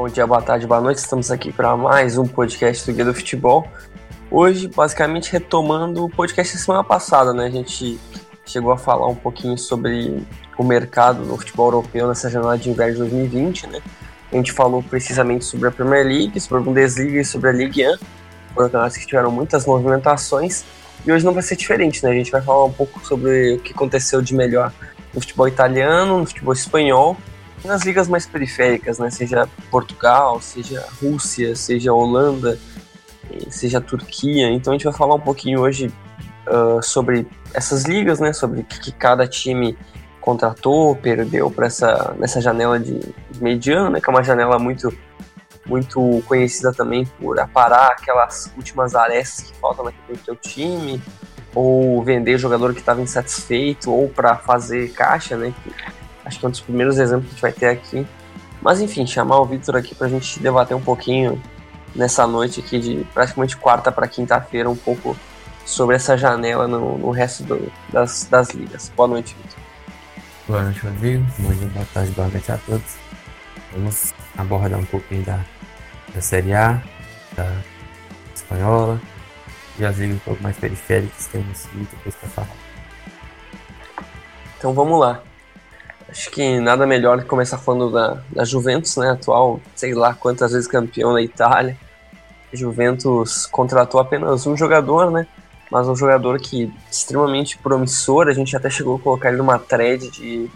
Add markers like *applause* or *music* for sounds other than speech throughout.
Bom dia, boa tarde, boa noite. Estamos aqui para mais um podcast do Guia do Futebol. Hoje, basicamente, retomando o podcast da semana passada, né? A gente chegou a falar um pouquinho sobre o mercado no futebol europeu nessa janela de inverno de 2020, né? A gente falou precisamente sobre a Premier League, sobre a Bundesliga e sobre a Ligue 1. Foram campeonatos que tiveram muitas movimentações. E hoje não vai ser diferente, né? A gente vai falar um pouco sobre o que aconteceu de melhor no futebol italiano, no futebol espanhol nas ligas mais periféricas, né? Seja Portugal, seja Rússia, seja Holanda, seja Turquia. Então a gente vai falar um pouquinho hoje uh, sobre essas ligas, né? Sobre o que, que cada time contratou, perdeu para essa nessa janela de, mediano, né? Que é uma janela muito muito conhecida também por aparar aquelas últimas arestas que faltam naquele teu time, ou vender jogador que estava insatisfeito, ou para fazer caixa, né? Que acho que é um dos primeiros exemplos que a gente vai ter aqui. Mas enfim, chamar o Victor aqui para a gente debater um pouquinho nessa noite aqui de praticamente quarta para quinta-feira, um pouco sobre essa janela no, no resto do, das, das ligas. Boa noite, Victor. Boa noite, Rodrigo. Bom dia, boa tarde, boa noite a todos. Vamos abordar um pouquinho da, da Série A, da Espanhola e as ligas um pouco mais periféricas, temos muita coisa para falar. Então vamos lá. Acho que nada melhor que começar falando da, da Juventus, né? Atual, sei lá quantas vezes campeão na Itália. Juventus contratou apenas um jogador, né? Mas um jogador que extremamente promissor. A gente até chegou a colocar ele numa thread de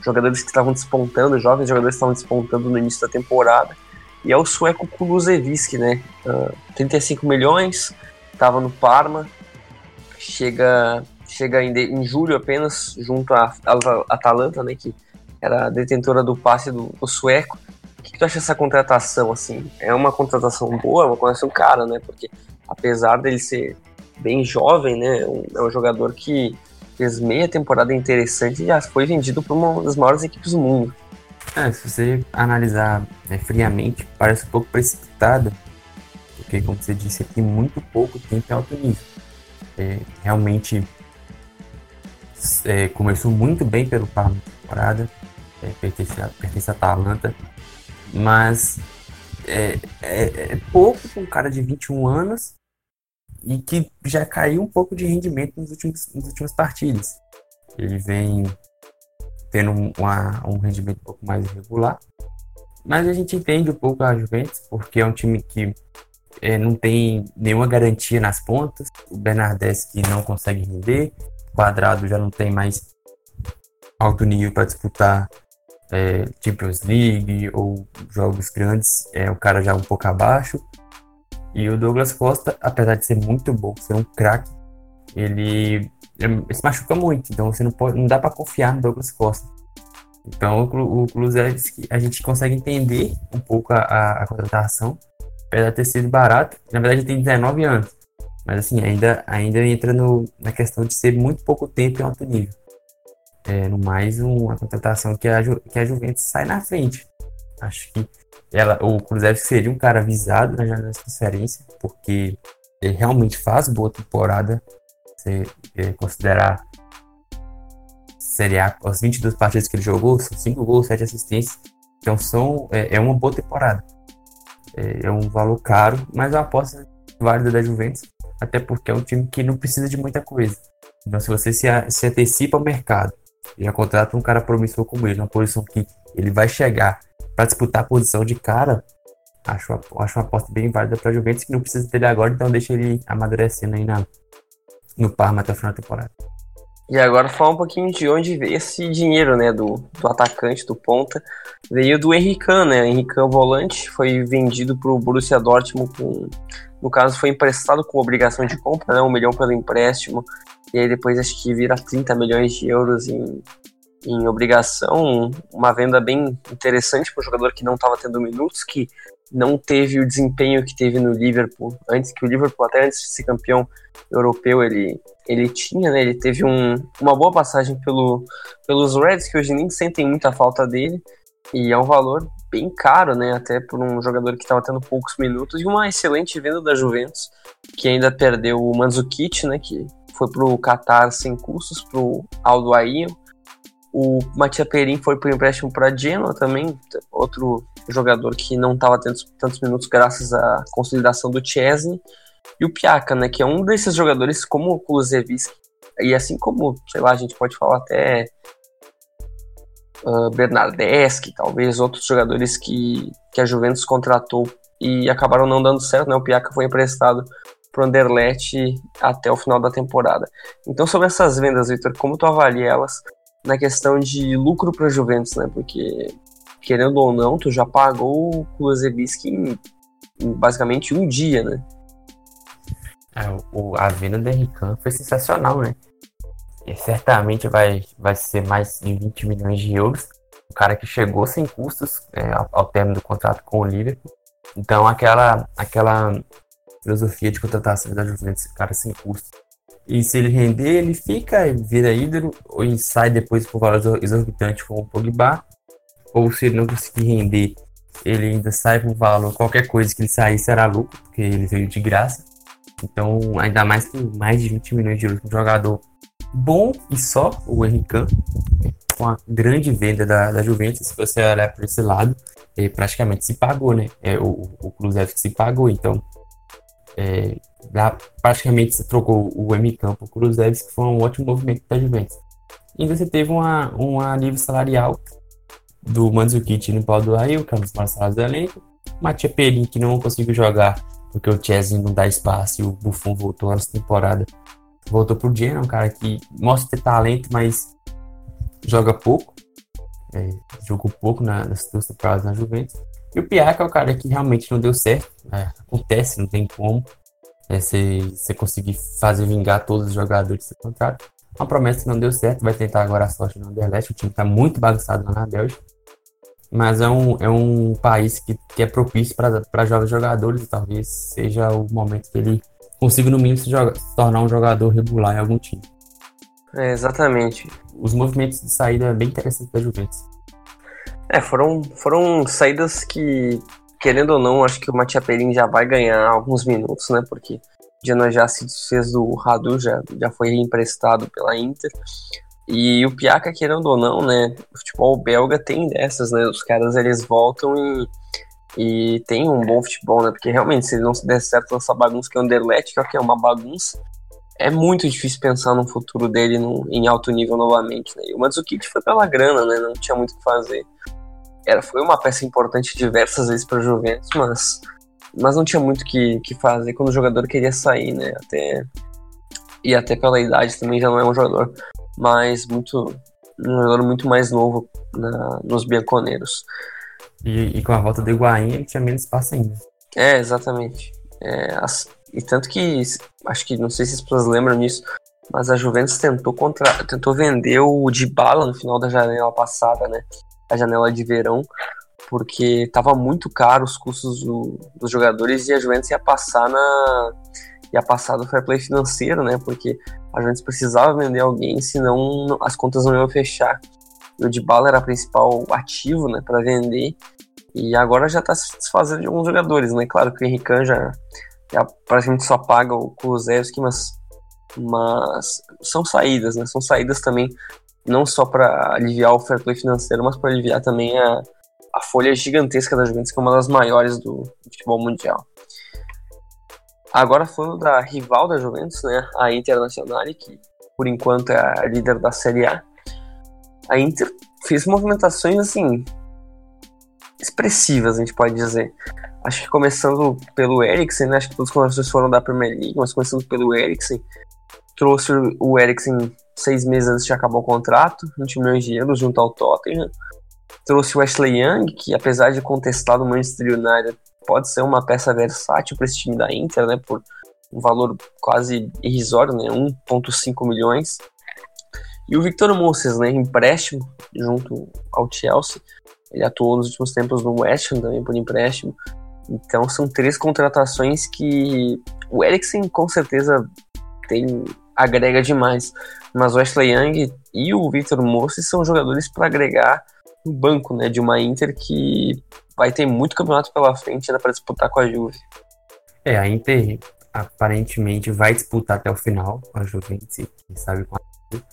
jogadores que estavam despontando, jovens jogadores que estavam despontando no início da temporada. E é o sueco Kulusevski, né? Uh, ah, 35 milhões, estava no Parma, chega chega em, em julho apenas junto à Atalanta, né? Que era a detentora do passe do, do sueco. O que, que tu acha dessa contratação, assim? É uma contratação boa, é uma contratação cara, né? Porque apesar dele ser bem jovem, né? Um, é um jogador que fez meia temporada interessante e já foi vendido para uma das maiores equipes do mundo. É, se você analisar né, friamente, parece um pouco precipitado, porque, como você disse, tem muito pouco tempo em alto nível. É, realmente é, começou muito bem pelo Parma temporada, é, pertence, a, pertence Atalanta, mas é, é, é pouco para um cara de 21 anos e que já caiu um pouco de rendimento nos últimos, nos últimos partidos. Ele vem tendo uma, um rendimento um pouco mais irregular, mas a gente entende um pouco a Juventus, porque é um time que é, não tem nenhuma garantia nas pontas, o Bernardeschi não consegue render, Quadrado já não tem mais alto nível para disputar é, Champions League ou jogos grandes, é o cara já um pouco abaixo, e o Douglas Costa, apesar de ser muito bom, ser um craque, ele, ele, se machuca muito, então você não pode, não dá para confiar no Douglas Costa. Então o, o Kulusevski, a gente consegue entender um pouco a, a, a, contratação, apesar de ter sido barato. Na verdade, ele tem 19 anos, mas assim ainda ainda entra no, na questão de ser muito pouco tempo em alto nível. É, no mais uma contratação que a, que a Juventus sai na frente. Acho que ela, o Kulusevski seria um cara visado na janela de transferência, porque ele realmente faz boa temporada. Se é, considerar Série A, as 22 partidas que ele jogou, são 5 gols, 7 assistências. Então são, é, é uma boa temporada. É, é, um valor caro, mas é uma aposta válida da Juventus, até porque é um time que não precisa de muita coisa. Então se você se, se antecipa ao mercado, já contrata um cara promissor como ele, uma posição que ele vai chegar para disputar a posição de cara, acho, acho uma aposta bem válida para Juventus, que não precisa dele agora, então deixa ele amadurecendo aí na, no Parma até o final da temporada. E agora falar um pouquinho de onde veio esse dinheiro, né, do, do atacante, do ponta. Veio do Henrican, né, Henrican volante, foi vendido para o Borussia Dortmund com, no caso foi emprestado com obrigação de compra, né, um milhão pelo empréstimo, e aí depois acho que vira 30 milhões de euros em, em obrigação, uma venda bem interessante para um jogador que não estava tendo minutos, que não teve o desempenho que teve no Liverpool, antes que o Liverpool, até antes de ser campeão europeu, ele, ele tinha, né? Ele teve um, uma boa passagem pelo, pelos Reds, que hoje nem sentem muita falta dele, e é um valor bem caro, né? Até por um jogador que estava tendo poucos minutos, e uma excelente venda da Juventus, que ainda perdeu o Mandzukic, né? Que foi para o Qatar sem custos, para o Aldo Aino, O Matia Perin foi o empréstimo para Genoa também, outro jogador que não estava tendo tantos minutos graças à consolidação do Chesney. E o Piaca, né, que é um desses jogadores como o Kulusevski, e assim como, sei lá, a gente pode falar até uh, Bernardeschi, talvez outros jogadores que, que a Juventus contratou e acabaram não dando certo, né? O Piaca foi emprestado para o Anderlecht até o final da temporada. Então, sobre essas vendas, Victor, como tu avalia elas na questão de lucro para a Juventus, né? Porque, querendo ou não, tu já pagou o Kulusevski em, em basicamente um dia, né? É, o, a venda do Henrique foi sensacional, né? E certamente vai, vai ser mais de 20 milhões de euros. O cara que chegou sem custos é, ao, ao término do contrato com o Liverpool. Então, aquela, aquela filosofia de contratação da Juventus, cara sem custo. E se ele render, ele fica, vira ídolo, ou sai depois por valor exorbitante com o Pogba. Ou se ele não conseguir render, ele ainda sai por valor, qualquer coisa que ele sair será lucro, porque ele veio de graça. Então, ainda mais com mais de 20 milhões de euros, um jogador bom e só, o Henrique com a grande venda da, da Juventus, se você olhar por esse lado, é, praticamente se pagou, né? É, o, o Cruzeiro se pagou, então é, praticamente se trocou o M Campo por Cruzeiro, que foi um ótimo movimento da Juventus. E ainda você teve uma, um alívio salarial do Mandzukic no Paulo do Raio, que é um dos salários do elenco, Matia Perin, que não conseguiu jogar porque o Chesney não dá espaço e o Buffon voltou nessa temporada. Voltou pro Genoa, um cara que mostra ter talento, mas joga pouco. É, jogou pouco na, nas duas temporadas na Juventus. E o Piaca é o cara que realmente não deu certo. É, acontece, não tem como. É, você conseguir fazer vingar todos os jogadores desse contrato. Uma promessa que não deu certo, vai tentar agora a sorte no Anderlecht. O time está muito bagunçado lá na Bélgica. Mas é um, é um país que, que é propício para jovens jogadores. E talvez seja o momento que ele consiga, no mínimo, se, joga, se tornar um jogador regular em algum time. É, exatamente. Os movimentos de saída é bem interessantes da Juventus. É, foram, foram saídas que, querendo ou não, acho que o Matia Perin já vai ganhar alguns minutos, né? Porque Genoa já se desfez do Radu, já, já foi emprestado pela Inter. E o Piaca, querendo ou não, né? O futebol belga tem dessas, né? Os caras eles voltam e, e tem um bom futebol, né? Porque realmente, se ele não se der certo nessa bagunça que é o Anderlecht, que é uma bagunça, é muito difícil pensar no futuro dele no, em alto nível novamente. Né? E o Mandzukic foi pela grana, né? Não tinha muito o que fazer. Era, foi uma peça importante diversas vezes para Juventus, mas, mas não tinha muito o que, que fazer quando o jogador queria sair, né? Até, e até pela idade também já não é um jogador mais muito um jogador muito mais novo na, nos bianconeiros. E, e, com a volta do Higuaín ele tinha menos espaço ainda. É, exatamente. É, as, e tanto que, acho que, não sei se as pessoas lembram disso, mas a Juventus tentou, contra, tentou vender o Dybala no final da janela passada, né? A janela de verão, porque estava muito caro os custos do, dos jogadores e a Juventus ia passar na ia passar do fair play financeiro, né? Porque a Juventus precisava vender alguém, senão as contas não iam fechar. E o Dybala era o principal ativo, né, para vender. E agora já está se desfazendo de alguns jogadores, né? Claro que o Henrique já a, praticamente só paga o Kulusevski, mas, mas são saídas, né? São saídas também não só para aliviar o fair play financeiro, mas para aliviar também a, a folha gigantesca da Juventus, que é uma das maiores do, futebol mundial. Agora falando da rival da Juventus, né, a Internacional, que por enquanto é a líder da Série A, a Inter fez movimentações assim expressivas, a gente pode dizer. Acho que começando pelo Eriksen, né? Acho que todos os contratações foram da Premier League, mas começando pelo Eriksen. Trouxe o Eriksen seis meses antes de acabar o contrato, 20 milhões de euros junto ao Tottenham. Trouxe o Ashley Young, que apesar de contestado no Manchester United, pode ser uma peça versátil para esse time da Inter, né? Por um valor quase irrisório, né? 1,5 milhões. E o Victor Moses, né? Empréstimo junto ao Chelsea. Ele atuou nos últimos tempos no West Ham também por empréstimo. Então são três contratações que o Eriksen com certeza tem agrega demais, mas o Ashley Young e o Victor Moses são jogadores para agregar no banco, né, de uma Inter que vai ter muito campeonato pela frente ainda para disputar com a Juve. É, a Inter aparentemente vai disputar até o final com a Juventus, quem sabe com a Juve,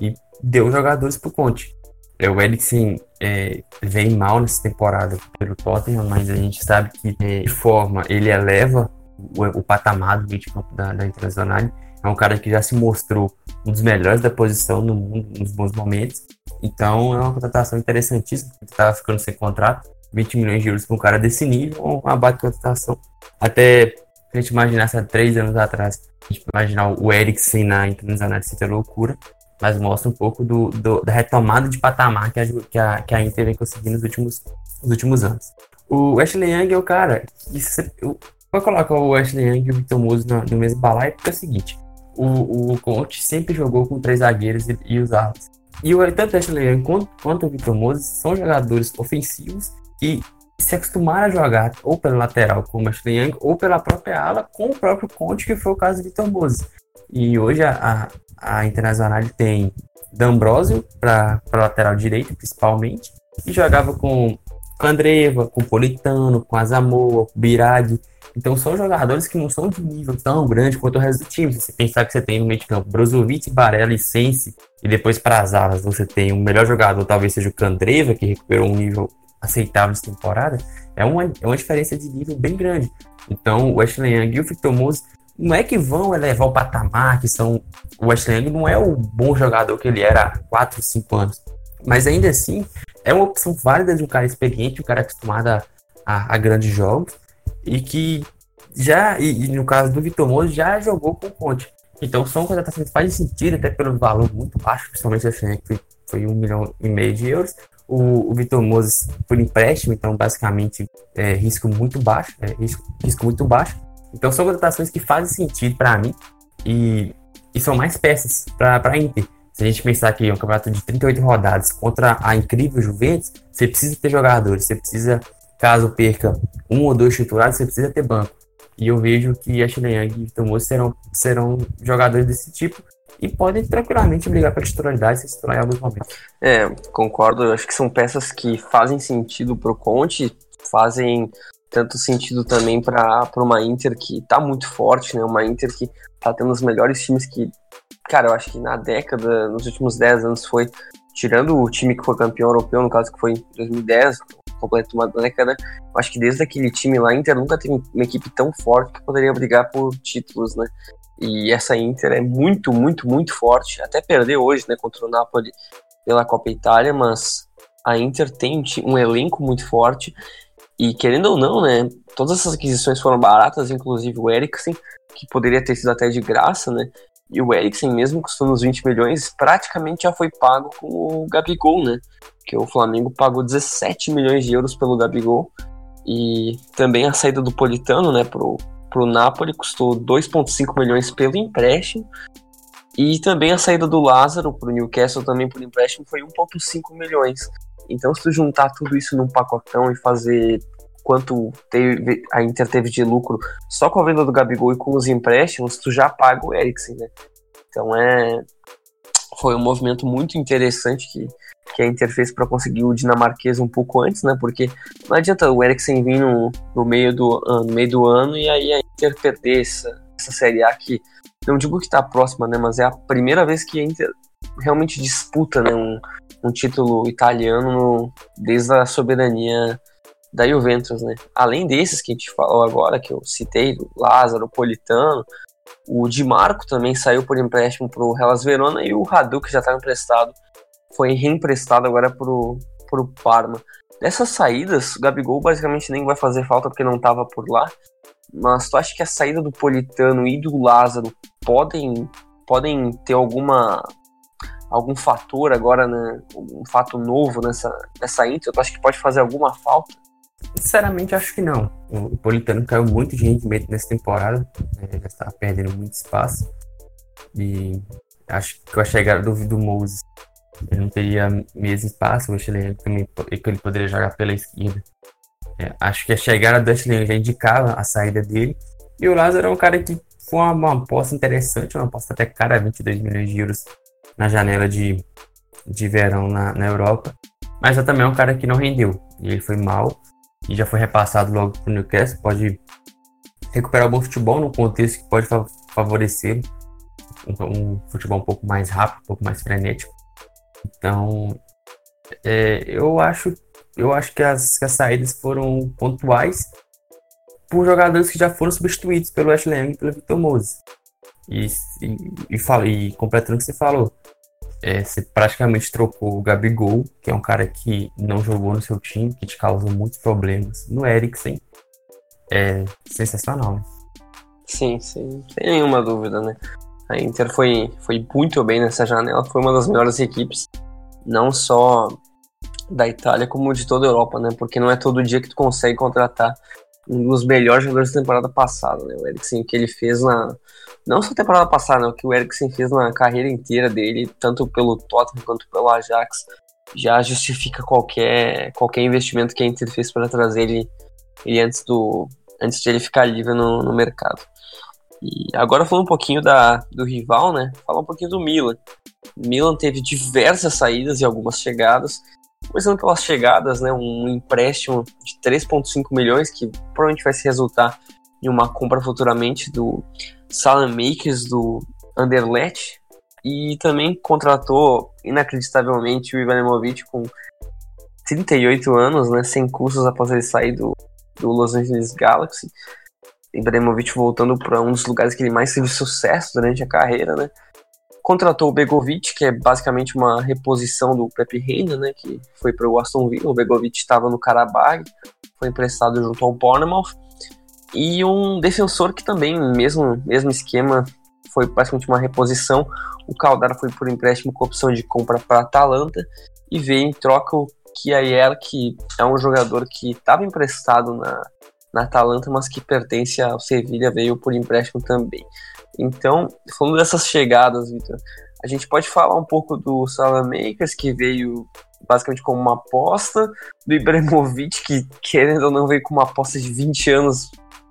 e deu jogadores pro Conte. É, o Eriksen é, vem mal nessa temporada pelo Tottenham, mas a gente sabe que é, de forma ele eleva o, o patamar do meio de campo da, da Internacional. É um cara que já se mostrou um dos melhores da posição no mundo nos bons momentos. Então é uma contratação interessantíssima. Ele estava ficando sem contrato. 20 milhões de euros para um cara desse nível, uma bate contratação. Até se a gente imaginasse há três anos atrás, a gente imaginar o Eriksen na Internacional seria loucura mas mostra um pouco do, do, da retomada de patamar que a, que a, que a Inter vem conseguindo nos últimos, nos últimos anos. O Ashley Young é o cara. Isso, eu vou colocar o Ashley Young e o Victor Muso no, no mesmo balaio porque é o seguinte: o, o Conte sempre jogou com três zagueiros e, e os alas. E o, tanto o Young quanto, quanto o Victor Moses são jogadores ofensivos que se acostumaram a jogar ou pela lateral com o Ashley Young ou pela própria ala com o próprio Conte, que foi o caso do Victor Moses. E hoje a, a Internacional tem D'Ambrosio para lateral direito, principalmente, e jogava com Andreva, com Politano, com Azamoa, com Biraghi. Então são jogadores que não são de nível tão grande quanto o resto do time. Se você pensar que você tem no meio de campo Brozovic, Barella e Sense, e depois para as alas você tem o melhor jogador, talvez seja o Candreva, que recuperou um nível aceitável essa temporada, é uma, é uma diferença de nível bem grande. Então o Ashley Young e o Victor Moses não é que vão elevar o patamar, que são. O Westland não é o bom jogador que ele era há 4, 5 anos. Mas ainda assim, é uma opção válida de um cara experiente, um cara acostumado a, a, a grandes jogos, e que já, e, e, no caso do Vitor Moura, já jogou com o Conte. Então são contratações que fazem sentido, até pelo valor muito baixo, principalmente a que foi um milhão e meio de euros. O, o Vitor Moses por empréstimo, então basicamente é risco muito baixo, é risco, risco muito baixo. Então são contratações que fazem sentido para mim e, e são mais peças para a Inter. Se a gente pensar que é um campeonato de 38 rodadas contra a incrível Juventus, você precisa ter jogadores, você precisa, caso perca um ou dois titulares, você precisa ter banco. E eu vejo que Ashley Young e Vitor serão, serão jogadores desse tipo e podem tranquilamente brigar para titularidade se titular em alguns momentos. É, concordo. Eu acho que são peças que fazem sentido para o Conte, fazem tanto sentido também para uma Inter que tá muito forte, né? Uma Inter que tá tendo os melhores times que, cara, eu acho que na década, nos últimos 10 anos foi, tirando o time que foi campeão europeu, no caso que foi em 2010, completo uma década, acho que desde aquele time lá, a Inter nunca teve uma equipe tão forte que poderia brigar por títulos, né? E essa Inter é muito, muito, muito forte, até perder hoje, né, contra o Napoli pela Copa Itália, mas a Inter tem um elenco muito forte e querendo ou não, né, todas essas aquisições foram baratas, inclusive o Eriksen, que poderia ter sido até de graça, né? E o Eriksen, mesmo custando uns 20 milhões, praticamente já foi pago com o Gabigol, né? Que o Flamengo pagou 17 milhões de euros pelo Gabigol. E também a saída do Politano, né, pro, pro Napoli custou 2,5 milhões pelo empréstimo. E também a saída do Lázaro pro Newcastle também por empréstimo foi 1,5 milhões. Então, se tu juntar tudo isso num pacotão e fazer quanto teve, a Inter teve de lucro só com a venda do Gabigol e com os empréstimos, tu já paga o Eriksen, né? Então é foi um movimento muito interessante que, que a Inter fez para conseguir o dinamarquês um pouco antes, né? Porque não adianta o Eriksen vir no, no, meio, do, no meio do ano e aí a Inter perder essa, essa Série A que não digo que está próxima, né? Mas é a primeira vez que a Inter realmente disputa né, um, um título italiano desde a soberania da Juventus, né? Além desses que a gente falou agora, que eu citei, Lázaro, Politano, o Di Marco também saiu por empréstimo para o Hellas Verona e o que já estava emprestado, foi reemprestado agora para o Parma. Dessas saídas, o Gabigol basicamente nem vai fazer falta porque não estava por lá, mas tu acha que a saída do Politano e do Lázaro podem, podem ter alguma algum fator agora, né, um fato novo nessa, nessa Inter? Tu acha que pode fazer alguma falta? Sinceramente, acho que não. O Politano caiu muito de rendimento nessa temporada, né? já estava perdendo muito espaço. E acho que com a chegada do, do Moses, ele não teria mesmo espaço. O Ashley também ele poderia jogar pela esquerda. É, acho que a chegada do Ashley já indicava a saída dele. E o Lázaro é um cara que foi uma, aposta interessante, uma aposta até cara, 22 milhões de euros na janela de, de verão na, na Europa. Mas já também é um cara que não rendeu. E ele foi mal e já foi repassado logo para o Newcastle, pode recuperar o bom futebol no contexto que pode favorecer um, um, futebol um pouco mais rápido, um pouco mais frenético. Então, É, eu acho, eu acho que as, que as saídas foram pontuais por jogadores que já foram substituídos pelo Ashley Young e pelo Victor Moses. E, e, e, e completando o que você falou, é, você praticamente trocou o Gabigol, que é um cara que não jogou no seu time, que te causou muitos problemas, no Eriksen. É sensacional, né? Sim, sim, sem nenhuma dúvida, né? A Inter foi, foi muito bem nessa janela, foi uma das melhores equipes, não só da Itália, como de toda a Europa, né? Porque não é todo dia que tu consegue contratar um dos melhores jogadores da temporada passada, né? O Eriksen, que ele fez na. Não só temporada passada, né? O que o Eriksen fez na carreira inteira dele, tanto pelo Tottenham quanto pelo Ajax, já justifica qualquer, qualquer investimento que a Inter fez para trazer ele, ele antes, do, antes de ele ficar livre no, no mercado. E agora falando um pouquinho da, do rival, né? Falar um pouquinho do Milan. O Milan teve diversas saídas e algumas chegadas. Começando pelas chegadas, né, um empréstimo de 3,5 milhões, que provavelmente vai se resultar em uma compra futuramente do Makers do Anderlecht. E também contratou, inacreditavelmente, o Ivanovic com 38 anos, né, sem custos após ele sair do, do Los Angeles Galaxy. Ibrahimovic voltando para um dos lugares que ele mais teve sucesso durante a carreira, né? Contratou o Begovic, que é basicamente uma reposição do Pepe Reina, né? Que foi para o Aston Villa. O Begovic estava no Karabag, foi emprestado junto ao Bournemouth. E um defensor que também, mesmo, mesmo esquema, foi basicamente uma reposição. O Caldara foi por empréstimo com opção de compra para Atalanta. E veio em troca o Kiaer, que é um jogador que estava emprestado na, na Atalanta, mas que pertence ao Sevilha, veio por empréstimo também. Então, falando dessas chegadas, Vitor, a gente pode falar um pouco do Salamakers, que veio basicamente como uma aposta, do Ibrahimovic, que querendo ou não veio com uma aposta de 20 anos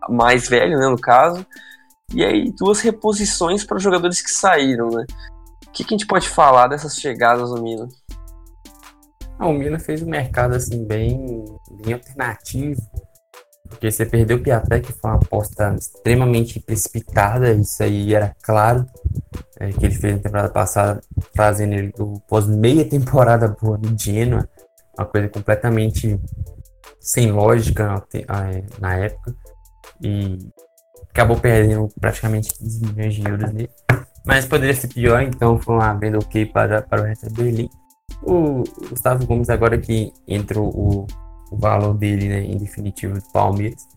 mais velho, né, no caso, e aí duas reposições para jogadores que saíram, né? O que, que, a gente pode falar dessas chegadas do Milan? Ah, o Milan fez um mercado assim bem, bem alternativo porque você perdeu o Piaté, que foi uma aposta extremamente precipitada, isso aí era claro, é, que ele fez na temporada passada, trazendo ele do pós meia temporada boa no Genoa, uma coisa completamente sem lógica é, na época, e acabou perdendo praticamente 15 milhões de euros nele. Mas poderia ser pior, então foi uma venda ok para, para o Hertha Berlim. O Gustavo Gomes agora que entrou o o valor dele, né, em definitivo do Palmeiras.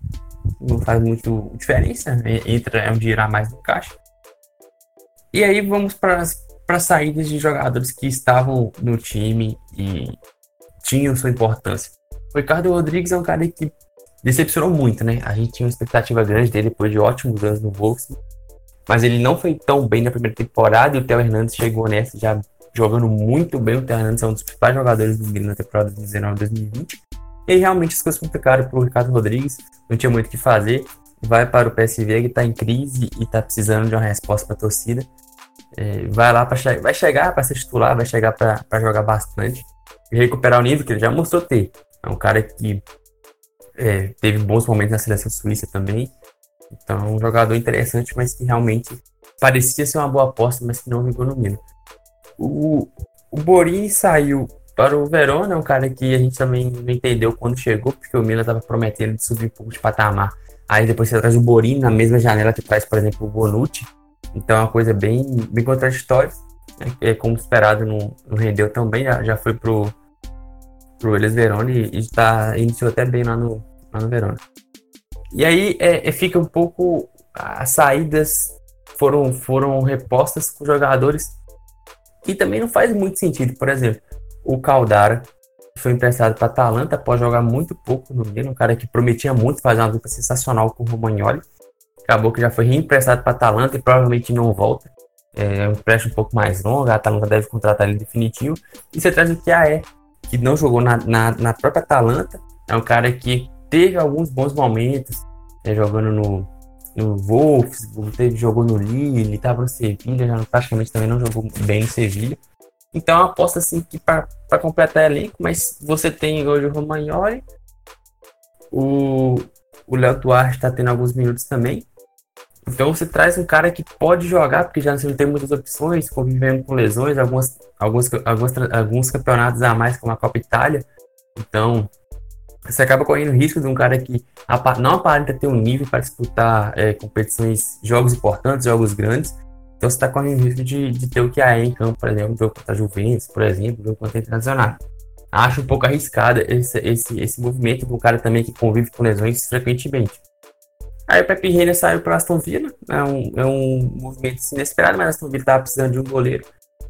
Não faz muito diferença, né? entra é um dinheiro a mais no caixa. E aí vamos para as saídas de jogadores que estavam no time e tinham sua importância. O Ricardo Rodrigues é um cara que decepcionou muito, né? A gente tinha uma expectativa grande dele depois de ótimos anos no Wolfsburg, mas ele não foi tão bem na primeira temporada e o Theo Hernandes chegou nessa já jogando muito bem. O Theo Hernandes é um dos principais jogadores do Milan na temporada de 19-2020 e realmente as coisas complicaram para o Ricardo Rodrigues, não tinha muito o que fazer. Vai para o PSV que está em crise e está precisando de uma resposta para a torcida. É, vai lá para che vai chegar para ser titular, vai chegar para jogar bastante e recuperar o nível que ele já mostrou ter. É um cara que é, teve bons momentos na seleção suíça também. Então, é um jogador interessante, mas que realmente parecia ser uma boa aposta, mas que não vingou no Milan. O, o Borini saiu para o Verona, é um cara que a gente também não entendeu quando chegou, porque o Milan estava prometendo de subir um pouco de patamar. Aí depois você traz o Borini na mesma janela que traz, por exemplo, o Bonucci. Então é uma coisa bem, bem contraditória. Né? É, como esperado, não, não rendeu tão bem. Já, já foi pro, pro Eles Verona e, e tá, iniciou até bem lá no, lá no Verona. E aí é, é, fica um pouco. As saídas foram, foram repostas com jogadores que também não faz muito sentido. Por exemplo, o Caldara foi emprestado para Atalanta após jogar muito pouco no Milan, um cara que prometia muito fazer uma dupla sensacional com o Romagnoli. Acabou que já foi reemprestado para Atalanta e provavelmente não volta. É um empréstimo um pouco mais longo, a Atalanta deve contratar ele definitivo. E você traz o Kiaé, que não jogou na, na, na, própria Atalanta, é um cara que teve alguns bons momentos, né, jogando no, no Wolfsburg, teve, jogou no Lille, estava no Sevilha, já praticamente também não jogou bem no Sevilha. Então uma aposta assim que para completar elenco, mas você tem hoje o Romagnoli, o, Léo Duarte está tendo alguns minutos também. Então você traz um cara que pode jogar, porque já não tem muitas opções, convivendo com lesões, algumas, alguns, alguns, alguns campeonatos a mais, como a Copa Itália. Então, você acaba correndo risco de um cara que não aparenta ter um nível para disputar é, competições, jogos importantes, jogos grandes. Então você está correndo risco de, de ter o que há em campo, por exemplo, jogo contra a Juventus, por exemplo, jogo contra a Internacional. Acho um pouco arriscado esse, esse, esse movimento com um cara também que convive com lesões frequentemente. Aí o Pepe Reina saiu para Aston Villa, é um, é um movimento inesperado, mas Aston Villa estava precisando de um goleiro.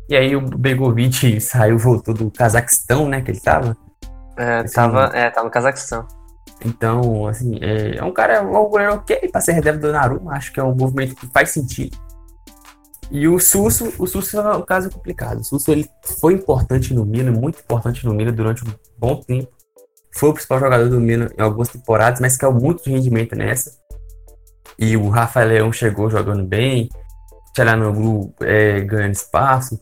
E aí o Begovic saiu, voltou do Cazaquistão, né, que ele estava é, assim, tava, é, tava no Cazaquistão. Então, assim, é, é um cara, é um goleiro ok pra ser reserva do Naruma, acho que é um movimento que faz sentido. E o Susso, o Susso é um caso complicado. O Susso ele foi importante no Milan, muito importante no Milan durante um bom tempo. Foi o principal jogador do Milan em algumas temporadas, mas caiu muito de rendimento nessa. E o Rafael Leão chegou jogando bem, Tchalanoglu é, ganhando espaço.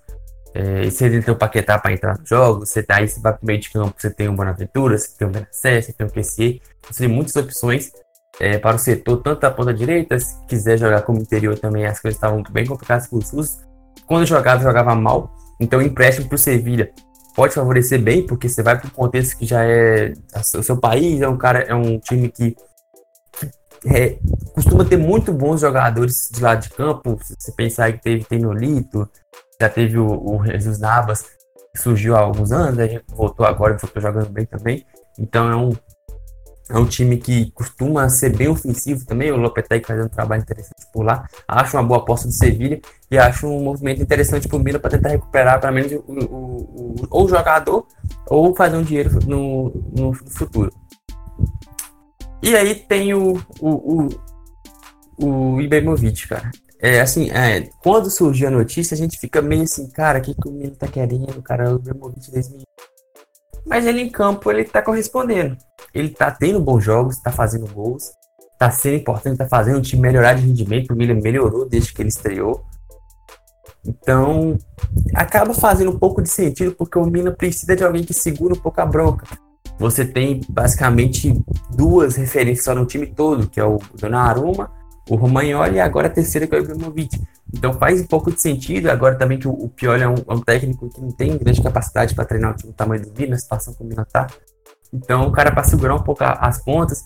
É, e você tem o Paquetá para entrar no jogo, você tá aí, você vai pro meio de campo, você tem o Bonaventura, você tem o Benacer, você tem o QC, você tem muitas opções é, para o setor, tanto da ponta direita, se quiser jogar como interior também, as coisas estavam bem complicadas para o SUS. Quando jogava, jogava mal, então empréstimo para o Sevilha pode favorecer bem, porque você vai para um contexto que já é o seu país, é um cara, é um time que é, costuma ter muito bons jogadores de lado de campo. Se você pensar que teve tem Nolito, já teve o, o Jesus Navas, que surgiu há alguns anos, a gente voltou agora, voltou jogando bem também. Então é um, é um time que costuma ser bem ofensivo também. O Lopetegui fazendo um trabalho interessante por lá. Acho uma boa aposta do Sevilha e acho um movimento interessante para o Milan para tentar recuperar pelo menos o, o, o, ou o jogador ou fazer um dinheiro no, no futuro. E aí tem o, o, o, o cara. É, assim, é, quando surgiu a notícia, a gente fica meio assim, cara, o que, que o Milan tá querendo, cara, o Ibrahimovic 2000. Mas ele em campo, ele tá correspondendo. Ele tá tendo bons jogos, tá fazendo gols, tá sendo importante, tá fazendo o time melhorar de rendimento, o Milan melhorou desde que ele estreou. Então, acaba fazendo um pouco de sentido, porque o Milan precisa de alguém que segura um pouco a bronca. Você tem basicamente duas referências só no time todo, que é o Donnarumma o Romagnoli e agora a terceira que é o Ibrahimovic. Então faz um pouco de sentido, agora também que o, Pioli é um, é um, técnico que não tem grande capacidade para treinar o time do tamanho do Vila, na situação como o tá. Então o cara para segurar um pouco as pontas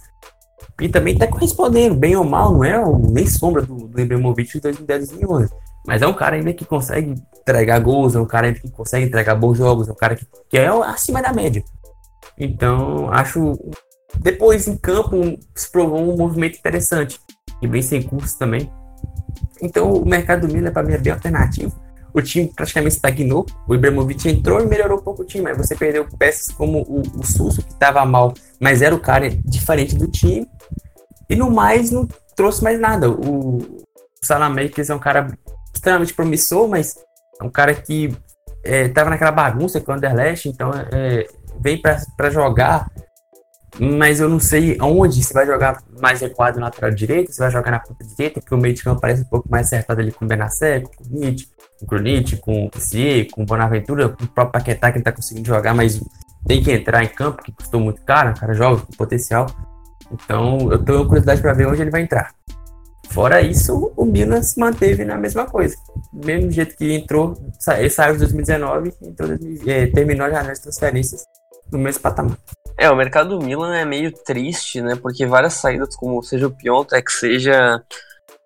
e também tá correspondendo, bem ou mal, não é nem sombra do, do Ibrahimovic de 2010 2011. Mas é um cara ainda que consegue entregar gols, é um cara que consegue entregar bons jogos, é um cara que, que é acima da média. Então, acho. Depois, em campo, se provou um movimento interessante e bem sem curso também. Então o mercado do Milan para mim é bem alternativo. O time praticamente estagnou. O Ibrahimovic entrou e melhorou um pouco o time. Aí você perdeu peças como o, o que estava mal, mas era o cara diferente do time. E no mais, não trouxe mais nada. O, o Salamakers é um cara extremamente promissor, mas é um cara que estava é, naquela bagunça com o Anderlecht, então é, vem para jogar mas eu não sei onde você vai jogar mais recuado na lateral direita, você vai jogar na ponta direita, porque o meio de campo parece um pouco mais acertado ali com o Benacer, com o Nietzsche, o Krunic, com o Pissier, com o Bonaventura, com o próprio Paquetá que ele tá conseguindo jogar, mas tem que entrar em campo, que custou muito caro, o cara joga com potencial. Então eu tenho curiosidade para ver onde ele vai entrar. Fora isso, o Milan se manteve na mesma coisa. Mesmo jeito que entrou, ele saiu em 2019, entrou, é, terminou a janela de transferências no mesmo patamar. É, o mercado do Milan é meio triste, né? Porque várias saídas, como seja o Piontek, seja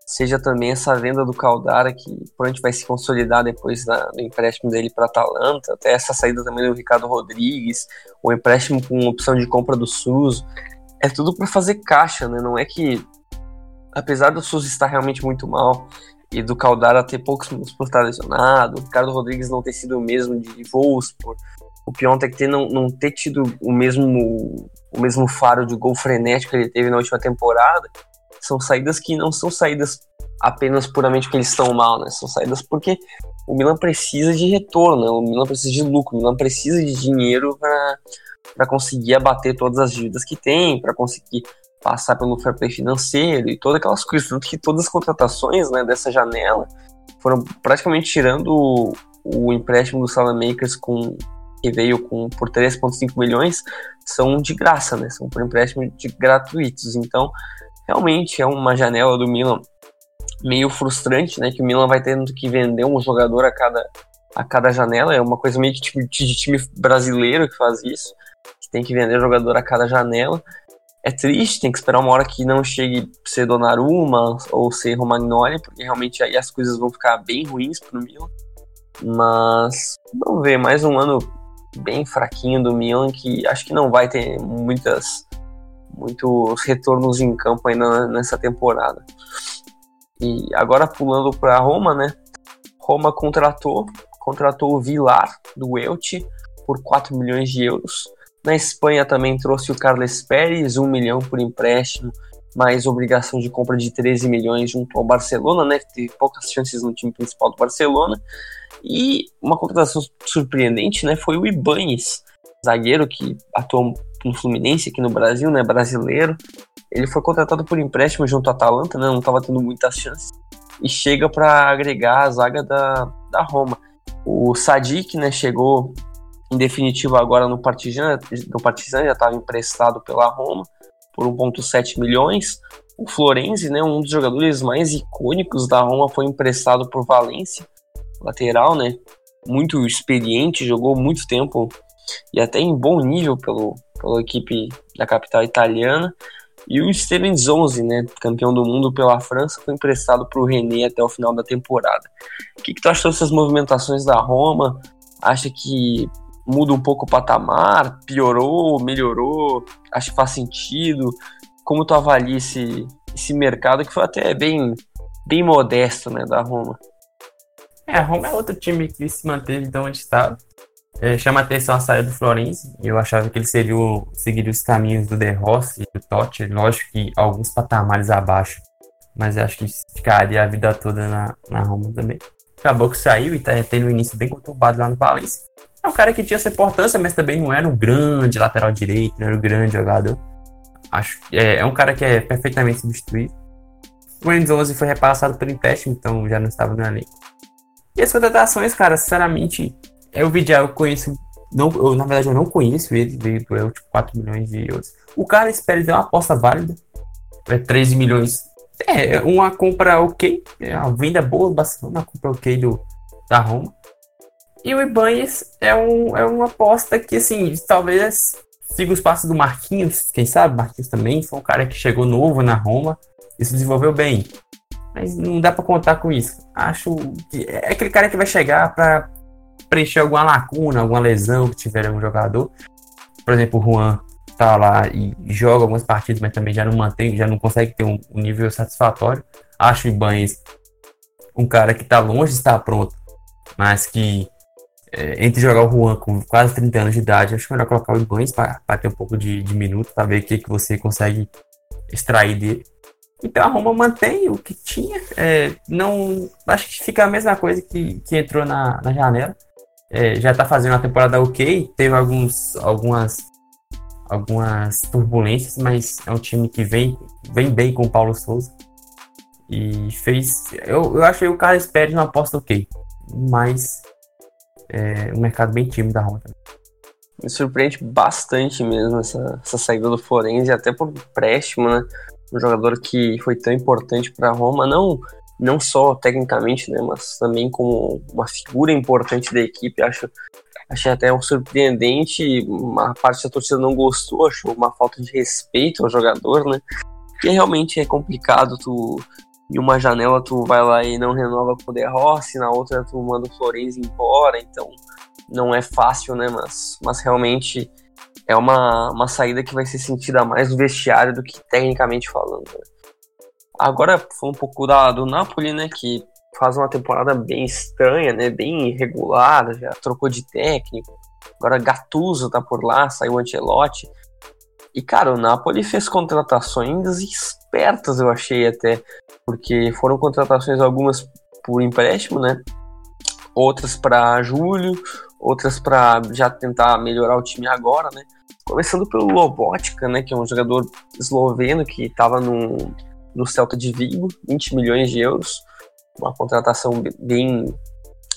seja também essa venda do Caldara, que provavelmente vai se consolidar depois do empréstimo dele para Atalanta, até essa saída também do Ricardo Rodrigues, o empréstimo com opção de compra do Suso, é tudo para fazer caixa, né? Não é que, apesar do Suso estar realmente muito mal e do Caldara ter poucos minutos por estar lesionado, o Ricardo Rodrigues não ter sido o mesmo de voos por o Piontek ter não, não ter tido o mesmo, o mesmo faro de gol frenético que ele teve na última temporada, são saídas que não são saídas apenas puramente porque eles estão mal, né? São saídas porque o Milan precisa de retorno, né? o Milan precisa de lucro, o Milan precisa de dinheiro para conseguir abater todas as dívidas que tem, para conseguir passar pelo fair play financeiro e todas aquelas coisas. Tanto que todas as contratações né, dessa janela foram praticamente tirando o, o empréstimo do Salamakers com que veio com, por 3,5 milhões, são de graça, né? São por empréstimo de gratuitos. Então, realmente é uma janela do Milan meio frustrante, né? Que o Milan vai tendo que vender um jogador a cada, a cada janela. É uma coisa meio que tipo, de time brasileiro que faz isso. Que tem que vender jogador a cada janela. É triste, tem que esperar uma hora que não chegue ser Donnarumma ou ser Romagnoli, porque realmente aí as coisas vão ficar bem ruins pro Milan. Mas vamos ver, mais um ano bem fraquinho do Milan que acho que não vai ter muitas muitos retornos em campo ainda nessa temporada. E agora pulando para Roma, né? Roma contratou contratou o Vilar do Elche por 4 milhões de euros. Na Espanha também trouxe o Carles Pérez, 1 milhão por empréstimo, mais obrigação de compra de 13 milhões junto ao Barcelona, né? Teve poucas chances no time principal do Barcelona. E uma contratação surpreendente, né? Foi o Ibanes, zagueiro que atuou no Fluminense aqui no Brasil, né? Brasileiro. Ele foi contratado por empréstimo junto à Atalanta, né? Não estava tendo muitas chances. E chega para agregar a zaga da, da Roma. O Sadik, né? Chegou em definitivo agora no Partizan, no Partizan já estava emprestado pela Roma por 1,7 milhões. O Florenzi, né, um dos jogadores mais icônicos da Roma, foi emprestado por Valência, lateral, né, muito experiente, jogou muito tempo e até em bom nível pelo, pela equipe da capital italiana. E o Steven Zonzi, né, campeão do mundo pela França, foi emprestado para o René até o final da temporada. O que, que tu achou dessas movimentações da Roma? Acha que muda um pouco o patamar? Piorou? Melhorou? Acho que faz sentido? Como tu avalia esse, esse mercado que foi até bem, bem modesto né, da Roma? É, a Roma é outro time que se manteve de onde estava. É, chama atenção a saída do Florenzi. Eu achava que ele seria o, seguiria os caminhos do De Rossi e do Totti. Lógico que alguns patamares abaixo, mas acho que ficaria a vida toda na, na Roma também. Acabou que saiu e tá tendo um início bem conturbado lá no Valência. É um cara que tinha sua importância, mas também não era um grande lateral direito, não era um grande jogador. Acho é, é um cara que é perfeitamente substituído. O Enzo 11 foi repassado pelo empréstimo, então já não estava no elenco. E as contratações, cara, sinceramente, é o Vidial, eu conheço. Não, eu, na verdade, eu não conheço ele, veio por eu, tipo, 4 milhões de euros. O cara espera deu uma aposta válida. É 13 milhões. É, uma compra ok. É uma venda boa, bastante. Uma compra ok do, da Roma. E o Ibanez é, um, é uma aposta que, assim, talvez siga os passos do Marquinhos. Quem sabe? Marquinhos também foi um cara que chegou novo na Roma e se desenvolveu bem. Mas não dá para contar com isso. Acho que é aquele cara que vai chegar para preencher alguma lacuna, alguma lesão que tiver algum jogador. Por exemplo, o Juan tá lá e joga algumas partidas, mas também já não mantém, já não consegue ter um, um nível satisfatório. Acho o Ibanez um cara que tá longe de estar pronto, mas que é, entre jogar o Juan com quase 30 anos de idade, acho melhor colocar o Ibanez para ter um pouco de, de minuto, para ver o que, que você consegue extrair dele. Então a Roma mantém o que tinha. É, não, acho que fica a mesma coisa que, que entrou na, na janela é, já está fazendo uma temporada ok, teve alguns, algumas, algumas turbulências, mas é um time que vem, vem bem com o Paulo Souza. E fez. Eu, eu achei o Carlos Pérez uma aposta ok, mas é um mercado bem tímido da Roma. Me surpreende bastante mesmo essa, essa saída do Forense, até por empréstimo, né? Um jogador que foi tão importante para a Roma, não não só tecnicamente, né, mas também como uma figura importante da equipe. Acho, achei até um surpreendente. Uma parte da torcida não gostou, achou uma falta de respeito ao jogador, né? Que realmente é complicado. Tu em uma janela tu vai lá e não renova com o De Rossi, na outra tu manda o Florenzi embora, então não é fácil, né? Mas, mas realmente é uma, uma saída que vai ser sentida mais no vestiário do que tecnicamente falando. Né? Agora foi um pouco da, do Napoli, né? Que faz uma temporada bem estranha, né? Bem irregular, já trocou de técnico. Agora Gattuso tá por lá, saiu Ancelotti. E, cara, o Napoli fez contratações espertas, eu achei até. Porque foram contratações algumas por empréstimo, né? Outras para julho, outras para já tentar melhorar o time agora, né? Começando pelo Lobotka, né? Que é um jogador esloveno que estava no no Celta de Vigo, 20 milhões de euros, uma contratação bem,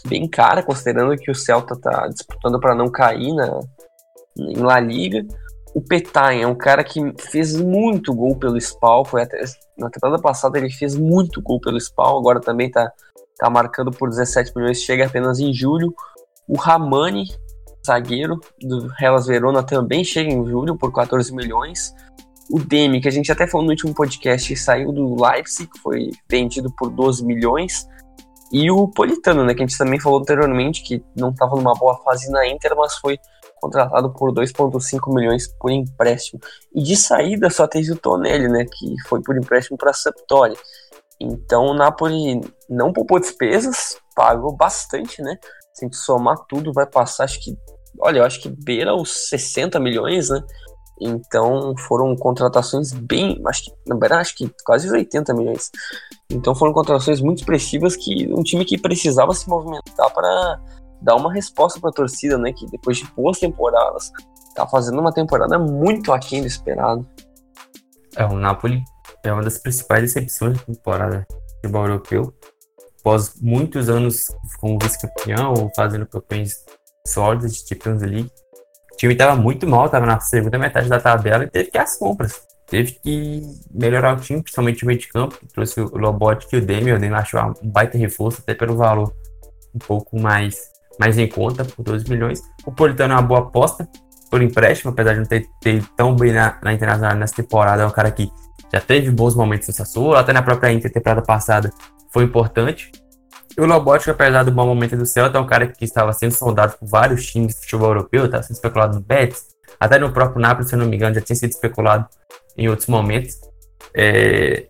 bem cara, considerando que o Celta está disputando para não cair na, em La Liga. o Petain é um cara que fez muito gol pelo Spawn, foi até, na temporada passada ele fez muito gol pelo Spawn, agora também tá, tá marcando por 17 milhões, chega apenas em julho. O Ramani, zagueiro do Hellas Verona, também chega em julho por 14 milhões. O Demi, que a gente até falou no último podcast, saiu do Leipzig, foi vendido por 12 milhões. E o Politano, né, que a gente também falou anteriormente, que não estava numa boa fase na Inter, mas foi contratado por 2,5 milhões por empréstimo. E de saída só teve o Tonelli, né, que foi por empréstimo para a Sampdoria. Então o Napoli não poupou despesas, pagou bastante, né? Se a gente somar tudo, vai passar, acho que, olha, eu acho que beira os 60 milhões, né? Então foram contratações bem, acho que, na verdade, acho que quase 80 milhões. Então foram contratações muito expressivas que um time que precisava se movimentar para dar uma resposta para a torcida, né? Que depois de boas temporadas, tá fazendo uma temporada muito aquém do esperado. É, o Napoli é uma das principais decepções da temporada do futebol europeu. Após muitos anos como vice-campeão fazendo campanhas sólidas de Champions League, o time estava muito mal, estava na segunda metade da tabela e teve que às compras. Teve que melhorar o time, principalmente o meio de campo, trouxe o Lobotic e o Demi. O Demi achou um baita reforço, até pelo valor um pouco mais mais em conta, por 12 milhões. O Politano é uma boa aposta por empréstimo, apesar de não ter, ter tão bem na, na Internacional nessa temporada. É um cara que já teve bons momentos no Sassuolo, até na própria Inter, temporada passada, foi importante. E o Lobotka, apesar do bom momento do Celta, é um cara que estava sendo soldado por vários times do futebol europeu, estava sendo especulado no Betis, até no próprio Napoli, se eu não me engano, já tinha sido especulado em outros momentos. É...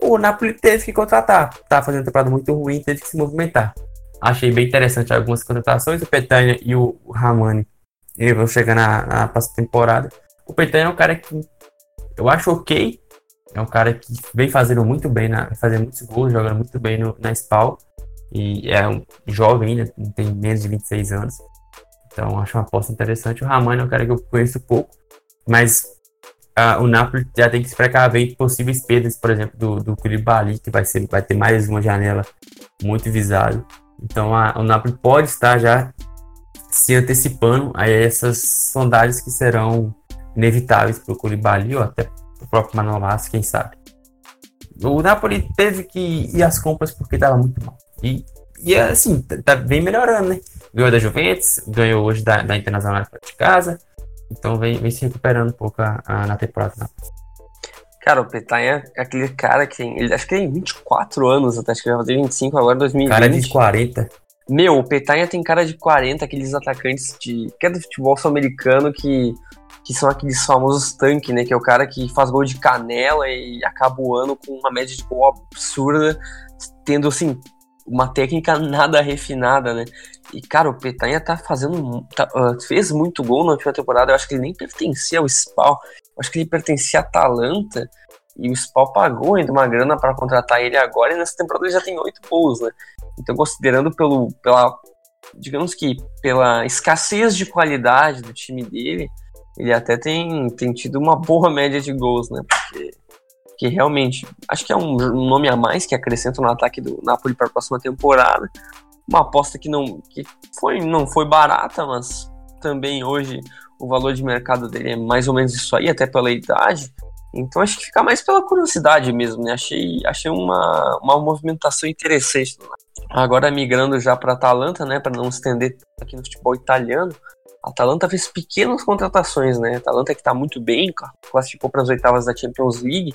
O Napoli teve que contratar, estava fazendo uma temporada muito ruim, teve que se movimentar. Achei bem interessante algumas contratações. O Petânia e o Ramani eles vão chegar na, na próxima temporada. O Petânia é um cara que eu acho ok. É um cara que vem fazendo muito bem, na, fazendo muitos gols, jogando muito bem no, na SPAL. E é um jovem ainda, tem menos de 26 anos. Então acho uma aposta interessante. O Ramani é um cara que eu conheço pouco, mas uh, o Napoli já tem que se precaver em possíveis perdas, por exemplo, do, do Koulibaly, que vai, ser, vai ter mais uma janela muito visada. Então a, o Napoli pode estar já se antecipando a essas sondagens que serão inevitáveis para o Koulibaly ou até o próprio Manolas, quem sabe. O Napoli teve que ir às compras porque estava muito mal. E, e assim, tá, tá bem melhorando, né? Ganhou da Juventus, ganhou hoje da, da Internacional de casa. Então vem, vem se recuperando um pouco a, a, na temporada. Napoli. Cara, o Petanha é aquele cara que tem. Ele, acho que tem 24 anos, até acho que ele vai fazer 25 agora, 2020. Cara de 40. Meu, o Petanha tem cara de 40, aqueles atacantes de. que é do futebol sul-americano que. que são aqueles famosos tanques, né? Que é o cara que faz gol de canela e acaba o ano com uma média de gol absurda, tendo assim. Uma técnica nada refinada, né? E, cara, o Petanha tá fazendo. Tá, uh, fez muito gol na última temporada. Eu acho que ele nem pertencia ao Spawn acho que ele pertencia à Atalanta e o Spal pagou ainda uma grana para contratar ele agora e nessa temporada ele já tem oito gols, né? Então, considerando pelo, pela, digamos que pela escassez de qualidade do time dele, ele até tem, tem tido uma boa média de gols, né? Porque, porque realmente, acho que é um, um nome a mais que acrescenta no ataque do Napoli para a próxima temporada. Uma aposta que não que foi, não foi barata, mas também hoje o valor de mercado dele é mais ou menos isso aí, até pela idade. Então acho que fica mais pela curiosidade mesmo, né? Achei, achei uma, uma movimentação interessante. Agora migrando já para Atalanta, né? Para não estender aqui no futebol italiano. A Atalanta fez pequenas contratações, né? A Atalanta que está muito bem, classificou para as oitavas da Champions League.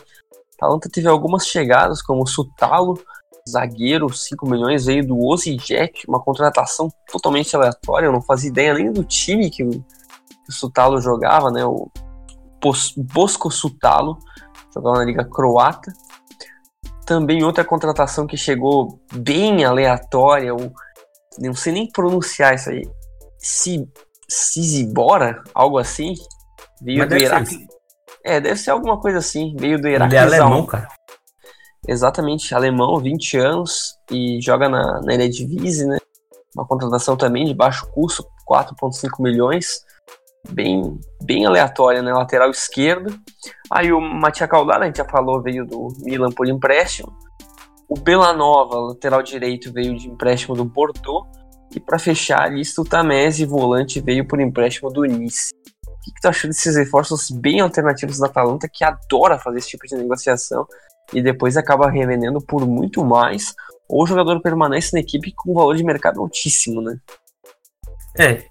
Atalanta teve algumas chegadas, como o Sutalo, zagueiro, 5 milhões, veio do Jet, uma contratação totalmente aleatória. Eu não fazia ideia nem do time que o, o Sutalo jogava, né? O Bosco Sutalo, jogava na Liga Croata. Também outra contratação que chegou bem aleatória, o, não sei nem pronunciar isso aí. Si, Sizibora, algo assim. Veio Mas do Iraque. É, deve ser alguma coisa assim. Veio do Iraque. Ele é alemão, cara. Exatamente, alemão, 20 anos e joga na, na Eredivisie, né? Uma contratação também de baixo custo, 4,5 milhões bem, bem aleatória, né? Lateral esquerdo. Aí o Matia Caldara, a gente já falou, veio do Milan por empréstimo. O Belanova, lateral direito, veio de empréstimo do Bordeaux. E para fechar a lista, o Tamese, volante, veio por empréstimo do Nice. Que, que tu achou desses reforços bem alternativos da Atalanta, que adora fazer esse tipo de negociação e depois acaba revendendo por muito mais, ou o jogador permanece na equipe com um valor de mercado altíssimo, né? É,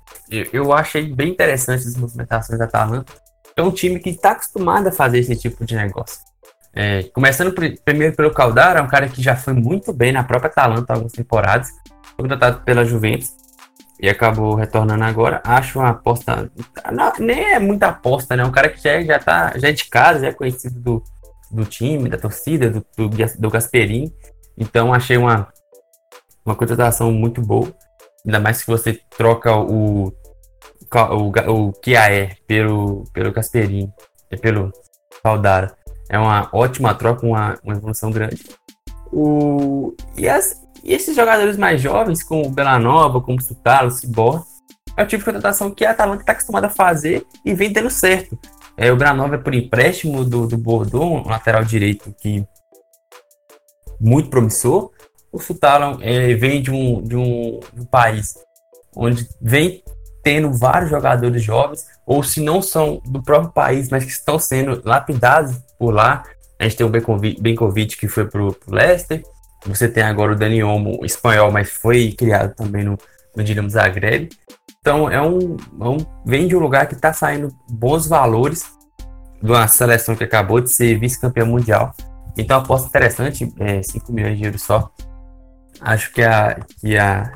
eu achei bem interessante as movimentações da Atalanta. É um time que está acostumado a fazer esse tipo de negócio. É, começando primeiro pelo Caldara, um cara que já foi muito bem na própria Atalanta algumas temporadas, foi contratado pela Juventus e acabou retornando agora. Acho uma aposta. Não, nem é muita aposta, né? Um cara que já, é, já, tá, já é de casa, já é conhecido do, do time, da torcida, do, do, do Gasperini. Então achei uma, uma contratação muito boa. Ainda mais que você troca o, o, o Kiaer pelo, pelo Gasperini, é pelo Caldara. É uma ótima troca, uma, uma evolução grande. O, e, as, e esses jogadores mais jovens, como o Belanova, como o Sutalo, o Cibor, é o tipo de contratação que a Atalanta está acostumada a fazer e vem dando certo. É, o Belanova é por empréstimo do, do Bordeaux, um lateral direito que muito promissor. O Sutalo é, vem de um, de, um, de um país onde vem tendo vários jogadores jovens, ou se não são do próprio país, mas que estão sendo lapidados por lá. A gente tem o Benkovic, que foi pro, pro Leicester. Você tem agora o Dani Olmo, espanhol, mas foi criado também no, no Dinamo Zagreb. Então é um, é um, vem de um lugar que está saindo bons valores de uma seleção que acabou de ser vice-campeã mundial. Então aposta interessante, é, 5 milhões de euros só. Acho que a, que a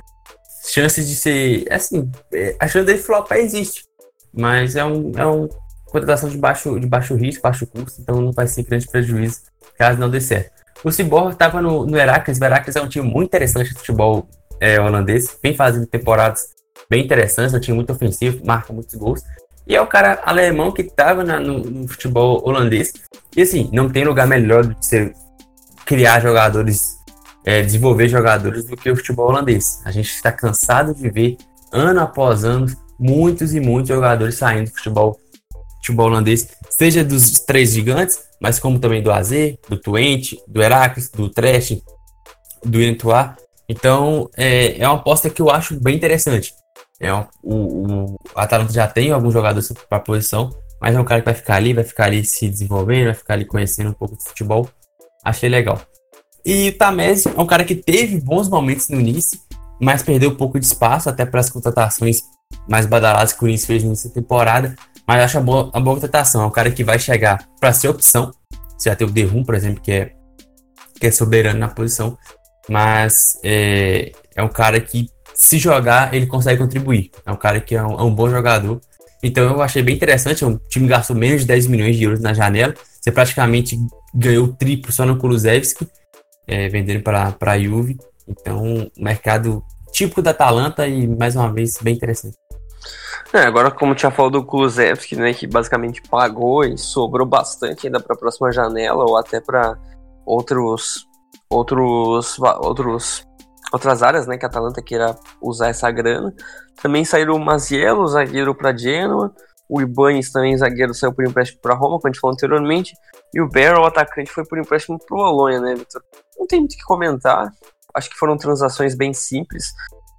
chance de ser, assim, é, a chance dele flopar existe, mas é um, é um contratação de baixo, de baixo risco, baixo custo, então não vai ser grande prejuízo caso não dê certo. O Cyborg estava no, no Heracles, o Heracles é um time muito interessante de futebol é, holandês, vem fazendo temporadas bem interessantes, é um time muito ofensivo, marca muitos gols, e é o cara alemão que estava no, no, futebol holandês, e assim, não tem lugar melhor de você criar jogadores, é, desenvolver jogadores do que o futebol holandês. A gente está cansado de ver, ano após ano, muitos e muitos jogadores saindo do futebol futebol holandês, seja dos três gigantes, mas como também do AZ, do Twente, do Heracles, do Trash, do Intuá. Então, é, é uma aposta que eu acho bem interessante. É um, o, o Atalanta já tem alguns jogadores para a posição, mas é um cara que vai ficar ali, vai ficar ali se desenvolvendo, vai ficar ali conhecendo um pouco de futebol. Achei legal. E o Tamés é um cara que teve bons momentos no início, mas perdeu um pouco de espaço até para as contratações mais badaladas que o Corinthians fez nessa temporada. Mas acho a boa, a boa contratação. É um cara que vai chegar para ser opção. Você já tem o Derrum, por exemplo, que é, que é soberano na posição. Mas é, é um cara que, se jogar, ele consegue contribuir. É um cara que é um, é um bom jogador. Então eu achei bem interessante. O time gastou menos de 10 milhões de euros na janela. Você praticamente ganhou triplo só no Kulusevski, é, vendendo para a Juve. Então, mercado típico da Atalanta e, mais uma vez, bem interessante. É, agora, como tinha falado do Kulusevski, né, que basicamente pagou e sobrou bastante ainda para a próxima janela ou até para outros, outros, outros, outras áreas, né, que a Atalanta queira usar essa grana. Também saíram o Maziello, zagueiro para Genoa, o Ibanez também, zagueiro, saiu por empréstimo para Roma, como a gente falou anteriormente, e o Barrow, atacante, foi por empréstimo para o Bolonha, né? Não tem muito o que comentar, acho que foram transações bem simples.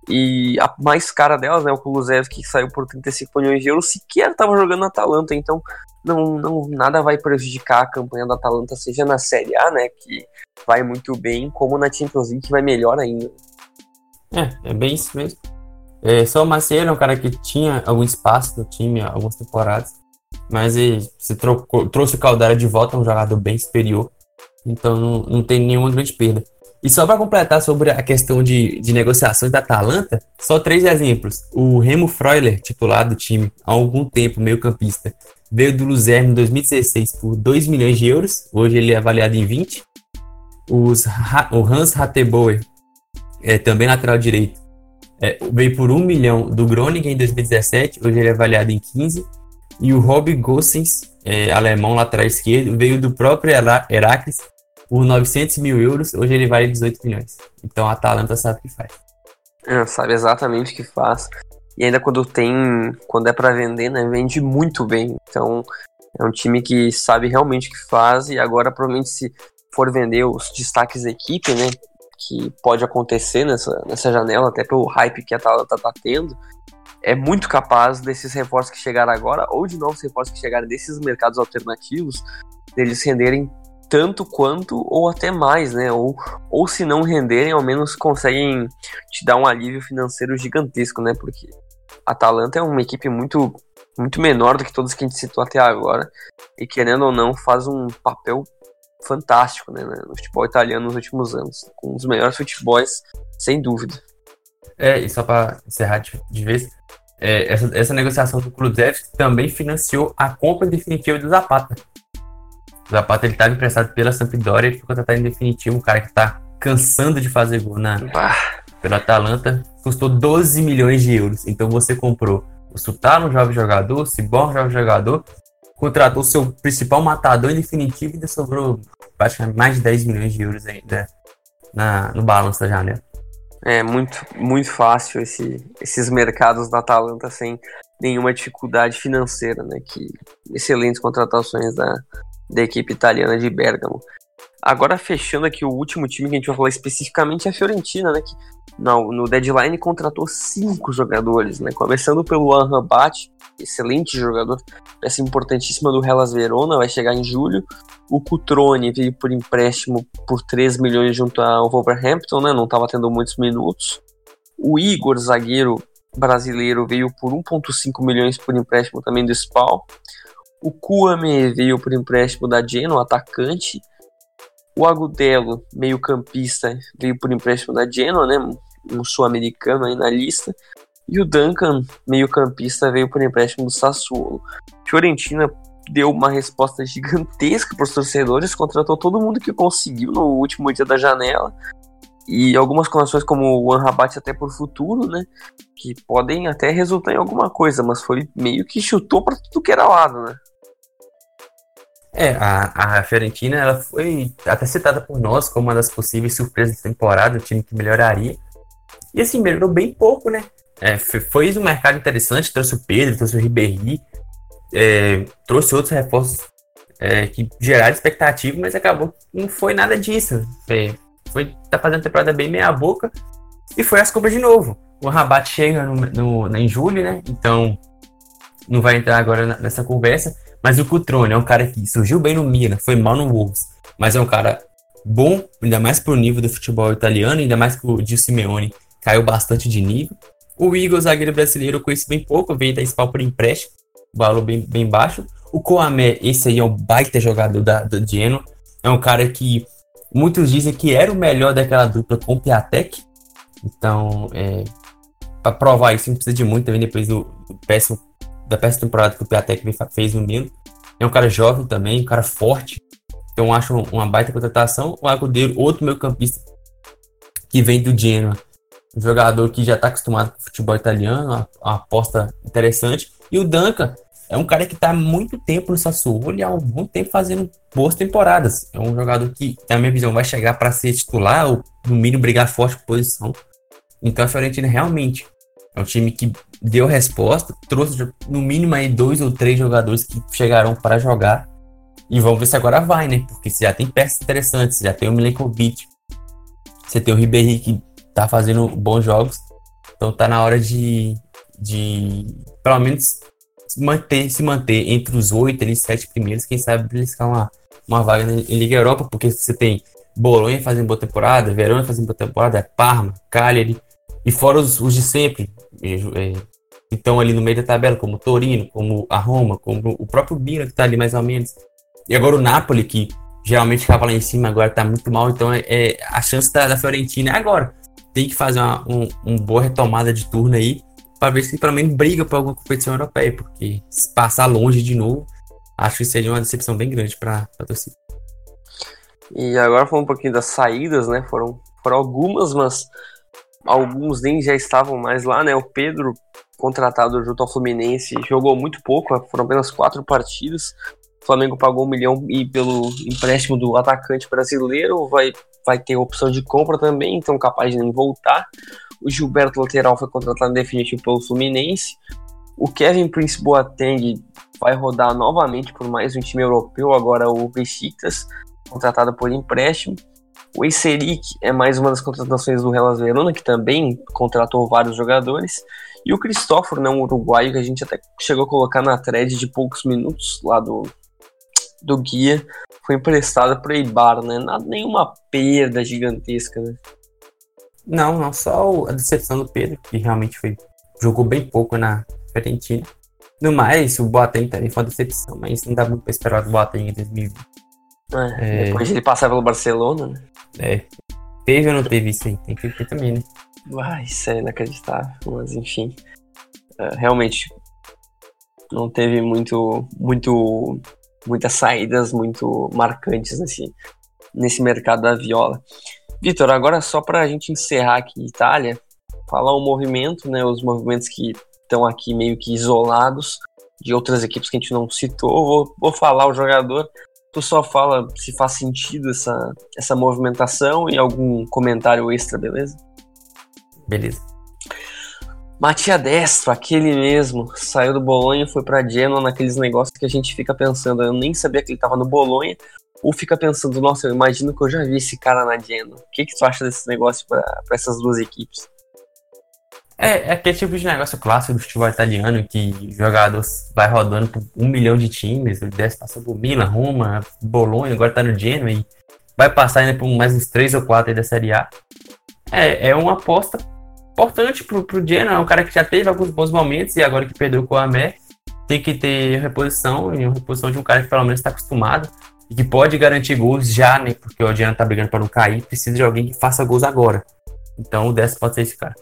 E a mais cara delas, né, o Kulusevski, que saiu por 35 milhões de euros, sequer estava jogando na Atalanta, então não, não nada vai prejudicar a campanha da Atalanta, seja na Série A, né, que vai muito bem, como na Champions League, que vai melhor ainda. É, é bem isso mesmo. É, só o Macedo é um cara que tinha algum espaço no time algumas temporadas, mas ele, se trocou, trouxe o Caldera de volta, um jogador bem superior, então não, não tem nenhuma grande perda. E só para completar sobre a questão de, de negociações da Atalanta, só três exemplos. O Remo Freuler, titular do time há algum tempo, meio campista, veio do Luzerne em 2016 por 2 milhões de euros, hoje ele é avaliado em 20. Os, o Hans Hatteboer, é, também lateral direito, é, veio por 1 milhão do Groningen em 2017, hoje ele é avaliado em 15. E o Rob Gossens, é, alemão lateral esquerdo, veio do próprio Heracles por 900 mil euros, hoje ele vale 18 milhões. Então a Atalanta sabe o que faz. É, sabe exatamente o que faz. E ainda quando tem, quando é para vender, né, vende muito bem. Então é um time que sabe realmente o que faz e agora provavelmente se for vender os destaques da equipe, né, que pode acontecer nessa, nessa janela, até pelo hype que a Atalanta tá tendo, é muito capaz desses reforços que chegaram agora, ou de novos reforços que chegaram desses mercados alternativos, deles renderem tanto quanto ou até mais, né? Ou, ou se não renderem, ao menos conseguem te dar um alívio financeiro gigantesco, né? Porque a Atalanta é uma equipe muito muito menor do que todos que a gente citou até agora e querendo ou não faz um papel fantástico né, no futebol italiano nos últimos anos, um dos melhores futebols sem dúvida. É, e só para encerrar de, de vez, é, essa, essa negociação do Kulusevski também financiou a compra definitiva do Zapata. O Zapata ele estava emprestado pela Sampdoria, ele foi contratado em definitivo, um cara que está cansando de fazer gol na, pela Atalanta, custou 12 milhões de euros. Então você comprou o Sutalo, um jovem jogador, o Cibor, um jovem jogador, contratou seu principal matador em definitivo e ainda sobrou praticamente mais de 10 milhões de euros ainda na, no balanço da janela. É muito, muito fácil esse, esses mercados da Atalanta sem nenhuma dificuldade financeira, né? Que excelentes contratações da, da equipe italiana de Bergamo. Agora fechando aqui o último time que a gente vai falar especificamente é a Fiorentina, né? Que no, no deadline contratou cinco jogadores, né? Começando pelo Anrabat, excelente jogador, peça importantíssima do Hellas Verona, vai chegar em julho. O Cutrone veio por empréstimo por 3 milhões junto ao Wolverhampton, né? Não estava tendo muitos minutos. O Igor, zagueiro brasileiro, veio por 1,5 milhões por empréstimo também do Spal. O Kuame veio por empréstimo da Genoa, atacante. O Agudelo, meio-campista, veio por empréstimo da Genoa, né? Um sul-americano aí na lista. E o Duncan, meio-campista, veio por empréstimo do Sassuolo. Fiorentina deu uma resposta gigantesca para os torcedores, contratou todo mundo que conseguiu no último dia da janela. E algumas condições como o Anrabat até por futuro, né? Que podem até resultar em alguma coisa, mas foi meio que chutou para tudo que era lado, né? É, a, a Fiorentina ela foi até citada por nós como uma das possíveis surpresas da temporada, o time que melhoraria. E assim, melhorou bem pouco, né? É, foi um mercado interessante, trouxe o Pedro, trouxe o Ribéry, é, trouxe outros reforços é, que geraram expectativa, mas acabou não foi nada disso. Foi, foi tá fazendo temporada bem meia boca e foi as compras de novo. O Rabat chega no, no, em julho, né? Então não vai entrar agora nessa conversa. Mas o Cutrone é um cara que surgiu bem no Milan, foi mal no Wolves, mas é um cara bom, ainda mais pro nível do futebol italiano, ainda mais que o Gil Simeone caiu bastante de nível. O Igor, zagueiro brasileiro, eu conheço bem pouco, veio da Spal por empréstimo, valor bem, bem baixo. O Coamé, esse aí é um baita jogador da, do Genoa, é um cara que muitos dizem que era o melhor daquela dupla com o Piatek. Então, é, para provar isso, não precisa de muito também depois do, do péssimo, da péssima temporada que o Piatek fez no Milan. É um cara jovem também, um cara forte. Então, acho uma baita contratação. O Agudeiro, outro meio campista que vem do Genoa um jogador que já está acostumado com o futebol italiano, uma, uma, aposta interessante. E o Duncan é um cara que está há muito tempo no Sassuolo e há algum tempo fazendo boas temporadas. É um jogador que, na minha visão, vai chegar para ser titular ou, no mínimo, brigar forte por posição. Então a Fiorentina realmente é um time que deu resposta, trouxe no mínimo aí dois ou três jogadores que chegarão para jogar. E vamos ver se agora vai, né? Porque você já tem peças interessantes, já tem o Milenkovic, você tem o Ribéry que tá fazendo bons jogos. Então tá na hora de, de pelo menos manter, se manter entre os oito, ali, sete primeiros, quem sabe beliscar uma, uma vaga em Liga Europa, porque você tem Bolonha fazendo boa temporada, Verona fazendo boa temporada, Parma, Cagliari, e fora os, os de sempre, é, estão ali no meio da tabela, como Torino, como a Roma, como o próprio Bira, que tá ali mais ou menos. E agora o Napoli, que geralmente ficava lá em cima, agora tá muito mal, então é, é a chance da, da Fiorentina é agora tem que fazer uma um, um boa retomada de turno aí para ver se pelo menos briga para alguma competição europeia, porque se passar longe de novo, acho que seria uma decepção bem grande para a torcida. E agora falando um pouquinho das saídas, né? Foram, foram algumas, mas alguns nem já estavam mais lá, né? O Pedro, contratado junto ao Fluminense, jogou muito pouco, foram apenas quatro partidas. O Flamengo pagou um milhão e pelo empréstimo do atacante brasileiro vai vai ter opção de compra também, então capaz de nem voltar. O Gilberto Lateral foi contratado definitivo pelo Fluminense. O Kevin Prince Boateng vai rodar novamente por mais um time europeu, agora o Besiktas, contratado por empréstimo. O Eiseric é mais uma das contratações do Hellas Verona, que também contratou vários jogadores. E o Cristóforo, né, um uruguaio que a gente até chegou a colocar na thread de poucos minutos lá do, do guia, foi emprestado para o Eibar, né? Nada, nenhuma perda gigantesca, né? Não, não, só a decepção do Pedro, que realmente foi jogou bem pouco na Fiorentina. No mais, o Boateng também foi uma decepção, mas não dá muito para esperar do Boateng em 2020. É, é... Depois de ele passar pelo Barcelona, né? É. Teve ou não teve isso aí? Tem que ver também, né? Ah, isso é inacreditável, mas enfim. É, realmente, não teve muito, muito, muitas saídas muito marcantes nesse, nesse mercado da viola. Vitor, agora só para a gente encerrar aqui Itália, falar o movimento, né, os movimentos que estão aqui meio que isolados de outras equipes que a gente não citou. Vou, vou falar o jogador, tu só fala se faz sentido essa, essa movimentação e algum comentário extra, beleza? Beleza. Matia Destro, aquele mesmo, saiu do Bolonha, foi para Genoa naqueles negócios que a gente fica pensando, eu nem sabia que ele estava no Bolonha, ou fica pensando, nossa, eu imagino que eu já vi esse cara na Genoa. O que, que tu acha desse negócio para essas duas equipes? É, é aquele tipo de negócio clássico do futebol italiano que jogador vai rodando por um milhão de times, ele desce, passa por Milan, Roma, Bolonha, agora tá no Genoa e vai passar ainda por mais uns três ou quatro aí da Série A. É, é uma aposta importante pro, pro Genoa, é um cara que já teve alguns bons momentos e agora que perdeu com o Amé, tem que ter reposição, e uma reposição de um cara que pelo menos está acostumado e que pode garantir gols já, né? Porque o Genoa tá brigando para não cair, precisa de alguém que faça gols agora. Então o Dessa pode ser esse cara.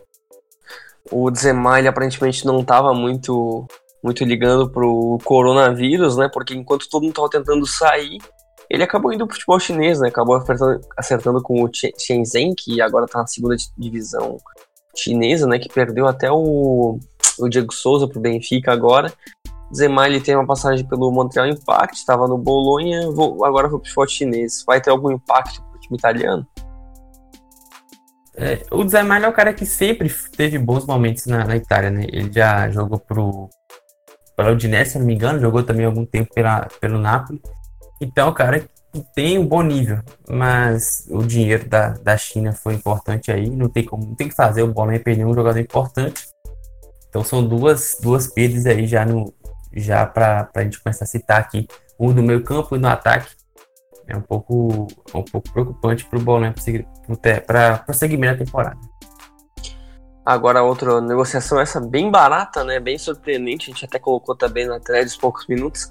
O Dzema, ele aparentemente não estava muito, muito ligando pro coronavírus, né? Porque enquanto todo mundo estava tentando sair, ele acabou indo pro futebol chinês, né? Acabou acertando, acertando com o Shenzhen, que agora está na segunda divisão chinesa, né? Que perdeu até o, o Diego Souza pro Benfica agora. Zemar ele tem uma passagem pelo Montreal Impact, estava no Bolonha, agora foi pro futebol chinês. Vai ter algum impacto pro time italiano? É, o Zemalho é o cara que sempre teve bons momentos na, na Itália, né? Ele já jogou pro, pela Udinese, se não me engano, jogou também algum tempo pela, pelo Napoli. Então, é o cara que tem um bom nível, mas o dinheiro da, da China foi importante aí, não tem como, não tem que fazer, o Bolonha perdeu um jogador importante. Então são duas, duas perdas aí já no já para a gente começar a citar aqui, um do meio campo e no ataque é um pouco, um pouco preocupante para o Bolonha para prosseguimento da temporada. Agora, outra negociação, essa bem barata, né? Bem surpreendente. A gente até colocou também na thread os poucos minutos.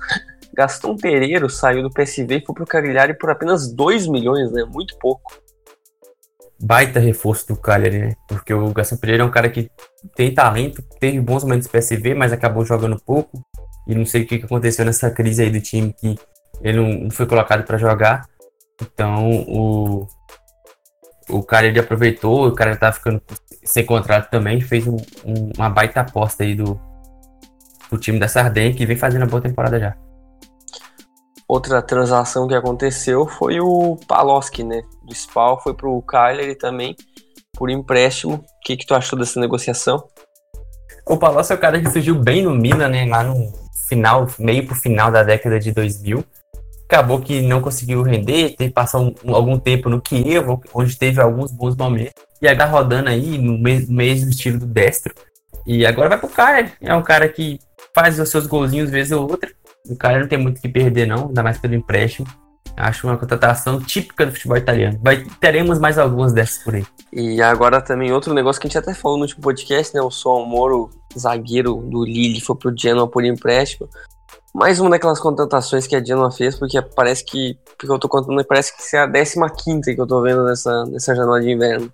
Gastão Pereiro saiu do PSV e foi pro Cagliari por apenas 2 milhões, né? Muito pouco. Baita reforço do Cagliari, né? Porque o Gastão Pereira é um cara que tem talento, teve bons momentos no PSV, mas acabou jogando pouco. E não sei o que aconteceu nessa crise aí do time que ele não foi colocado para jogar. Então o, o cara ele aproveitou, o cara tá ficando sem contrato também, fez um, um, uma baita aposta aí do, do time da Sardenha que vem fazendo a boa temporada já. Outra transação que aconteceu foi o Paloski, né? Do Spal foi pro Cagliari também por empréstimo. O que, que tu achou dessa negociação? O Paloski é o cara que surgiu bem no Milan, né? Lá no final, meio pro final da década de 2000 acabou que não conseguiu render, teve que passar um, algum tempo no Kiev, onde teve alguns bons momentos, e agora rodando aí no mesmo estilo do Destro. E agora vai pro cara, é um cara que faz os seus golzinhos vez ou outra. O cara não tem muito o que perder, não, ainda mais pelo empréstimo. Acho uma contratação típica do futebol italiano. Vai, teremos mais algumas dessas por aí. E agora também outro negócio que a gente até falou no último podcast, né? O Sol Moro, zagueiro do Lille, foi pro Genoa por empréstimo mais uma daquelas contratações que a Genoa fez, porque parece que, porque eu tô contando, parece que é a 15 que eu tô vendo nessa, nessa janela de inverno.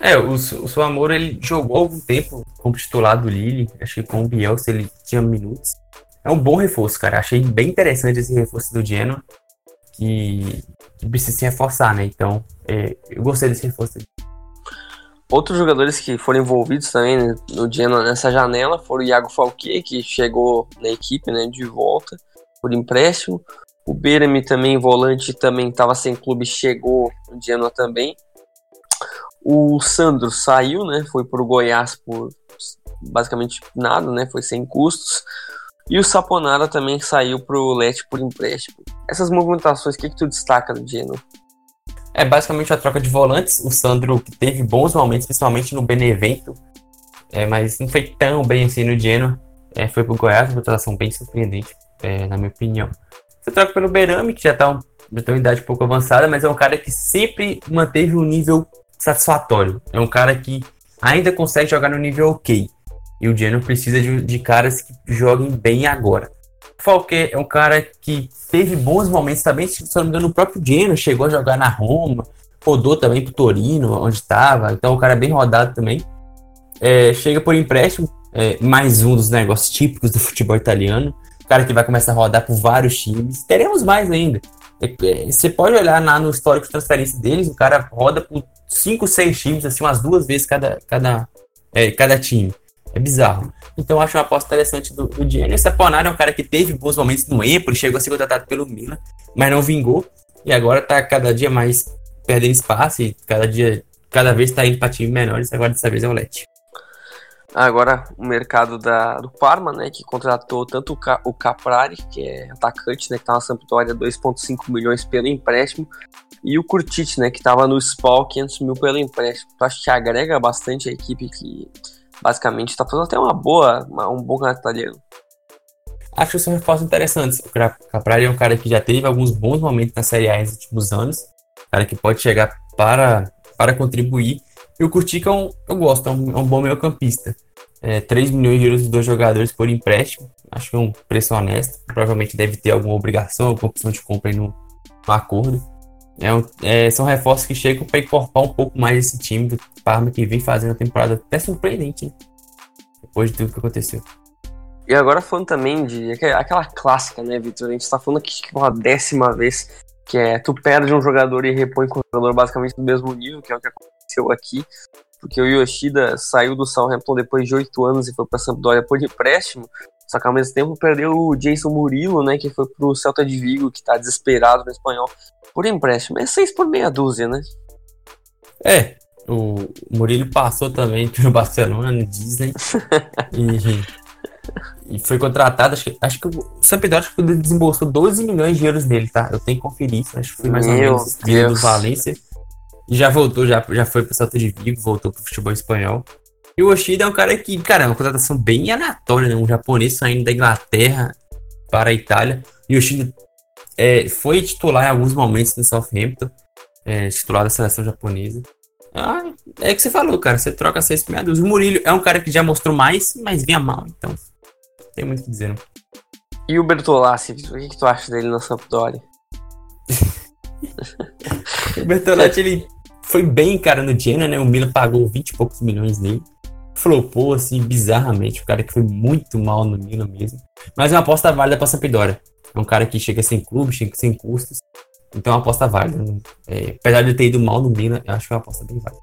É, o, o seu amor ele jogou algum tempo como titular do Lille, acho que com o Bielsa ele tinha minutos. É um bom reforço, cara. Achei bem interessante esse reforço do Genoa, que, que precisa se reforçar, né? Então, é, eu gostei desse reforço. Outros jogadores que foram envolvidos também né, no Genoa nessa janela foram o Iago Falque, que chegou na equipe né, de volta por empréstimo. O Berami também, volante, também estava sem clube, chegou no Genoa também. O Sandro saiu, né? Foi para o Goiás por basicamente nada, né? Foi sem custos. E o Saponara também saiu para o Leti por empréstimo. Essas movimentações, o que, que tu destaca no Genoa? É basicamente a troca de volantes. O Sandro, que teve bons momentos, principalmente no Benevento, é, mas não foi tão bem assim no Genoa. É, foi pro Goiás, uma contratação bem surpreendente, é, na minha opinião. Você troca pelo Berame, que já tá já tem uma idade um pouco avançada, mas é um cara que sempre manteve um nível satisfatório. É um cara que ainda consegue jogar no nível ok. E o Genoa precisa de, de caras que joguem bem agora. Falque é um cara que teve bons momentos também, se não me engano, o próprio Genoa chegou a jogar na Roma, rodou também pro Torino, onde estava, então o cara é bem rodado também. É, chega por empréstimo, é, mais um dos negócios típicos do futebol italiano. Cara que vai começar a rodar por vários times. Teremos mais ainda. É, é, você pode olhar lá no histórico de transferência deles, o cara roda por 5, 6 times, assim, umas duas vezes cada, cada, é, cada time. É bizarro. Então eu acho uma aposta interessante do, do Gianni. O é um cara que teve bons momentos no Empoli, chegou a ser contratado pelo Milan, mas não vingou. E agora tá cada dia mais perdendo espaço e cada dia, cada vez tá indo para times menores. Agora dessa vez é o Leti. Agora o mercado da, do Parma, né, que contratou tanto o, Ca, o Caprari, que é atacante, né, que tá na Sampdoria 2.5 milhões pelo empréstimo, e o Curtit, né, que estava no SPAL 500 mil pelo empréstimo. Tu acho que agrega bastante a equipe que basicamente está fazendo até uma boa, uma, um bom campeonato italiano. Acho que são reforços interessantes. O Caprari é um cara que já teve alguns bons momentos na Série A nos últimos anos, cara que pode chegar para, para contribuir e o Curtica é um, eu gosto, é um, é um bom meio campista. É, 3 milhões de euros de dois jogadores por empréstimo. Acho que é um preço honesto. Provavelmente deve ter alguma obrigação, alguma opção de compra aí no, no acordo. É um, é, são reforços que chegam para incorporar um pouco mais esse time do Parma que vem fazendo a temporada até surpreendente, hein? depois de tudo que aconteceu. E agora falando também de aquela clássica, né, Vitor? A gente está falando aqui uma décima vez que é tu perde um jogador e repõe com um jogador basicamente do mesmo nível, que é o que aconteceu aqui, porque o Yoshida saiu do Southampton depois de oito anos e foi para Sampdoria por empréstimo, só que ao mesmo tempo perdeu o Jason Murilo, né, que foi pro Celta de Vigo, que tá desesperado no espanhol, por empréstimo. É seis por meia dúzia, né? É, o Murilo passou também pelo *laughs* Barcelona, no Disney, *laughs* e e foi contratado, acho que, acho que o Sampdoria desembolsou 12 milhões de euros nele, tá? Eu tenho que conferir isso, acho que foi mais Meu ou menos do Valência. E já voltou, já, já foi pro Celta de Vigo, voltou pro futebol espanhol. E o Oshida é um cara que, cara, é uma contratação bem aleatória, né? Um japonês saindo da Inglaterra para a Itália. E o Oshida é, foi titular em alguns momentos no Southampton, é, titular da seleção japonesa. Ah, é que você falou, cara. Você troca seis meados. O Murilo é um cara que já mostrou mais, mas vinha mal, então. Tem muito o que dizer. Não. E o Bertolazzi, o que, que tu acha dele na Sampdoria? *laughs* o Bertolazzi, ele foi bem, cara, no Genoa, né? O Milan pagou 20 e poucos milhões nele. Flopou, assim, bizarramente. O cara que foi muito mal no Milan mesmo. Mas é uma aposta válida pra Sampdoria. É um cara que chega sem clube, chega sem custos. Então é uma aposta válida. Né? É, apesar de ter ido mal no Milan, eu acho que é uma aposta bem válida.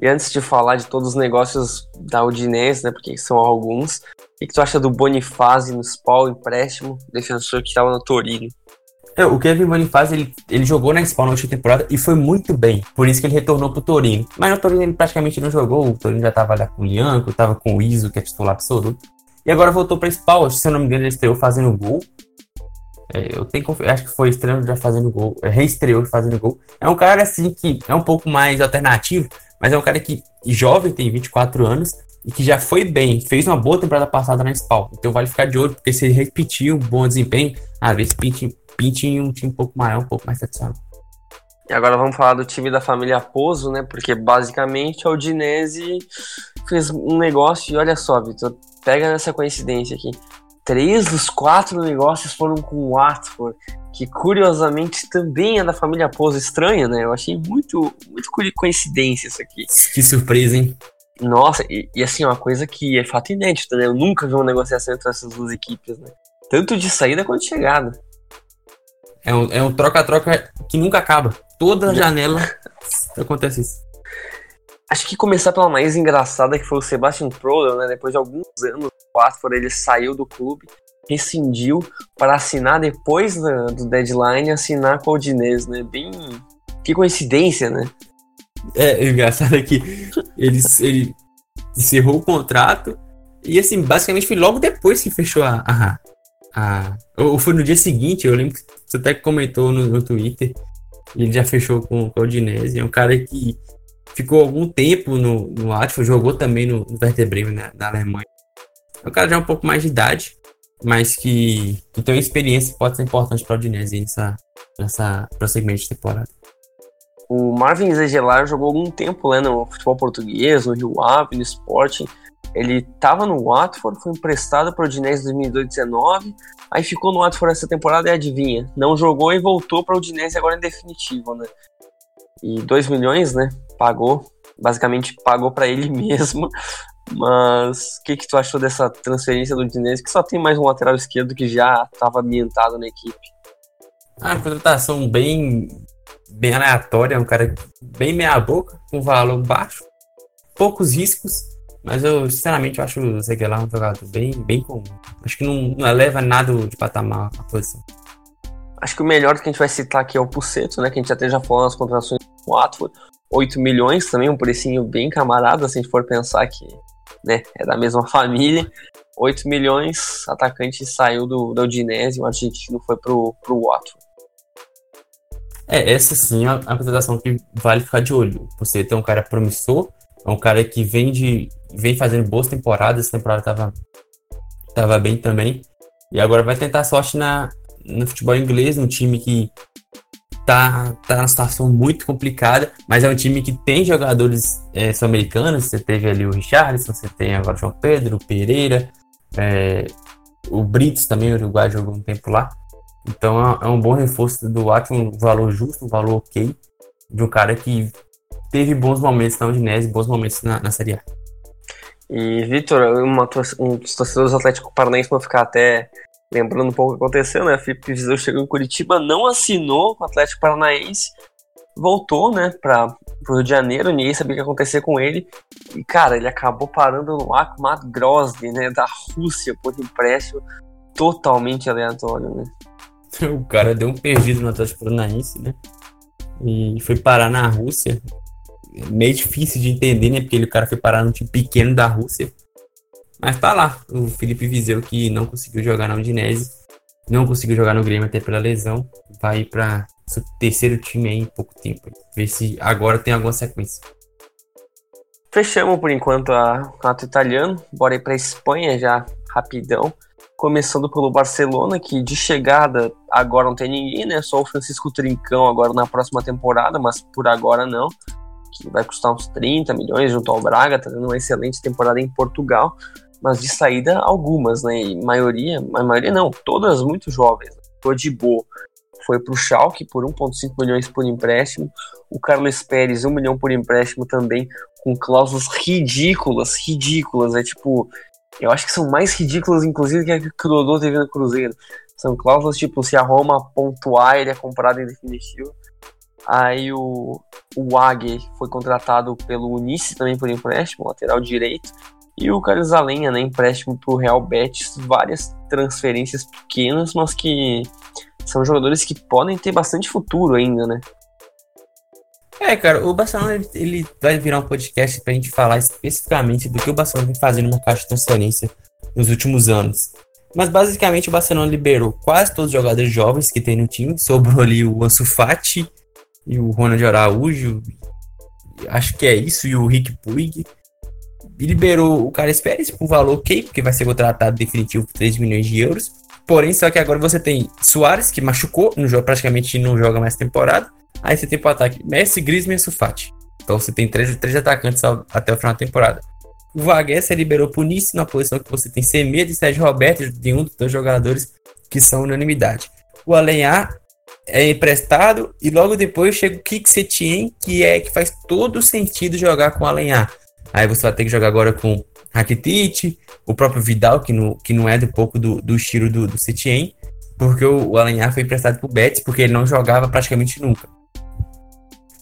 E antes de falar de todos os negócios da Udinese, né, porque são alguns, o que, tu acha do Bonifazzi no Spal, empréstimo, defensor que estava no Torino? O Kevin Bonifazzi, ele, ele jogou na Spal na última temporada e foi muito bem, por isso que ele retornou pro Torino. Mas no Torino ele praticamente não jogou, o Torino já estava lá com o Ianco, estava com o Iso, que é titular absoluto. E agora voltou pra Spal, se eu não me engano ele estreou fazendo gol, é, eu tenho acho que foi estreando já fazendo gol, é, reestreou fazendo gol. É um cara assim que é um pouco mais alternativo, mas é um cara que jovem, tem 24 anos e que já foi bem, fez uma boa temporada passada na Spal. Então vale ficar de olho, porque se ele repetir um bom desempenho, às vezes pinte em um time um pouco maior, um pouco mais tradicional. E agora vamos falar do time da família Pozo, né? Porque basicamente a Udinese fez um negócio e olha só, Vitor, pega nessa coincidência aqui três dos quatro negócios foram com o Watford, que curiosamente também é da família Pouso estranha, né? Eu achei muito, muito coincidência isso aqui. Que surpresa, hein? Nossa, e, e assim, uma coisa que é fato inédito, né? Eu nunca vi uma negociação entre essas duas equipes, né? Tanto de saída quanto de chegada. É um, é um troca-troca que nunca acaba. Toda *laughs* janela acontece isso. Acho que começar pela mais engraçada que foi o Sebastian Proder, né? Depois de alguns anos, o Watford ele saiu do clube, rescindiu para assinar depois do, do deadline, assinar com o Udinese, né? Bem, que coincidência, né? É, o engraçado é que ele, ele encerrou o contrato e assim, basicamente foi logo depois que fechou a, a, a, ou foi no dia seguinte, eu lembro que você até comentou no, no Twitter, ele já fechou com, o Udinese, é um cara que ficou algum tempo no, no Watford, jogou também no, no Werder Bremen, na, na Alemanha. É um cara já um pouco mais de idade, mas que, que tem experiência pode ser importante para o Udinese nessa, nessa prosseguimento de temporada. O Marvin Zegelar jogou algum tempo né, no futebol português, no Rio Ave, no Sporting. Ele estava no Watford, foi emprestado para o Udinese em 2019, aí ficou no Watford essa temporada e adivinha, não jogou e voltou para o Udinese agora em definitivo, né? E 2 milhões, né? Pagou, basicamente pagou para ele *laughs* mesmo. Mas o que, que tu achou dessa transferência do Udinese, que só tem mais um lateral esquerdo que já estava ambientado na equipe? Ah, contratação bem bem aleatória, um cara bem meia boca, com valor baixo, poucos riscos, mas eu sinceramente eu acho o Zeguelar um jogador bem, bem comum. Acho que não, não eleva nada de patamar a posição. Acho que o melhor que a gente vai citar aqui é o Puceto, né? Que a gente até já falou nas contratações do Watford. 8 milhões também, um precinho bem camarada, se a gente for pensar que né, é da mesma *laughs* família. 8 milhões, atacante saiu do, do Udinese, o argentino foi pro, pro Watford. É, essa sim é uma apresentação que vale ficar de olho. Você tem um cara promissor, é um cara que vem de vem fazendo boas temporadas, essa temporada tava, tava bem também. E agora vai tentar sorte na, no futebol inglês, um time que tá, tá numa situação muito complicada, mas é um time que tem jogadores é, sul-americanos. Você teve ali o Richarlison, você tem agora o João Pedro, o Pereira, é, o Britos também, o Uruguai jogou um tempo lá. Então é, é um bom reforço do Watson, um valor justo, um valor ok, de um cara que teve bons momentos na Udinese, bons momentos na, na Série A. E, Vitor, dos torcedores do Atlético Paranaense vão ficar até lembrando um pouco o que aconteceu, né? Felipe Viseu chegou em Curitiba, não assinou com o Atlético Paranaense, voltou, né, para o Rio de Janeiro, ninguém sabia o que ia acontecer com ele. E, cara, ele acabou parando no Akhmat Grozny, né, da Rússia, por empréstimo totalmente aleatório, né? *laughs* o cara deu um perdido no Atlético Paranaense, né? E foi parar na Rússia. Meio difícil de entender, né? Porque o cara foi parar num time pequeno da Rússia. Mas tá lá, o Felipe Viseu que não conseguiu jogar na Udinese, não conseguiu jogar no Grêmio até pela lesão, vai para terceiro time aí em pouco tempo. Ver se agora tem alguma sequência. Fechamos por enquanto a ato italiano, bora ir para Espanha já rapidão começando pelo Barcelona, que de chegada agora não tem ninguém, né? Só o Francisco Trincão agora na próxima temporada, mas por agora não. Que vai custar uns 30 milhões junto ao Braga, tá tendo uma excelente temporada em Portugal. Mas de saída, algumas, né? E maioria, a maioria não, todas muito jovens. Né? boa foi para o Schalke por 1,5 milhões por empréstimo. O Carlos Pérez, 1 milhão por empréstimo também, com cláusulas ridículas, ridículas. É tipo, eu acho que são mais ridículas, inclusive, que a que o Dodô teve no Cruzeiro. São cláusulas tipo, se a Roma pontuar, ele é comprado em definitivo. Aí o, o Agui foi contratado pelo Unice também por empréstimo, lateral direito. E o Carlos Alenha, né, empréstimo para o Real Betis. Várias transferências pequenas, mas que são jogadores que podem ter bastante futuro ainda, né? É, cara, o Barcelona ele, ele, vai virar um podcast pra gente falar especificamente do que o Barcelona vem fazendo na caixa de transferência nos últimos anos. Mas basicamente o Barcelona liberou quase todos os jogadores jovens que tem no time. Sobrou ali o Ansu Fati e o Ronald Araújo. Acho que é isso, e o Rick Puig. E liberou o Carlos Pérez por valor ok, porque vai ser contratado definitivo por 3 milhões de euros. Porém, só que agora você tem Soares, que machucou, no jogo, praticamente não joga mais temporada. Aí você tem pro ataque Messi, Griezmann e Sufati. Então você tem três, três atacantes até o final da temporada. O Vagué você liberou pro Nice na posição que você tem Semedo e Sérgio Roberto, de um dos dois jogadores que são unanimidade. O Alenhar é emprestado e logo depois chega o Kik Setien, que é que faz todo sentido jogar com Alenhar. Aí você vai ter que jogar agora com Rakitic, o próprio Vidal, que não, que não é do pouco do, do estilo do, do Setien, porque o, o Alenhar foi emprestado pro Betis, porque ele não jogava praticamente nunca.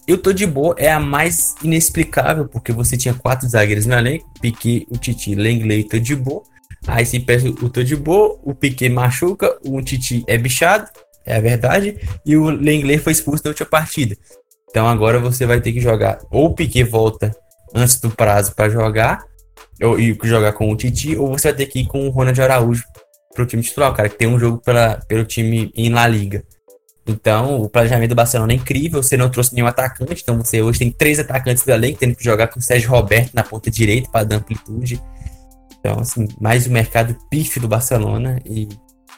E o Todibo é a mais inexplicável, porque você tinha quatro zagueiros no elenco, Piquet, o Titi, Lenglet e Todibo. Aí se perde o Todibo, o Piquet machuca, o Titi é bichado, é a verdade, e o Lenglet foi expulso da última partida. Então agora você vai ter que jogar, ou o Piquet volta antes do prazo para jogar, ou, e jogar com o Titi, ou você vai ter que ir com o Ronald Araújo para o time titular, cara, que tem um jogo pela, pelo time em La Liga. Então, o planejamento do Barcelona é incrível. Você não trouxe nenhum atacante, então você hoje tem três atacantes do elenco, tendo que jogar com o Sérgio Roberto na ponta direita para dar amplitude. Então, assim, mais um mercado pife do Barcelona. E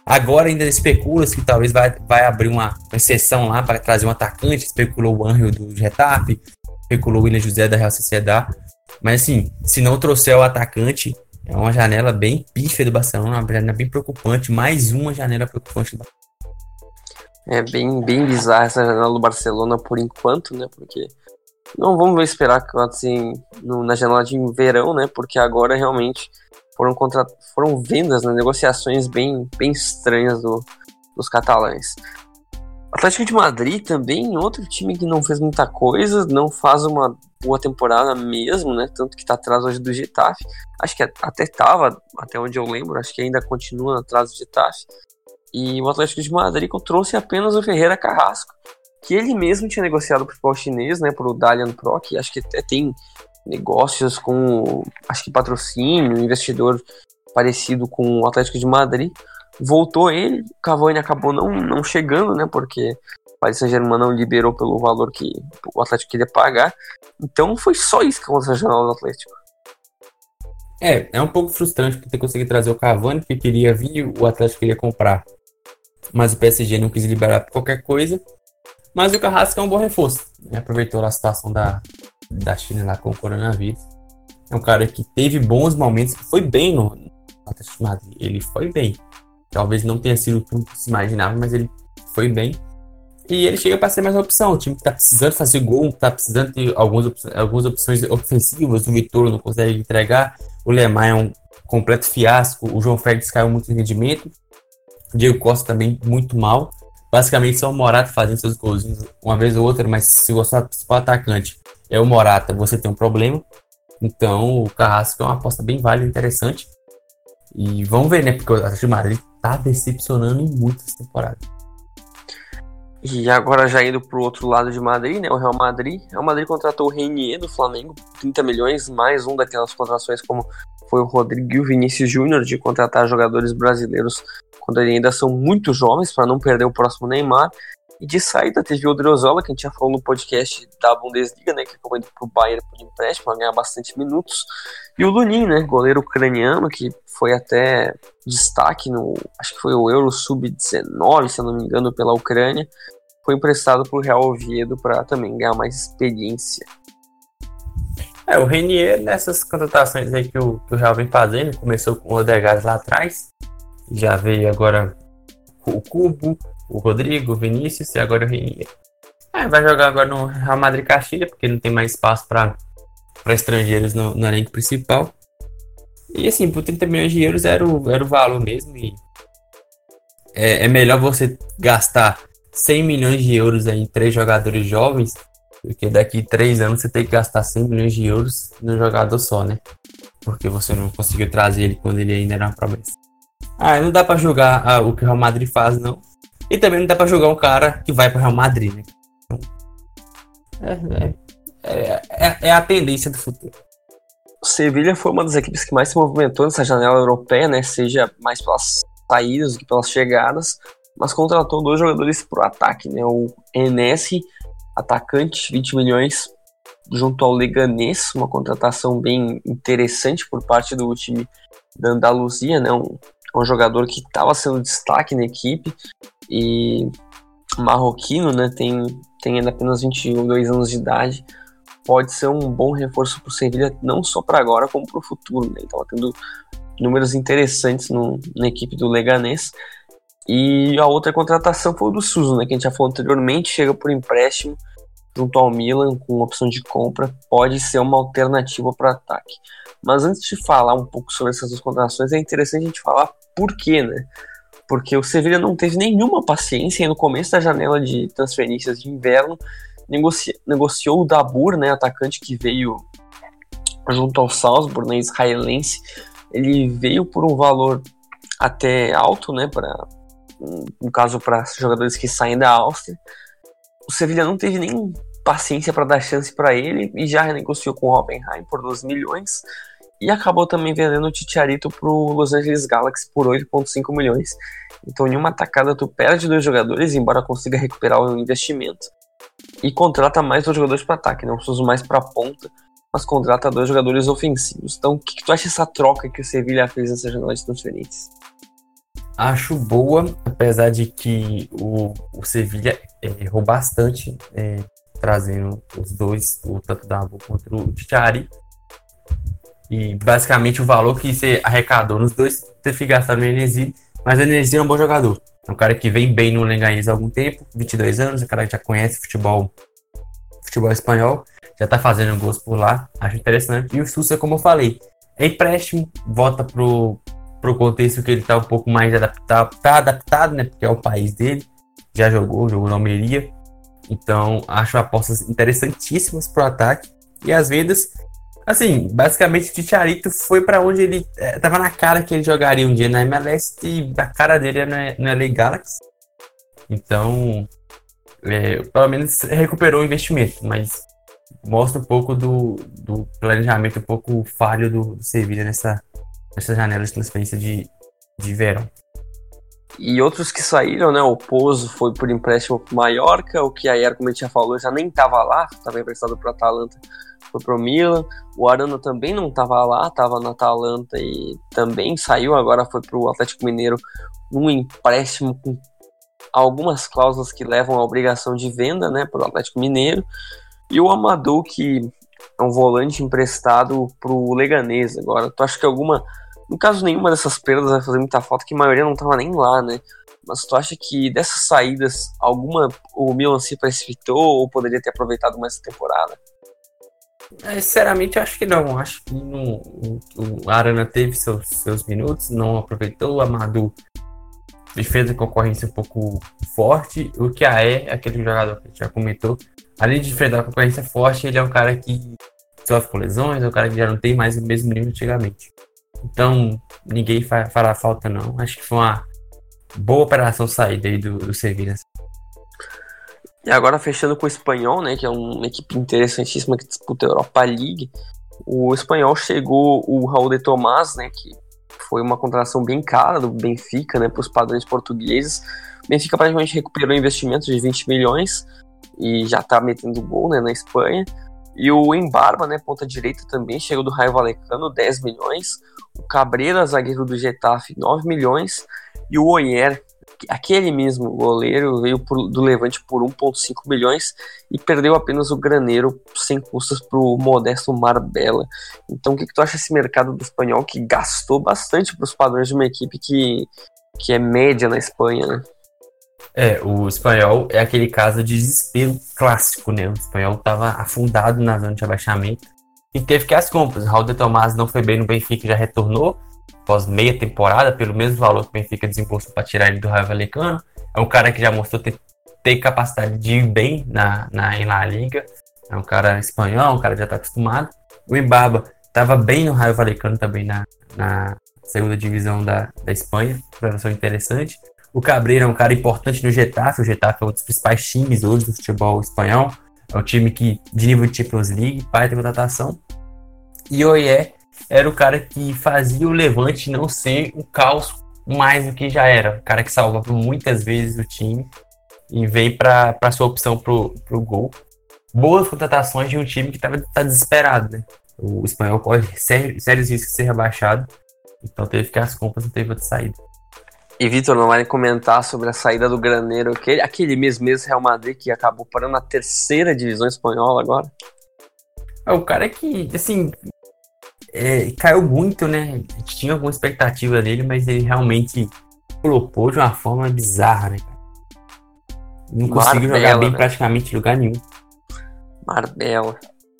agora ainda especula-se que talvez vai, vai abrir uma, exceção lá para trazer um atacante. Especulou o Anjo do Getafe, especulou o William José da Real Sociedade. Mas, assim, se não trouxer o atacante, é uma janela bem pífia do Barcelona, uma janela bem preocupante. Mais uma janela preocupante do. É bem, bem bizarra essa janela do Barcelona por enquanto, né? Porque não vamos esperar assim no, na janela de verão, né? Porque agora realmente foram contra, foram vendas, né? negociações bem, bem estranhas do, dos catalães. Atlético de Madrid também, outro time que não fez muita coisa, não faz uma boa temporada mesmo, né? Tanto que tá atrás hoje do Getafe. Acho que até tava, até onde eu lembro, acho que ainda continua atrás do Getafe. E o Atlético de Madrid trouxe apenas o Ferreira Carrasco, que ele mesmo tinha negociado para o futebol chinês, né, para o Dalian Pro, que acho que até tem negócios com, acho que patrocínio, investidor parecido com o Atlético de Madrid. Voltou ele, Cavani acabou não, não chegando, né, porque o Paris Saint-Germain não liberou pelo valor que o Atlético queria pagar. Então foi só isso que aconteceu na do Atlético. É, é um pouco frustrante por ter conseguido trazer o Cavani, que queria vir o Atlético queria comprar mas o PSG não quis liberar por qualquer coisa. Mas o Carrasco é um bom reforço. Né? Aproveitou a situação da, da China lá com o coronavírus. É um cara que teve bons momentos, foi bem no, Atlético Madrid. Ele foi bem. Talvez não tenha sido tudo que se imaginava, mas ele foi bem. E ele chega para ser mais uma opção. O time que está precisando fazer gol, está precisando ter algumas, algumas opções ofensivas. O Vitor não consegue entregar. O Lemar é um completo fiasco. O João Félix caiu muito em rendimento. Diego Costa também muito mal. Basicamente só o Morata fazendo seus gols uma vez ou outra, mas se o seu principal atacante é o Morata, você tem um problema. Então o Carrasco é uma aposta bem válida, interessante. E vamos ver, né? Porque o Atlético de Madrid tá decepcionando em muitas temporadas. E agora já indo pro outro lado de Madrid, né? O Real Madrid. O Real Madrid contratou o Renier do Flamengo, 30 milhões, mais um daquelas contratações como foi o Rodrigo e o Vinícius Júnior de contratar jogadores brasileiros quando ainda são muito jovens, para não perder o próximo Neymar. E de saída teve o Odriozola, que a gente já falou no podcast da Bundesliga, né, que acabou indo pro Bayern por empréstimo, para ganhar bastante minutos. E o Lunin, né, goleiro ucraniano, que foi até destaque no, acho que foi o Euro Sub-19, se eu não me engano, pela Ucrânia. Foi emprestado pro Real Oviedo para também ganhar mais experiência. É, o Renier, nessas contratações aí que o, que o Real vem fazendo, começou com o Odegaard lá atrás, já veio agora o Cubo, o Rodrigo, o Vinícius e agora o Renier. É, vai jogar agora no Real Madrid Castilha, porque não tem mais espaço para estrangeiros no, no elenco principal. E assim, por 30 milhões de euros era o, era o valor mesmo. E é, é melhor você gastar 100 milhões de euros em três jogadores jovens porque daqui três anos você tem que gastar 100 milhões de euros no jogador só, né? Porque você não conseguiu trazer ele quando ele ainda era uma promessa. Ah, não dá para jogar ah, o que o Real Madrid faz, não. E também não dá para jogar um cara que vai para o Real Madrid, né? Então, é, é, é, é, a tendência do futuro. O Sevilha foi uma das equipes que mais se movimentou nessa janela europeia, né? Seja mais pelas saídas do que pelas chegadas, mas contratou dois jogadores para o ataque, né? O Enes atacante, 20 milhões junto ao Leganês, uma contratação bem interessante por parte do time da Andaluzia, né? Um, um jogador que estava sendo destaque na equipe e marroquino, né? Tem, tem ainda apenas 22 anos de idade. Pode ser um bom reforço para o Sevilha, não só para agora, como para o futuro. Né? Estava tendo números interessantes no, na equipe do Leganês. E a outra contratação foi o do Suso, né, que a gente já falou anteriormente, chega por empréstimo junto ao Milan com opção de compra, pode ser uma alternativa para ataque. Mas antes de falar um pouco sobre essas duas contratações, é interessante a gente falar por quê, né? Porque o Sevilla não teve nenhuma paciência e no começo da janela de transferências de inverno negocia, negociou o Dabur, né, atacante que veio junto ao Salzburg, né, israelense. Ele veio por um valor até alto, né, para no caso para jogadores que saem da Áustria. O Sevilla não teve nem paciência para dar chance para ele e já renegociou com o Hoffenheim por 12 milhões. E acabou também vendendo o Titiarito pro Los Angeles Galaxy por 8,5 milhões. Então, em uma tacada, tu perde dois jogadores, embora consiga recuperar o investimento, e contrata mais dois jogadores para ataque, não precisa mais para ponta, mas contrata dois jogadores ofensivos. Então, o que, que tu acha dessa troca que o Sevilla fez nessa janela de transferências? Acho boa, apesar de que o, o Sevilla errou bastante, é, trazendo os dois, o tanto da quanto o Tiari. E basicamente o valor que você arrecadou nos dois, você fica gastando energia, mas a energia é um bom jogador. É um cara que vem bem no Lenganês há algum tempo, 22 anos, é um cara que já conhece futebol, futebol espanhol, já tá fazendo gols por lá, acho interessante. E o Sousa, como eu falei, é empréstimo, volta pro, pro contexto que ele tá um pouco mais adaptado, tá adaptado, né, porque é o país dele, já jogou, jogou na Almeria. Então, acho apostas interessantíssimas pro ataque. E as vendas, assim, basicamente o Ticharito foi para onde ele é, tava na cara que ele jogaria um dia na MLS e a cara dele é na, na LA Galaxy. Então, é, pelo menos recuperou o investimento, mas mostra um pouco do, do planejamento um pouco falho do, do Sevilla nessa, nessa janela de transferência de, de verão. E outros que saíram, né? O Pozo foi por empréstimo para Mallorca, o que a Ayer, como a gente já falou, já nem estava lá, estava emprestado para Atalanta, foi para o Milan. O Arana também não estava lá, estava na Atalanta e também saiu, agora foi para o Atlético Mineiro num empréstimo com algumas cláusulas que levam à obrigação de venda, né, para o Atlético Mineiro. E o Amadou, que é um volante emprestado para o Leganês agora. Tu acha que alguma no caso, nenhuma dessas perdas vai fazer muita falta, que a maioria não tava nem lá, né? Mas tu acha que dessas saídas, alguma o Milan se precipitou ou poderia ter aproveitado mais essa temporada? É, sinceramente, acho que não. Acho que não, o Arana teve seus, seus minutos, não aproveitou. O Amadou fez a concorrência um pouco forte. O que é aquele jogador que já comentou, além de enfrentar a concorrência forte, ele é um cara que sofre com lesões, é um cara que já não tem mais o mesmo nível antigamente. Então, ninguém fará falta, não. Acho que foi uma boa operação sair aí do, do Sevilla. E agora fechando com o Espanhol, né, que é uma equipe interessantíssima que disputa a Europa League. O Espanhol chegou o Raul de Tomás, né, que foi uma contratação bem cara do Benfica, né, para os padrões portugueses. O Benfica praticamente recuperou investimentos de 20 milhões e já está metendo gol, né, na Espanha. E o Embarba, né, ponta direita também, chegou do Raio Valecano, 10 milhões. O Cabreira, zagueiro do Getafe, 9 milhões. E o Oyer, aquele mesmo goleiro, veio por, do Levante por 1,5 milhões e perdeu apenas o Graneiro sem custas para o modesto Marbella. Então, o que, que tu acha desse mercado do espanhol que gastou bastante para os padrões de uma equipe que, que é média na Espanha, né? É, o espanhol é aquele caso de desespero clássico, né? O espanhol estava afundado na zona de abaixamento e teve que as compras. Raul de Tomás não foi bem no Benfica, já retornou após meia temporada, pelo mesmo valor que o Benfica desembolsou para tirar ele do Raio Valecano. É um cara que já mostrou ter, ter capacidade de ir bem na, na, La Liga. É um cara espanhol, um cara que já está acostumado. O Embarba estava bem no Raio Valecano também na, na segunda divisão da, da Espanha, relação interessante. O Cabreira é um cara importante no Getafe. O Getafe é um dos principais times hoje do futebol espanhol. É um time que de nível de Champions League, pai de contratação. E o era o cara que fazia o Levante não ser um caos mais do que já era. O cara que salvava muitas vezes o time e veio para sua opção pro, pro gol. Boas contratações de um time que estava tá desesperado, né? O espanhol corre sérios riscos de ser rebaixado. Então teve que as compras não teve outra saída. E Vitor não vai comentar sobre a saída do Graneiro, aquele, aquele mesmo, mesmo Real Madrid que acabou parando na terceira divisão espanhola agora. É o cara que, assim, é, caiu muito, né? Tinha alguma expectativa dele, mas ele realmente flopou de uma forma bizarra, né, Não conseguiu jogar bem né? praticamente em lugar nenhum. Marbella.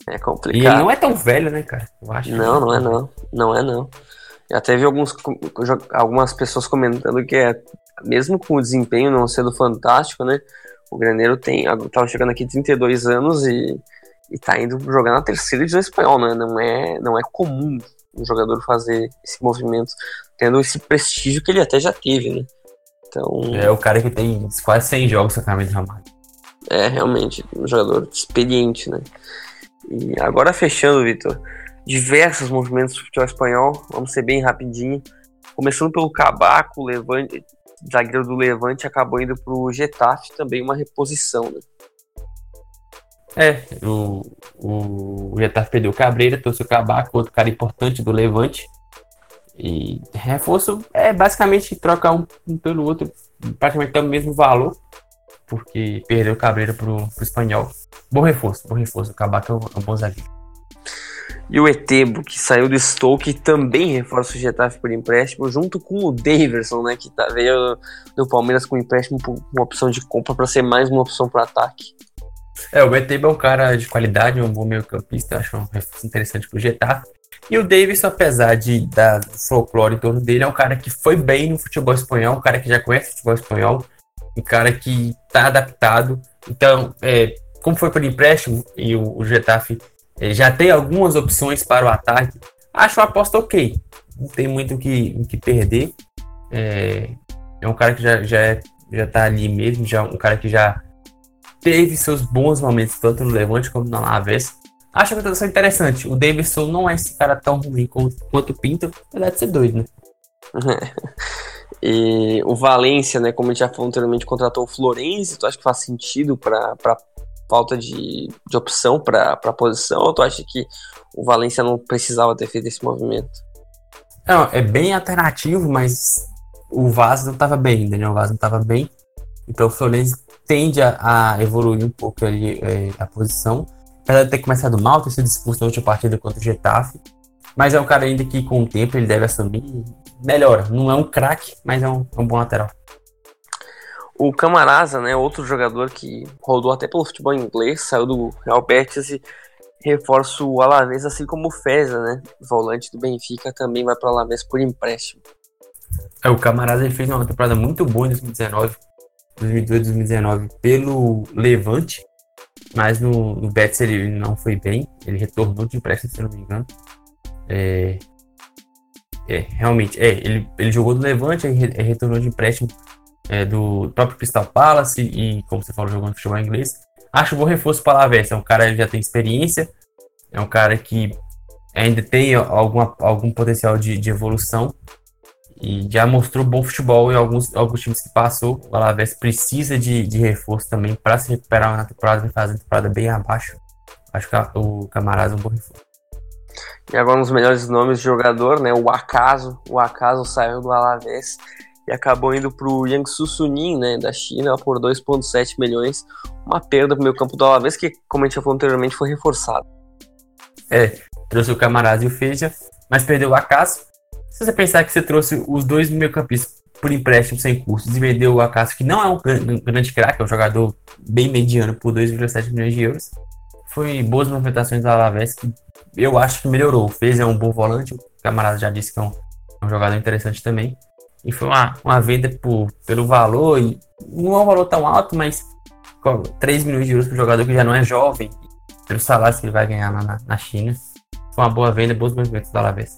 É complicado. E ele não é tão velho, né, cara? Eu acho não, não é não. Não é não. Já teve alguns, algumas pessoas comentando que é, mesmo com o desempenho não sendo fantástico, né? O Graneiro tem, tava chegando aqui 32 anos e, e tá indo jogar na terceira divisão espanhol, né? Não é, não é comum um jogador fazer esse movimento, tendo esse prestígio que ele até já teve, né? Então... É o cara que tem quase 100 jogos com a camisa. É, realmente, um jogador experiente, né? E agora fechando, Vitor, diversos movimentos do futebol espanhol. Vamos ser bem rapidinho. Começando pelo Cabaco, Levante, zagueiro do Levante, acabou indo para o Getafe, também uma reposição. Né? É, o, o, o Getafe perdeu o Cabreira, trouxe o Cabaco, outro cara importante do Levante. E reforço é basicamente trocar um, um pelo outro, praticamente tem o mesmo valor, porque perdeu o Cabreira pro, pro espanhol. Bom reforço, bom reforço. O Cabaco é um, é um bom zagueiro. E o Etebo, que saiu do Stoke, também reforça o Getafe por empréstimo, junto com o Daverson, né, que tá, veio do Palmeiras com empréstimo por uma opção de compra para ser mais uma opção para ataque. É, o Etebo é um cara de qualidade, um bom meio campista, acho um reforço interessante pro Getafe. E o Davis, apesar de da folclore em torno dele, é um cara que foi bem no futebol espanhol, um cara que já conhece o futebol espanhol, um cara que está adaptado. Então, é, como foi por empréstimo e o, o Getafe é, já tem algumas opções para o ataque, acho uma aposta ok. Não tem muito o que, o que perder. É, é um cara que já, já, é, já tá ali mesmo, já um cara que já teve seus bons momentos, tanto no Levante como no Alavés. Acho a contratação interessante. O Davidson não é esse cara tão ruim quanto, o Pinto, apesar de ser doido, né? *laughs* e o Valência, né, como a gente já falou anteriormente, contratou o Florenzi. Tu acha que faz sentido para falta de, de opção para a posição? Ou tu acha que o Valência não precisava ter feito esse movimento? Não, é bem alternativo, mas o Vaz não estava bem né? O Vaz não estava bem. Então o Florenzi tende a, a evoluir um pouco ali é, a posição apesar de ter começado mal, ter sido expulso na última partida contra o Getafe. Mas é um cara ainda que com o tempo ele deve assumir melhora. Não é um craque, mas é um, é um, bom lateral. O Camarasa, né, outro jogador que rodou até pelo futebol inglês, saiu do Real Betis e reforça o Alavés, assim como o Feza, né, volante do Benfica, também vai para o Alavés por empréstimo. É, o Camarasa ele fez uma temporada muito boa em 2019, 2002, 2019 pelo Levante mas no, no Betis ele não foi bem, ele retornou de empréstimo, se não me engano. É, é realmente, é, ele, ele jogou no Levante, e retornou de empréstimo é, do próprio Crystal Palace e, como você falou, jogando futebol inglês. Acho bom reforço para a Alavés, é um cara que já tem experiência, é um cara que ainda tem alguma, algum potencial de, de evolução e já mostrou bom futebol em alguns, alguns times que passou. O Alavés precisa de, de reforço também para se recuperar na temporada fazer a temporada bem abaixo. Acho que o Camarada é um bom reforço. E agora um dos melhores nomes de jogador, né? O Acaso. O Acaso saiu do Alavés e acabou indo para o Jiangsu Suning, né, da China, por 2,7 milhões. Uma perda para o meio campo do Alavés, que, como a gente já falou anteriormente, foi reforçado. É, trouxe o Camarada e o Feja, mas perdeu o Acaso se você pensar que você trouxe os dois meio-campistas por empréstimo sem custos e vendeu o Acaso, que não é um grande craque, é um jogador bem mediano por 2,7 milhões de euros, foi boas movimentações da Alavés que eu acho que melhorou. Fez é um bom volante, o camarada já disse que é um, é um jogador interessante também. E foi uma, uma venda por, pelo valor, e não é um valor tão alto, mas 3 milhões de euros para um jogador que já não é jovem, pelo salário que ele vai ganhar lá na, na China. Foi uma boa venda, bons movimentos da Alavés.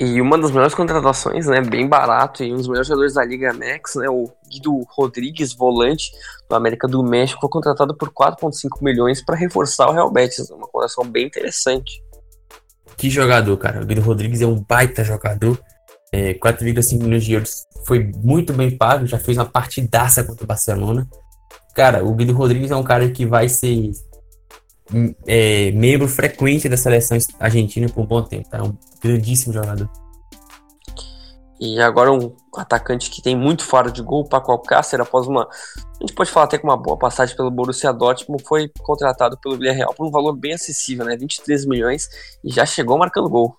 E uma das melhores contratações, né, bem barato, e um dos melhores jogadores da Liga Max, né, o Guido Rodrigues, volante do América do México, foi contratado por 4,5 milhões para reforçar o Real Betis, uma contratação bem interessante. Que jogador, cara. O Guido Rodrigues é um baita jogador. É, 4,5 milhões de euros foi muito bem pago, já fez uma partidaça contra o Barcelona. Cara, o Guido Rodrigues é um cara que vai ser é, membro frequente da seleção argentina por um bom tempo. Tá? É um grandíssimo jogador. E agora um atacante que tem muito fora de gol, Paco Alcácer, após uma... A gente pode falar até com uma boa passagem pelo Borussia Dortmund, foi contratado pelo Villarreal por um valor bem acessível, né? 23 milhões, e já chegou marcando gol.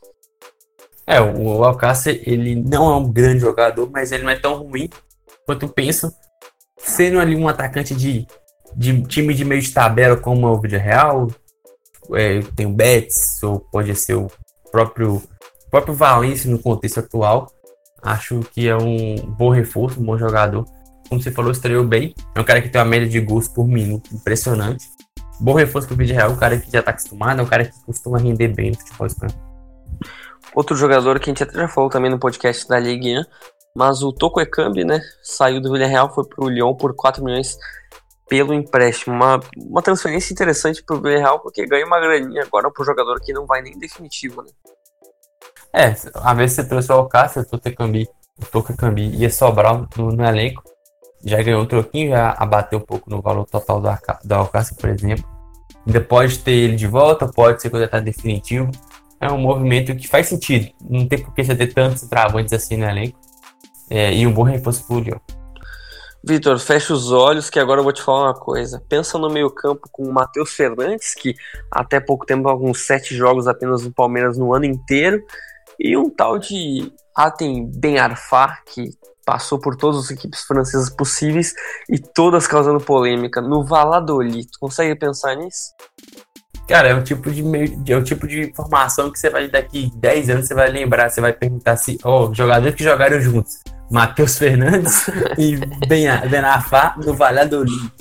É, o Alcácer, ele não é um grande jogador, mas ele não é tão ruim quanto penso. Sendo ali um atacante de de time de meio de tabela como é o Vídeo Real, é, tem o Betis, ou pode ser o próprio, próprio Valência no contexto atual. Acho que é um bom reforço, um bom jogador. Como você falou, estreou bem. É um cara que tem uma média de gols por minuto impressionante. Bom reforço pro Vídeo Real, um cara que já está acostumado, é um cara que costuma render bem no futebol espanhol. Outro jogador que a gente até já falou também no podcast da Ligue 1, mas o Toko Ekambi, né, saiu do Villarreal, foi pro Lyon por 4 milhões pelo empréstimo. Uma, uma transferência interessante pro Villarreal, porque ganha uma graninha agora pro jogador que não vai nem definitivo, né? É, a vez você trouxe o Alcácer, o Tocacambi, o ia sobrar no, no, elenco. Já ganhou um troquinho, já abateu um pouco no valor total do, Alcácer, por exemplo. Ainda pode ter ele de volta, pode ser está definitivo. É um movimento que faz sentido. Não tem por que você ter tantos travantes assim no elenco. É, e um bom reforço pro Lyon. Vitor, fecha os olhos que agora eu vou te falar uma coisa. Pensa no meio-campo com o Matheus Fernandes, que até pouco tempo alguns sete jogos apenas no Palmeiras no ano inteiro, e um tal de Atem Ben Arfa, que passou por todas as equipes francesas possíveis e todas causando polêmica. No Valladolid, consegue pensar nisso? Cara, é o tipo de é o tipo de informação que você vai daqui 10 anos você vai lembrar, você vai perguntar se, ó, oh, jogadores que jogaram juntos, Matheus Fernandes *laughs* e Ben, ben Arfa no Valladolid.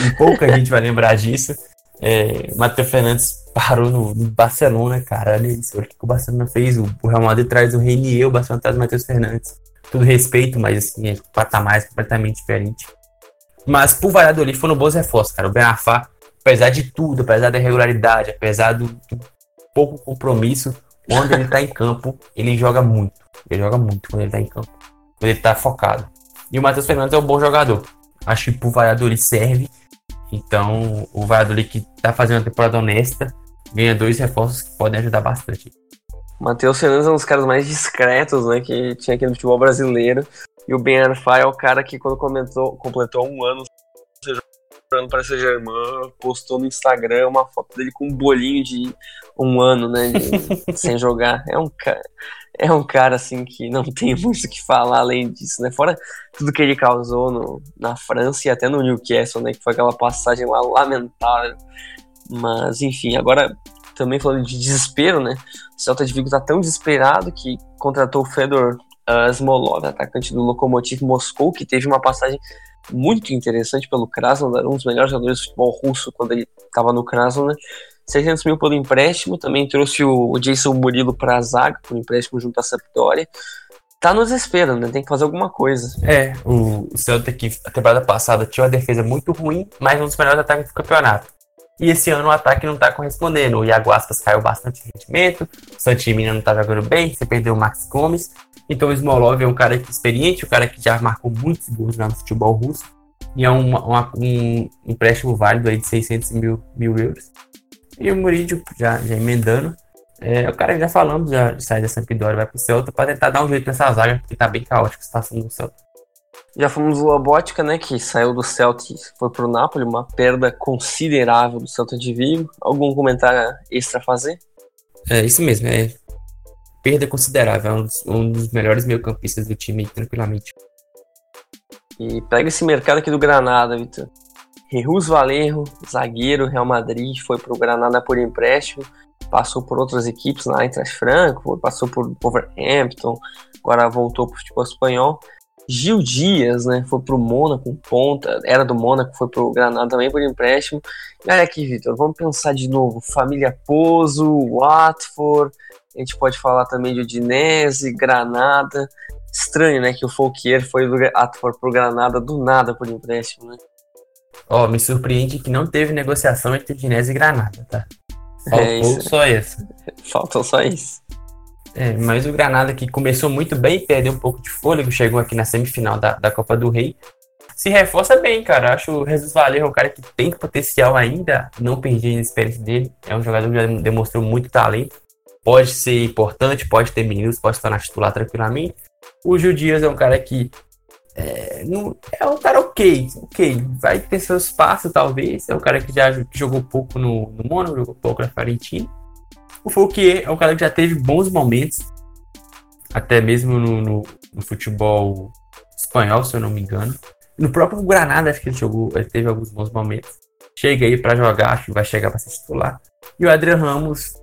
E pouca gente vai lembrar disso. É, Matheus Fernandes parou no, no, Barcelona, cara. Olha isso, olha o que o Barcelona fez. O, o Real Madrid traz o Renier, o Barcelona traz o Matheus Fernandes. Tudo respeito, mas assim, é patamar completamente diferente. Mas pro Valladolid foram bons reforços, cara. O Ben Arfa, apesar de tudo, apesar da irregularidade, apesar do, do pouco compromisso, quando ele tá em campo, ele joga muito. Ele joga muito quando ele tá em campo. Quando ele tá focado. E o Matheus Fernandes é um bom jogador. Acho que pro Valladolid serve. Então, o Valladolid que tá fazendo uma temporada honesta, ganha dois reforços que podem ajudar bastante. Matheus Fernandes é um dos caras mais discretos, né, que tinha aqui no futebol brasileiro. E o Ben Arfa é o cara que quando comentou, completou um ano para Saint Germain, postou no Instagram uma foto dele com um bolinho de um ano, né, de, *laughs* sem jogar. É um cara, é um cara assim que não *laughs* tem muito o que falar além disso, né? Fora tudo que ele causou no, na França e até no Newcastle, né, que foi aquela passagem lá lamentável. Mas enfim, agora também falando de desespero, né? O Celta de Vigo tá tão desesperado que contratou o Fedor uh, Smolov, atacante do Lokomotiv Moscou, que teve uma passagem muito interessante pelo Krasnodar, um dos melhores jogadores de futebol russo quando ele estava no Krasnodar. 600 mil pelo empréstimo, também trouxe o Jason Murilo para a zaga, por empréstimo junto à Sampdoria. Tá no desespero, né? Tem que fazer alguma coisa. É, o Celta que a temporada passada tinha uma defesa muito ruim, mas um dos melhores ataques do campeonato. E esse ano o ataque não tá correspondendo. O Iago Aspas caiu bastante de rendimento, o Santimina não tá jogando bem, você perdeu o Max Gomes. Então o Smolov é um cara experiente, um cara que já marcou muitos gols no futebol russo. E é um, uma, um empréstimo válido aí de 600 mil, mil euros. E o Murídio, já, já emendando, é, o cara já falamos, já sai da Sampdoria, vai pro Celta para tentar dar um jeito nessa zaga, porque tá bem caótico a situação do Celta. Já fomos o Lobotka, né, que saiu do Celta e foi pro Napoli, uma perda considerável do Celta de Vigo. Algum comentário extra a fazer? É, isso mesmo, é perda considerável, é um dos, um dos melhores meio-campistas do time, tranquilamente. E pega esse mercado aqui do Granada, Vitor. Rehus Valerro, zagueiro, Real Madrid, foi pro Granada por empréstimo, passou por outras equipes na Eintracht Frankfurt, passou por Wolverhampton, agora voltou pro futebol espanhol. Gil Dias, né, foi pro Mônaco, ponta, era do Mônaco, foi pro Granada também por empréstimo. E olha aqui, Vitor, vamos pensar de novo. Família Pozo, Watford, a gente pode falar também de Udinese, Granada. Estranho, né, que o Folquier foi do Watford pro Granada do nada por empréstimo, né? Ó, oh, me surpreende que não teve negociação entre Udinese e Granada, tá? Faltou é só isso. *laughs* Faltou só isso. É, mas o Granada que começou muito bem, perdeu um pouco de fôlego, chegou aqui na semifinal da, da Copa do Rei. Se reforça bem, cara. Acho o Jesus Valer um cara que tem potencial ainda, não perdi a experiência dele. É um jogador que já demonstrou muito talento. Pode ser importante, pode ter minutos, pode estar na titular tranquilamente. O Gil Dias é um cara que é, não, é um cara ok, ok. Vai ter seu espaço, talvez. É um cara que já jogou pouco no, no Mono, jogou pouco na Fiorentina. O Fouquier é um cara que já teve bons momentos, até mesmo no, no, no, futebol espanhol, se eu não me engano. No próprio Granada, acho que ele jogou, ele teve alguns bons momentos. Chega aí para jogar, acho que vai chegar para ser titular. E o Adriano Ramos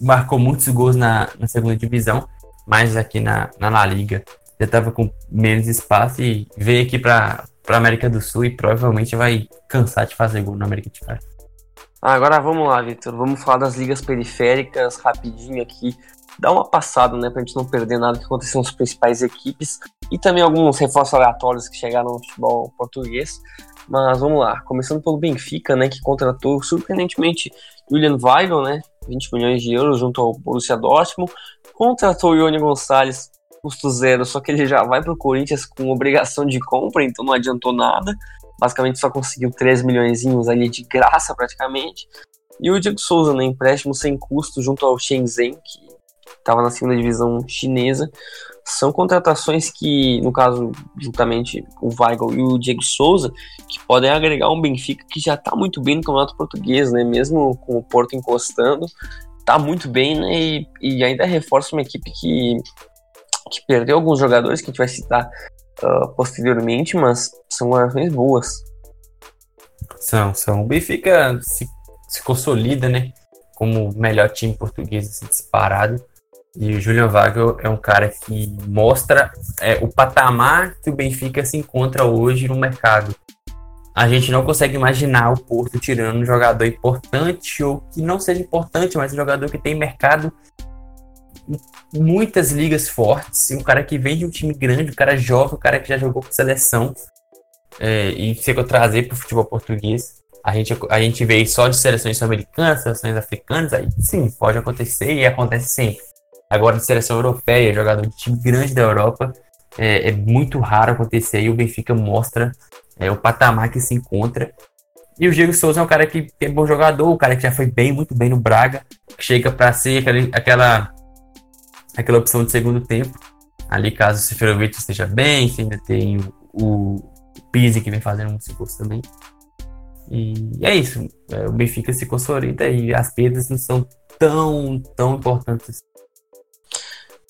marcou muitos gols na, na segunda divisão, mas aqui na, na La Liga já estava com menos espaço e veio aqui para a América do Sul e provavelmente vai cansar de fazer gol na América de Cali. Agora vamos lá, Vitor. Vamos falar das ligas periféricas rapidinho aqui. Dá uma passada, né, pra gente não perder nada que aconteceu nas principais equipes. E também alguns reforços aleatórios que chegaram no futebol português. Mas vamos lá, começando pelo Benfica, né, que contratou surpreendentemente Julian Weigl, né, 20 milhões de euros junto ao Borussia Dortmund, contratou o Ione Gonçalves, custo zero, só que ele já vai para o Corinthians com obrigação de compra, então não adiantou nada, basicamente só conseguiu 3 milhões ali de graça praticamente, e o Diego Souza, né, empréstimo sem custo junto ao Shenzhen, que estava na segunda divisão chinesa, são contratações que, no caso, juntamente o Weigl e o Diego Souza, que podem agregar um Benfica que já está muito bem no Campeonato Português, né? Mesmo com o Porto encostando, está muito bem, né? E, e, ainda reforça uma equipe que, que perdeu alguns jogadores que a gente vai citar uh, posteriormente, mas são contratações boas. São, são. O Benfica se, se consolida, né? Como o melhor time português assim, disparado e o Julian Wagel é um cara que mostra é, o patamar que o Benfica se encontra hoje no mercado. A gente não consegue imaginar o Porto tirando um jogador importante ou que não seja importante, mas um jogador que tem mercado muitas ligas fortes, um cara que vem de um time grande, um cara jovem, um cara que já jogou com seleção é, e chegou a trazer para o futebol português. A gente, a gente vê só de seleções americanas, seleções africanas, aí sim, pode acontecer e acontece sempre. Agora, de seleção europeia, jogador de time grande da Europa, é, é muito raro acontecer e o Benfica mostra é, o patamar que se encontra. E o Diego Souza é um cara que, é bom jogador, o cara que já foi bem, muito bem no Braga, que chega para ser aquele, aquela, aquela opção de segundo tempo. Ali, caso o Seferovic esteja bem, se ainda tem o, o Pise que vem fazendo muitos gols também. E é isso. É, o Benfica se consolida e as perdas não são tão, tão importantes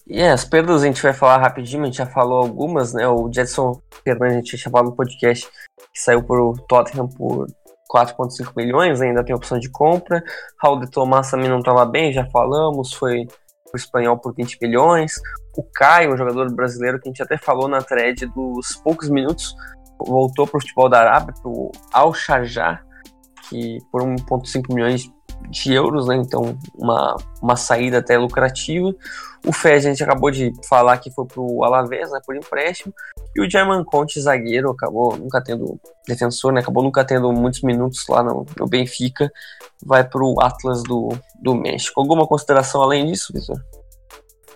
e é, as perdas a gente vai falar rapidinho, a gente já falou algumas, né? O Jetson Fernandes, a gente tinha falado no podcast que saiu por Tottenham por 4,5 milhões, ainda tem opção de compra. Raul de Tomás também não estava bem, já falamos, foi o espanhol por 20 milhões. O Caio, um jogador brasileiro que a gente até falou na thread dos poucos minutos, voltou para o futebol da Arábia, para o Al Sharjah, que por 1,5 milhões de euros, né? Então, uma, uma saída até lucrativa. O Fé, a gente acabou de falar que foi pro Alavés, né? Por empréstimo. E o German Conte, zagueiro, acabou nunca tendo defensor, né? Acabou nunca tendo muitos minutos lá no, no Benfica. Vai pro Atlas do, do México. Alguma consideração além disso, Vitor?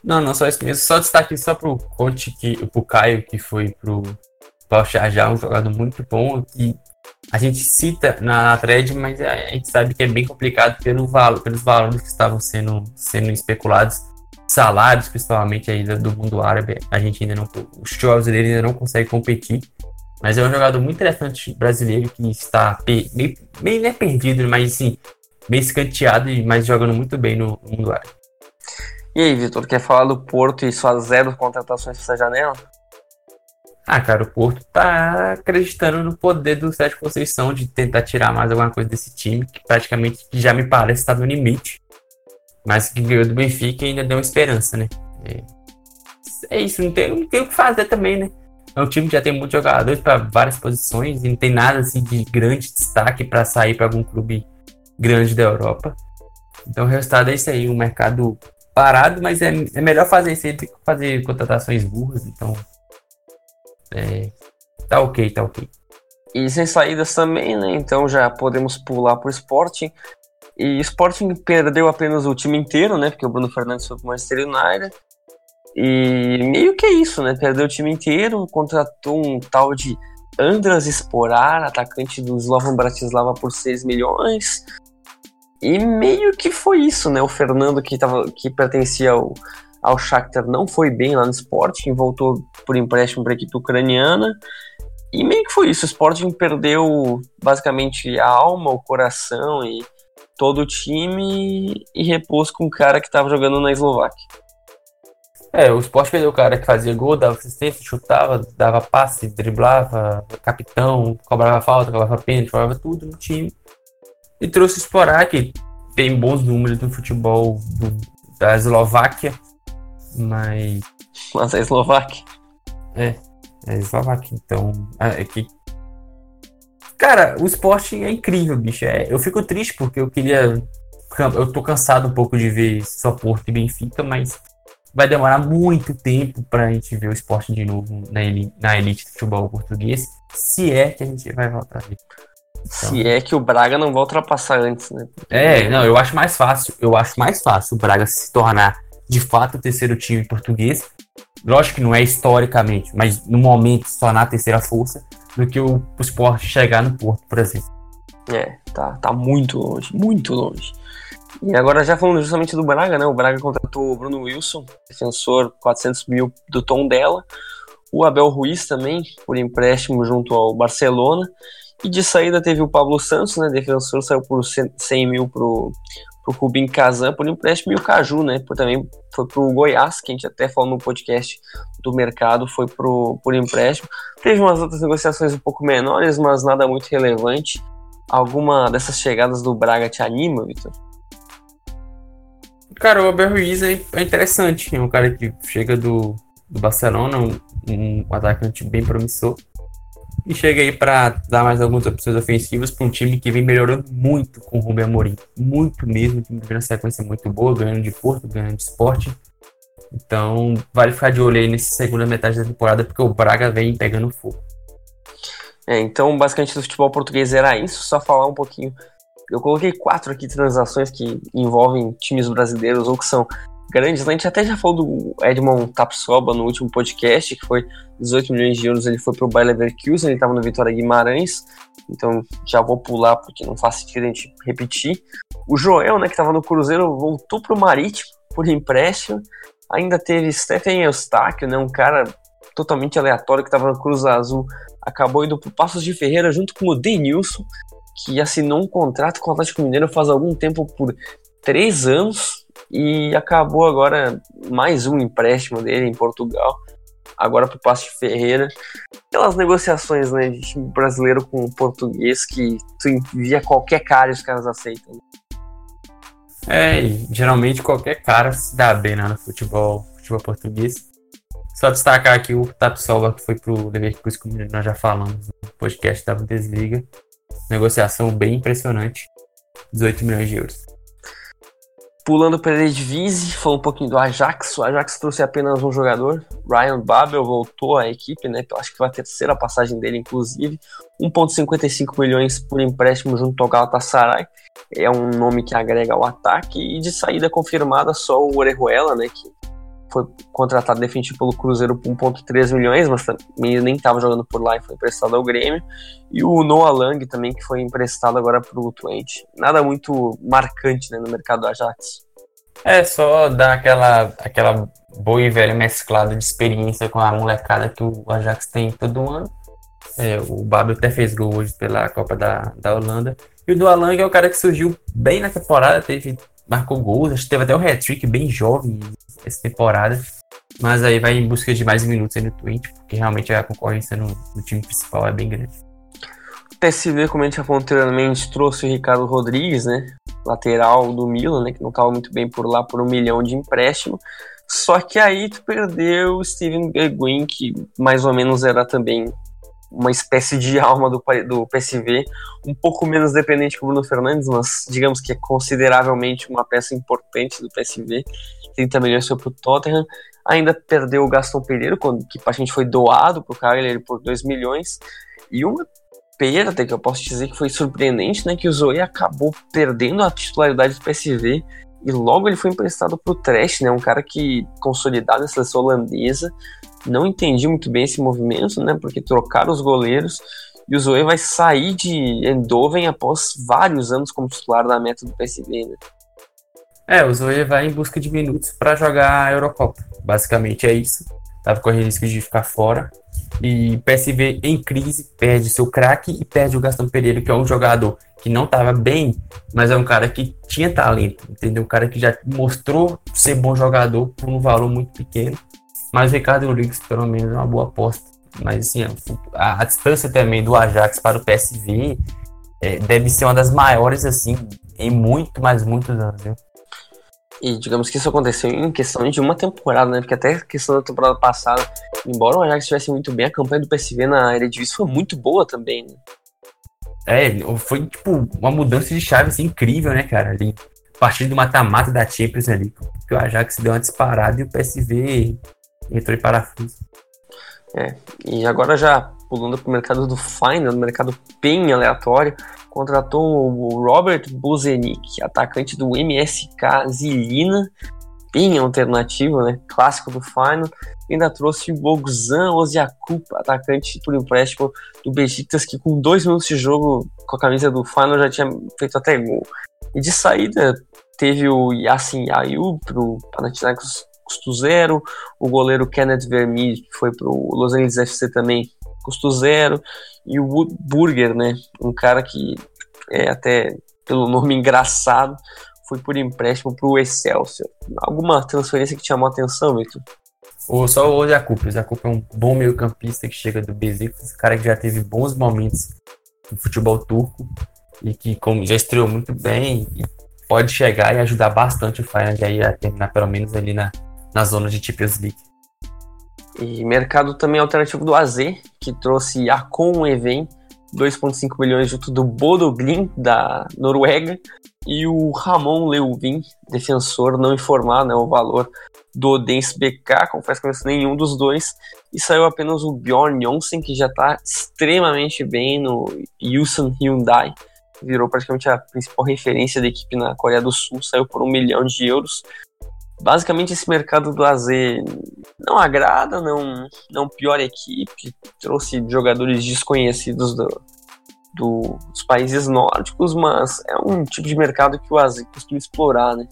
Não, não, só isso mesmo. Só destaque só pro Conte, que, pro Caio, que foi pro, pro já um jogador muito bom, que a gente cita na thread, mas a gente sabe que é bem complicado pelo valor, pelos valores que estavam sendo, sendo especulados, salários, principalmente aí do mundo árabe. A gente ainda não, os jovens dele ainda não consegue competir. Mas é um jogador muito interessante brasileiro que está meio, meio né, perdido, mas assim, meio escanteado, mas jogando muito bem no, no mundo árabe. E aí, Vitor, quer falar do Porto e suas zero contratações para essa janela? Ah, cara, o Porto tá acreditando no poder do Sérgio Conceição de tentar tirar mais alguma coisa desse time, que praticamente já me parece estar tá no limite. Mas que ganhou do Benfica ainda deu uma esperança, né? É, é isso, não tem, não tem o que fazer também, né? É um time que já tem muitos jogadores para várias posições e não tem nada assim de grande destaque para sair para algum clube grande da Europa. Então o resultado é isso aí, um mercado parado, mas é, é melhor fazer isso aí do que fazer contratações burras. Então é, tá ok, tá ok. E sem saídas também, né? Então já podemos pular pro Sporting. E Sporting perdeu apenas o time inteiro, né? Porque o Bruno Fernandes foi pro Manchester United. E meio que é isso, né? Perdeu o time inteiro, contratou um tal de Andras Esporar, atacante do Slovan Bratislava por 6 milhões. E meio que foi isso, né? O Fernando que, tava, que pertencia ao, ao Shakhtar não foi bem lá no Sporting, voltou por empréstimo para a equipe ucraniana. E meio que foi isso, o Sporting perdeu basicamente a alma, o coração e todo o time e repôs com o cara que estava jogando na Eslováquia. É, o Sport perdeu o cara que fazia gol, dava assistência, chutava, dava passe, driblava, capitão, cobrava falta, cobrava pênalti, cobrava tudo no time. E trouxe o Sporar, que tem bons números no futebol do, da Eslováquia, mas. Mas é Eslováquia. É, é. Então, é, é que. Cara, o esporte é incrível, bicho. É, eu fico triste porque eu queria. Eu tô cansado um pouco de ver só Porto e Benfica, mas vai demorar muito tempo pra gente ver o esporte de novo na elite, na elite do futebol português. Se é que a gente vai voltar ali. Então... Se é que o Braga não vai ultrapassar antes, né? É, não, eu acho mais fácil. Eu acho mais fácil o Braga se tornar de fato o terceiro time português. Lógico que não é historicamente, mas no momento se tornar a terceira força do que o, o chegar no Porto, por exemplo. É, tá, tá muito longe, muito longe. E agora já falando justamente do Braga, né? O Braga contratou o Bruno Wilson, defensor 400 mil do tom dela. O Abel Ruiz também, por empréstimo junto ao Barcelona. E de saída teve o Pablo Santos, né? Defensor saiu por 100 mil pro, pro Rubim Kazan por empréstimo. E o Caju, né? Por, também foi pro Goiás, que a gente até falou no podcast do mercado, foi pro, por empréstimo. Teve umas outras negociações um pouco menores, mas nada muito relevante. Alguma dessas chegadas do Braga te anima, Vitor? Cara, o Abel Ruiz é, interessante. É um cara que chega do, do Barcelona, um, um atacante bem promissor. E chega aí para dar mais algumas opções ofensivas para um time que vem melhorando muito com o Rubem Amorim. Muito mesmo. Time vem uma sequência muito boa, ganhando de Porto, ganhando de esporte. Então, vale ficar de olho aí nessa segunda metade da temporada, porque o Braga vem pegando fogo. É, então, basicamente, do futebol português era isso. Só falar um pouquinho eu coloquei quatro aqui transações que envolvem times brasileiros ou que são grandes. A gente até já falou do Edmond Tapsoba no último podcast, que foi 18 milhões de euros. Ele foi para o Bayer Leverkusen, ele estava no Vitória Guimarães. Então já vou pular porque não faz sentido a gente repetir. O Joel, né, que estava no Cruzeiro, voltou para o Marítimo por empréstimo. Ainda teve Stephen Eustáquio, né, um cara totalmente aleatório que estava no Cruz Azul, acabou indo para Passos de Ferreira junto com o Denilson que assinou um contrato com o Atlético Mineiro faz algum tempo por três anos e acabou agora mais um empréstimo dele em Portugal, agora para o Passo de Ferreira. Aquelas negociações né, de time brasileiro com o português que tu envia qualquer cara e os caras aceitam. É, geralmente qualquer cara se dá bem né, no futebol, futebol português. Só destacar aqui o Tapsoba que foi pro Leverkusen, como nós já falamos no podcast da Bundesliga. Negociação bem impressionante. 18 milhões de euros. Pulando para a Eredivisie, falou um pouquinho do Ajax. O Ajax trouxe apenas um jogador. Ryan Babel voltou à equipe, né? Acho que foi a terceira passagem dele, inclusive. 1,55 milhões por empréstimo junto ao Galatasaray. É um nome que agrega ao ataque. E de saída confirmada só o Orejuela, né? Que foi contratado definitivo pelo Cruzeiro por 1,3 milhões, mas também nem estava jogando por lá e foi emprestado ao Grêmio. E o Noah Lang também, que foi emprestado agora para o Twente. Nada muito marcante né, no mercado do Ajax. É, só dar aquela, aquela boa e velha mesclada de experiência com a molecada que o Ajax tem todo ano. É, o Babel até fez gol hoje pela Copa da, da Holanda. E o Noah Lang é o cara que surgiu bem na temporada, teve marcou gols, teve até um hat-trick bem jovem essa temporada. Mas aí vai em busca de mais minutos aí no Twitch, porque realmente a concorrência no, no time principal é bem grande. O PSV, como a gente falou anteriormente, trouxe o Ricardo Rodrigues, né? Lateral do Milan, né? Que não estava muito bem por lá por um milhão de empréstimo. Só que aí tu perdeu o Steven Bergwijn, que mais ou menos era também uma espécie de *laughs* alma do, do PSV, um pouco menos dependente que o Bruno Fernandes, mas digamos que é consideravelmente uma peça importante do PSV. 30 milhões foi para o Tottenham. Ainda perdeu o Gaston Pereira, que a gente foi doado para o Cagliari por 2 milhões. E uma perda que eu posso dizer que foi surpreendente, né, que o Zoe acabou perdendo a titularidade do PSV e logo ele foi emprestado para o Trash, né, um cara que consolidado na seleção holandesa, não entendi muito bem esse movimento, né? Porque trocaram os goleiros e o Zoe vai sair de Endoven após vários anos como titular da meta do PSV, né? É, o Zoe vai em busca de minutos para jogar a Eurocopa. Basicamente é isso. Tava correndo risco de ficar fora. E PSV em crise perde seu craque e perde o Gastão Pereira, que é um jogador que não estava bem, mas é um cara que tinha talento, entendeu? Um cara que já mostrou ser bom jogador por um valor muito pequeno mas o Ricardo Rodrigues, pelo menos, é uma boa aposta. Mas, assim, a, a distância também do Ajax para o PSV é, deve ser uma das maiores, assim, em muito, mas muitos anos, viu? E digamos que isso aconteceu em questão de uma temporada, né? Porque até a questão da temporada passada, embora o Ajax estivesse muito bem, a campanha do PSV na Eredivisie foi muito boa também, né? É, foi tipo uma mudança de chave assim, incrível, né, cara? Ali, a partir do mata-mata da Champions ali, que o Ajax deu uma disparada e o PSV entrou em parafuso. É, e agora já pulando para o mercado do Final, no mercado bem aleatório, contratou o Robert Buzenic, atacante do MSK Zilina, bem alternativo, né? Clássico do Final. Ainda trouxe o Bogzan Oziakup, atacante por empréstimo do Besiktas, que com dois minutos de jogo com a camisa do Final já tinha feito até gol. E de saída teve o Yassin Ayub pro Panathinaikos custo zero, o goleiro Kenneth Vermeer, que foi pro Los Angeles FC também, custo zero, e o Burger, né, um cara que é até pelo nome *laughs* engraçado, foi por empréstimo pro Excelsior. Alguma transferência que te chamou a atenção, Victor? O, só o Jacup. O Jacup é um bom meio campista que chega do Besiktas, cara que já teve bons momentos no futebol turco e que como já estreou muito bem pode chegar e ajudar bastante o Feyenoord a terminar pelo menos ali na, na zona de Champions League. E mercado também alternativo do AZ, que trouxe a Com Even, 2,5 milhões junto do Bodo Glimt, da Noruega, e o Ramon Leuvin, defensor, não informado né, o valor do Odense BK, confesso que não sei nenhum dos dois, e saiu apenas o Bjorn Jonsen, que já está extremamente bem no Yusan Hyundai, virou praticamente a principal referência da equipe na Coreia do Sul, saiu por um milhão de euros, basicamente esse mercado do AZ não agrada, não, não piora a equipe, trouxe jogadores desconhecidos do, do, dos países nórdicos, mas é um tipo de mercado que o AZ costuma explorar, né?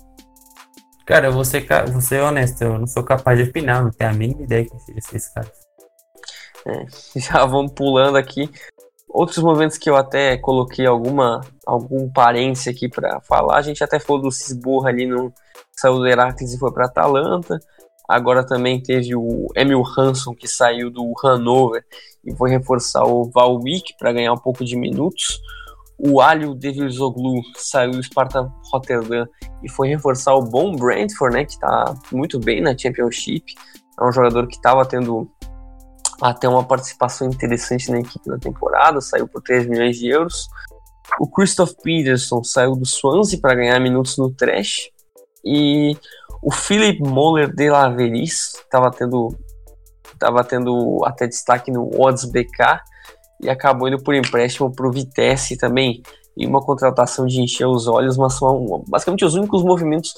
Cara, eu vou ser, vou ser honesto, eu não sou capaz de opinar, não tenho a mínima ideia que seja esses caras. É, *laughs* já vamos pulando aqui. Outros momentos que eu até coloquei alguma algum parência aqui para falar, a gente até falou do Cisborra ali no, saiu do Heracles e foi para Atalanta. Agora também teve o Emil Hansson, que saiu do Hannover e foi reforçar o Valwick para ganhar um pouco de minutos. O Alio Devilzoglu saiu do Sparta Rotterdam e foi reforçar o Bom Brentford, né, que está muito bem na Championship. É um jogador que estava tendo até uma participação interessante na equipe na temporada, saiu por 3 milhões de euros. O Christoph Peterson saiu do Swansea para ganhar minutos no Trash. E o Philip Moller de Laveris estava tendo, tava tendo até destaque no Odds BK e acabou indo por empréstimo para o Vitesse também. E uma contratação de encher os olhos, mas são basicamente os únicos movimentos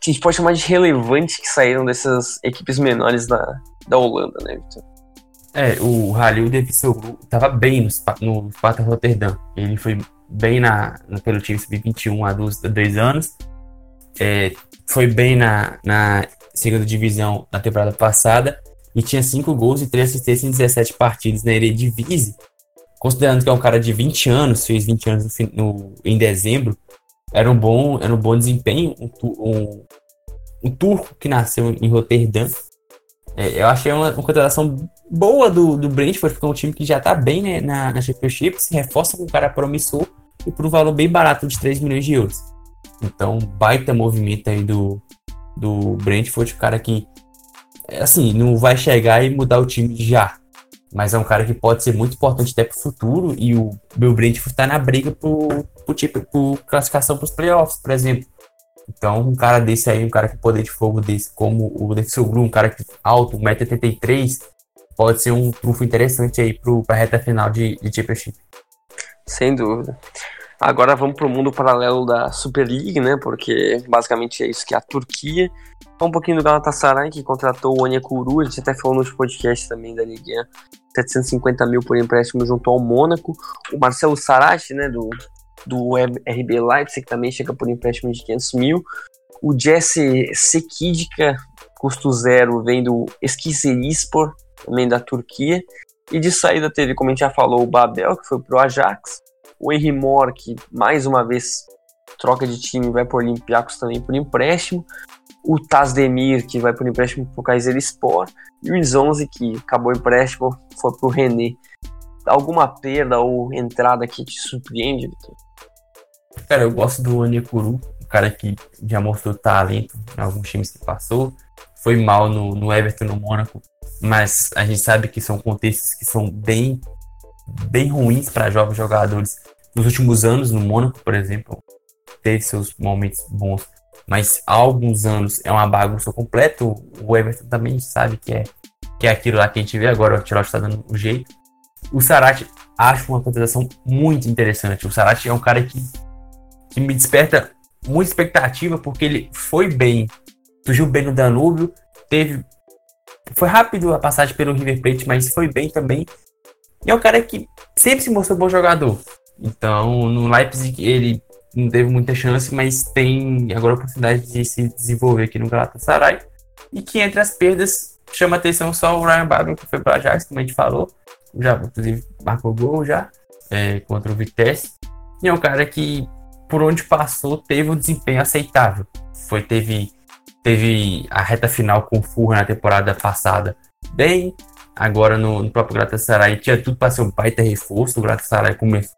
que a gente pode chamar de relevantes que saíram dessas equipes menores da, da Holanda, né, Victor? É, o Halil Devisoglu estava bem no, no Rotterdam. Ele foi bem na, na pelo time sub-21 há dois, dois anos é, foi bem na, na segunda divisão na temporada passada e tinha 5 gols e 3 assistências em 17 partidas na Eredivisie. Considerando que é um cara de 20 anos, fez 20 anos no, no, em dezembro, era um bom, era um bom desempenho, um, um, um turco que nasceu em Roterdã. É, eu achei uma, uma contratação boa do, do Brentford, porque é um time que já está bem né, na, na Championship, se reforça com um cara promissor e por um valor bem barato de 3 milhões de euros. Então, baita movimento aí do, do Brentford, cara que, assim, não vai chegar e mudar o time já. Mas é um cara que pode ser muito importante até pro futuro. E o meu Brentford tá na briga pro, pro, tipo, pro classificação pros playoffs, por exemplo. Então, um cara desse aí, um cara com poder de fogo desse, como o Defensor Blue, um cara que alto, 1,83m, pode ser um trunfo interessante aí pro, pra reta final de, de Championship. Sem dúvida. Agora vamos para o mundo paralelo da Super League, né? Porque basicamente é isso que é a Turquia. Um pouquinho do Galatasaray, que contratou o Onyekuru, a gente até falou nos podcasts também da Liga 750 mil por empréstimo junto ao Mônaco. O Marcelo Sarach, né, do, do RB Leipzig, que também chega por empréstimo de 500 mil. O Jesse Sekidica, custo zero, vem do Eskiserispor, também da Turquia. E de saída teve, como a gente já falou, o Babel, que foi pro Ajax o Henry Moore, que mais uma vez troca de time, vai por Olympiacos também por empréstimo. O Tazdemir, que vai por empréstimo para o Kaiser Sport. E o Izonzi, que acabou o empréstimo, foi para o René. Alguma perda ou entrada que te surpreende, Victor? Cara, eu gosto do Onyekuru, um cara que já mostrou talento em alguns times que passou. Foi mal no, no Everton, no Mônaco, mas a gente sabe que são contextos que são bem, bem ruins para jovens jogadores nos últimos anos, no Mônaco, por exemplo, teve seus momentos bons, mas há alguns anos é uma bagunça completa. O Everton também sabe que é, que é aquilo lá que a gente vê agora, o Ancelotti está dando o jeito. o Sarate acho uma contratação muito interessante. O Sarate é um cara que, que me desperta muita expectativa porque ele foi bem, surgiu bem no Danúbio, teve foi rápido a passagem pelo River Plate, mas foi bem também. E é um cara que sempre se mostrou bom jogador. Então, no Leipzig ele não teve muita chance, mas tem agora a oportunidade de se desenvolver aqui no Galatasaray. E que entre as perdas chama atenção só o Ryan Babel, que foi para Ajax, como a gente falou. Já, inclusive, marcou gol já é, contra o Vitesse. E é um cara que, por onde passou, teve um desempenho aceitável. Foi, teve, teve a reta final com o Furra na temporada passada bem. Agora no, no próprio Galatasaray tinha tudo para ser um baita reforço. O Galatasaray começou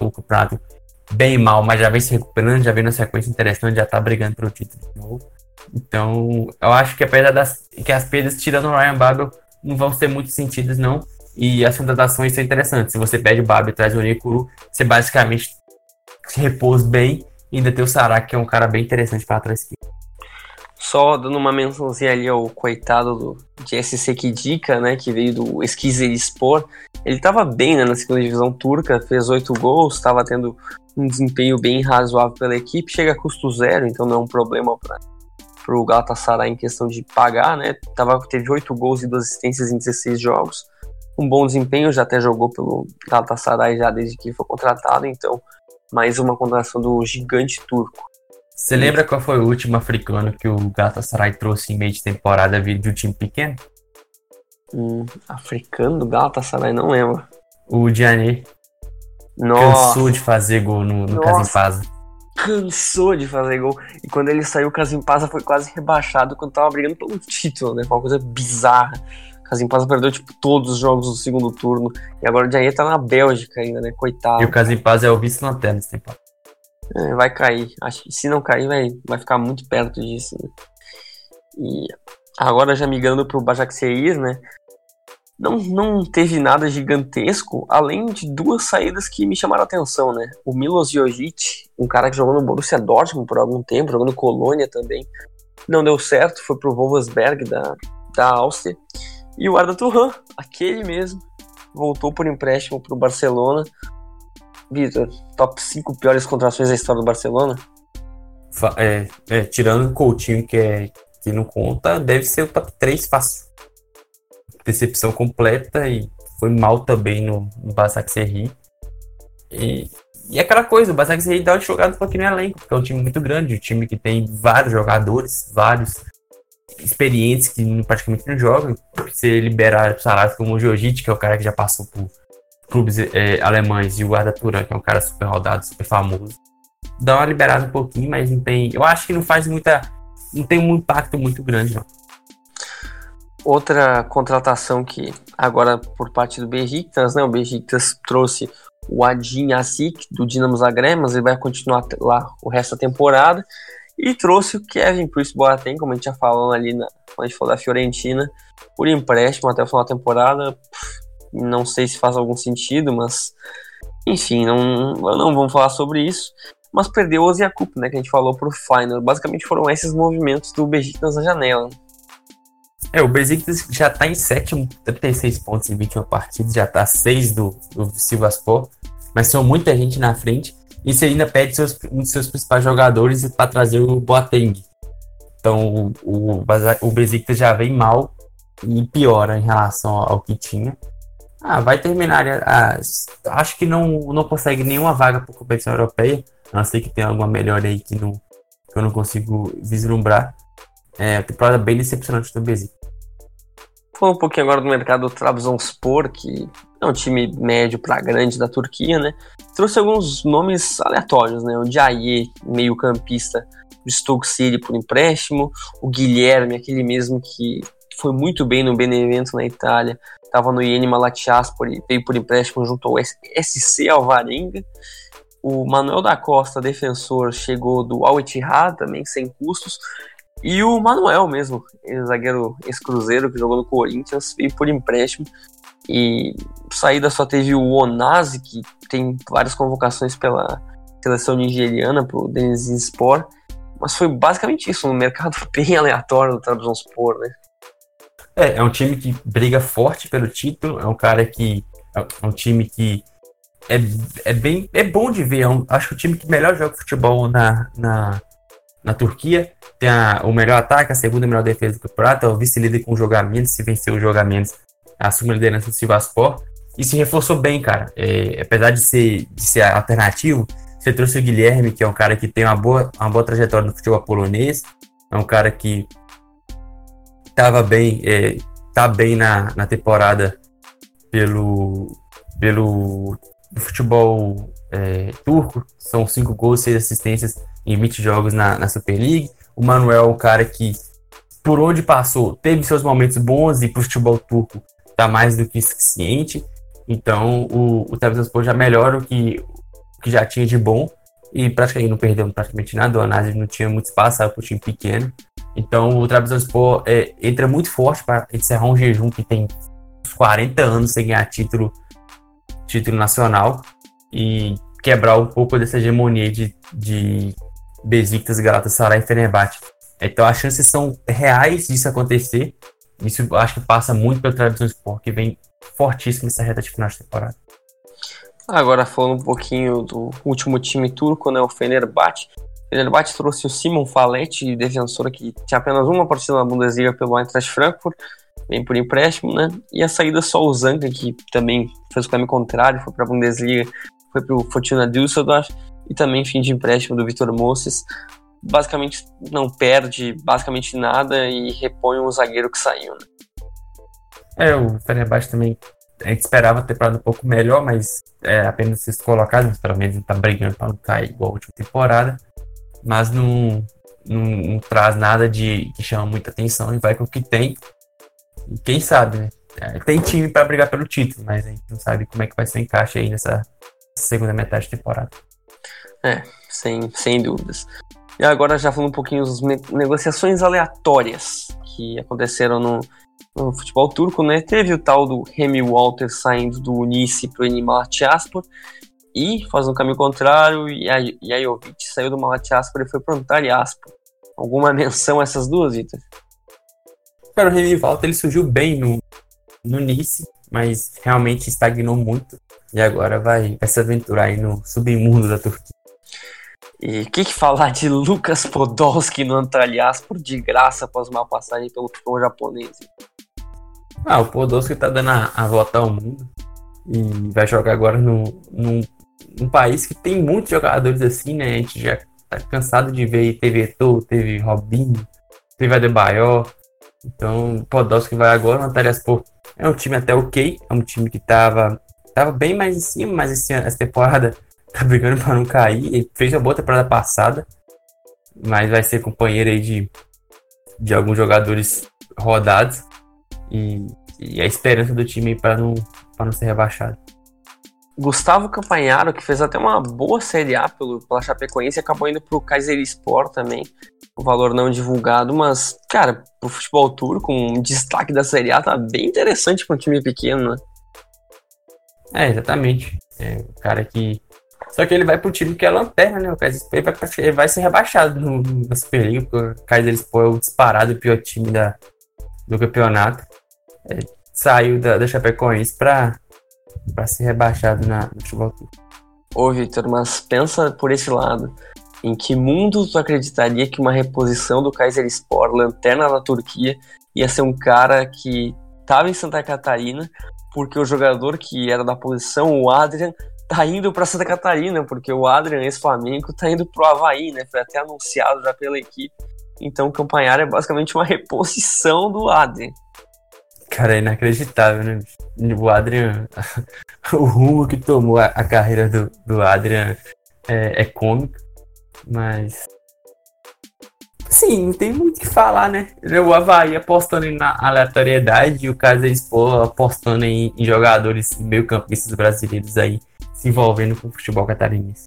o campeonato bem mal, mas já vem se recuperando, já vem na sequência interessante, já tá brigando pelo título de novo. Então, eu acho que apesar das que as perdas tirando o Ryan Babel não vão ser muito sentidas não, e as contratações são interessantes. Se você pede o Babel e traz o Onikuru, você basicamente se repousa bem e ainda tem o Sarak, que é um cara bem interessante para trás aqui. Só dando uma mençãozinha ali ao coitado do, de SC Kidika, né, que veio do Eskizerispor. Ele estava bem né, na segunda divisão turca, fez oito gols, estava tendo um desempenho bem razoável pela equipe, chega a custo zero, então não é um problema para o Galatasaray em questão de pagar, né? Tava, teve oito gols e duas assistências em 16 jogos. Um bom desempenho, já até jogou pelo Galatasaray já desde que foi contratado, então mais uma contratação do gigante turco. Você lembra qual foi o último africano que o Galatasaray trouxe em meio de temporada vindo de um time pequeno? Hum, africano do Galatasaray, não lembro. O Diané. Cansou de fazer gol no, no Casimpasa. Cansou de fazer gol. E quando ele saiu, o Casimpasa foi quase rebaixado quando tava brigando pelo título, né? Foi uma coisa bizarra. O Casimpasa perdeu, tipo, todos os jogos do segundo turno. E agora o Diané tá na Bélgica ainda, né? Coitado. E o Casimpasa é o vice-lanterna nesse tempo. É, vai cair. Acho que se não cair, vai, vai ficar muito perto disso. Né? E agora já migrando pro Bajakseir, né? Não, não teve nada gigantesco, além de duas saídas que me chamaram a atenção, né? O Milos Jojic, um cara que jogou no Borussia Dortmund por algum tempo, jogou no Colônia também. Não deu certo, foi pro Wolfsberg da, da Áustria. E o Arda Turan, aquele mesmo, voltou por empréstimo pro Barcelona. Vitor, top 5 piores contratações da história do Barcelona? É, é, tirando o Coutinho, que, é, que não conta, deve ser o top 3 fácil. Decepção completa e foi mal também no, no Basak Serri. E, e aquela coisa, o Basak Serri dá uma jogada porque no elenco, porque é um time muito grande, um time que tem vários jogadores, vários experientes que praticamente não jogam. Você liberar salários como o Jojic, que é o cara que já passou por clubes é, alemães e o Arda Turan, que é um cara super rodado, super famoso, dá uma liberada um pouquinho, mas não tem. Eu acho que não faz muita. Não tem um impacto muito grande, não. Outra contratação que agora por parte do Besiktas, né? O Besiktas trouxe o Adin Asik do Dinamo Zagreb, mas ele vai continuar lá o resto da temporada. E trouxe o Kevin Prince Boateng, como a gente já falou ali na, quando a gente falou da Fiorentina, por empréstimo até o final da temporada. Não sei se faz algum sentido, mas enfim, não, não vamos falar sobre isso. Mas perdeu o Oziakup, né, que a gente falou pro final. Basicamente foram esses movimentos do Besiktas na janela. É, o Besiktas já tá em sétimo, 36 pontos em 21 partidas, já tá 6 do, do Sivaspor, mas são muita gente na frente. E você ainda pede seus, um dos seus principais jogadores para trazer o Boateng. Então o, o, o Besiktas já vem mal e piora em relação ao que tinha. Ah, vai terminar. Ah, acho que não, não consegue nenhuma vaga para competição europeia. A não ser que tenha alguma melhor aí que, não, que eu não consigo vislumbrar. É, a temporada bem decepcionante do Besiktas. Falando um pouquinho agora do mercado do Trabzonspor, que é um time médio para grande da Turquia, né? Trouxe alguns nomes aleatórios, né? O Jaye, meio campista do Stoke City por empréstimo. O Guilherme, aquele mesmo que foi muito bem no Benevento na Itália, estava no Iene Malatyaspor veio por empréstimo junto ao SC Alvarenga. O Manuel da Costa, defensor, chegou do Al Ittihad também, sem custos. E o Manuel mesmo, zagueiro ex-cruzeiro que jogou no Corinthians, veio por empréstimo. E saída só teve o Onazi, que tem várias convocações pela seleção nigeriana, para o Denizlispor. Mas foi basicamente isso, um mercado *laughs* bem aleatório do Trabzonspor, né? É, é um time que briga forte pelo título, é um cara que é um time que é, é bem é bom de ver. É um, acho que o time que melhor joga futebol na, na, na Turquia tem a, o melhor ataque, a segunda melhor defesa do campeonato, é o vice-líder com jogamentos. Se vencer os jogamentos, assume a liderança do Sivaspor. E se reforçou bem, cara. É, apesar de ser, de ser alternativo, você trouxe o Guilherme, que é um cara que tem uma boa, uma boa trajetória no futebol polonês. É um cara que estava bem, é, tá bem na, na temporada pelo, pelo futebol é, turco. São cinco gols, seis assistências em 20 jogos na, na Super League. O Manuel é um cara que, por onde passou, teve seus momentos bons e para o futebol turco tá mais do que suficiente. Então o, o Trabzonspor já melhora o que, que já tinha de bom e praticamente não perdeu praticamente nada. O Anásio não tinha muito espaço, para o time pequeno. Então o Trabzonspor é, entra muito forte para encerrar um jejum que tem uns 40 anos sem ganhar título, título nacional e quebrar um pouco dessa hegemonia de, de Besiktas, Galatasaray e Fenerbahçe. Então as chances são reais disso acontecer. Isso acho que passa muito pelo Trabzonspor, que vem fortíssimo nessa reta de final de temporada. Agora falando um pouquinho do último time turco, né, o Fenerbahçe. O Fenerbahçe trouxe o Simon Falete, defensor que tinha apenas uma partida na Bundesliga pelo Eintracht Frankfurt, vem por empréstimo, né? E a saída só o que também fez o caminho contrário, foi para a Bundesliga, foi para o Fortuna Düsseldorf, e também fim de empréstimo do Vitor Moses. Basicamente não perde basicamente nada e repõe um zagueiro que saiu, né? É, o Fenerbahçe também a gente esperava ter parado um pouco melhor, mas é apenas se colocado, mas pelo menos não tá brigando para não cair igual a última temporada. Mas não, não, não, traz nada de que chama muita atenção e vai com o que tem. E quem sabe, né? É, tem time para brigar pelo título, mas a gente não sabe como é que vai ser o encaixe aí nessa segunda metade de temporada. É, sem, sem dúvidas. E agora já falando um pouquinho das negociações aleatórias que aconteceram no, no futebol turco, né? Teve o tal do Remy Walter saindo do Nice para o Malatyaspor e fazendo o caminho contrário, e a Jovic saiu do Malatyaspor e foi para o Antalyaspor. Alguma *laughs* menção a essas duas, Vitor? Cara, o Remy Walter ele surgiu bem no, no Nice, mas realmente estagnou muito. E agora vai, vai se aventurar aí no submundo da Turquia. E o que, que, falar de Lucas Podolski no Antalyaspor de graça após uma passagem pelo futebol japonês? Ah, o Podolski tá dando a, a volta ao mundo e vai jogar agora no, num, num país que tem muitos jogadores assim, né? A gente já tá cansado de ver teve Eto'o, teve Robinho, teve Adebayor. Então, o Podolski vai agora no Antalyaspor. É um time até ok, é um time que tava, tava bem mais em cima, mas esse, essa temporada tá brigando para não cair. Ele fez a boa temporada passada, mas vai ser companheiro aí de, de alguns jogadores rodados e, e a esperança do time para não, não ser rebaixado. Gustavo Campanharo, que fez até uma boa Série A pelo, pela Chapecoense, acabou indo pro Sport também, o valor não divulgado, mas, cara, pro futebol turco, um destaque da Série A tá bem interessante para um time pequeno, né? É, exatamente. É, o cara que só que ele vai pro time que é lanterna, né? O Kayserispor vai, vai ser rebaixado no, na Superliga, porque o Kayserispor é o disparado pior time da, do campeonato. É, saiu da, da Chapecoense pra, pra ser rebaixado na, no futebol Ô, Victor, mas pensa por esse lado. Em que mundo tu acreditaria que uma reposição do Kayserispor, lanterna da Turquia, ia ser um cara que tava em Santa Catarina, porque o jogador que era da posição, o Adrian, tá indo para Santa Catarina, porque o Adrian, ex-Flamengo, tá indo pro Havaí, né? Foi até anunciado já pela equipe. Então o Campanhar é basicamente uma *laughs* reposição do Adrian. Cara, é inacreditável, né? O Adrian, *laughs* o rumo que tomou a, carreira do, do Adrian é, é cômico, mas Sim, não tem muito o que falar, né? O Havaí apostando na aleatoriedade e o Casas Expo apostando em, em jogadores meio-campistas brasileiros aí se envolvendo com o futebol catarinense.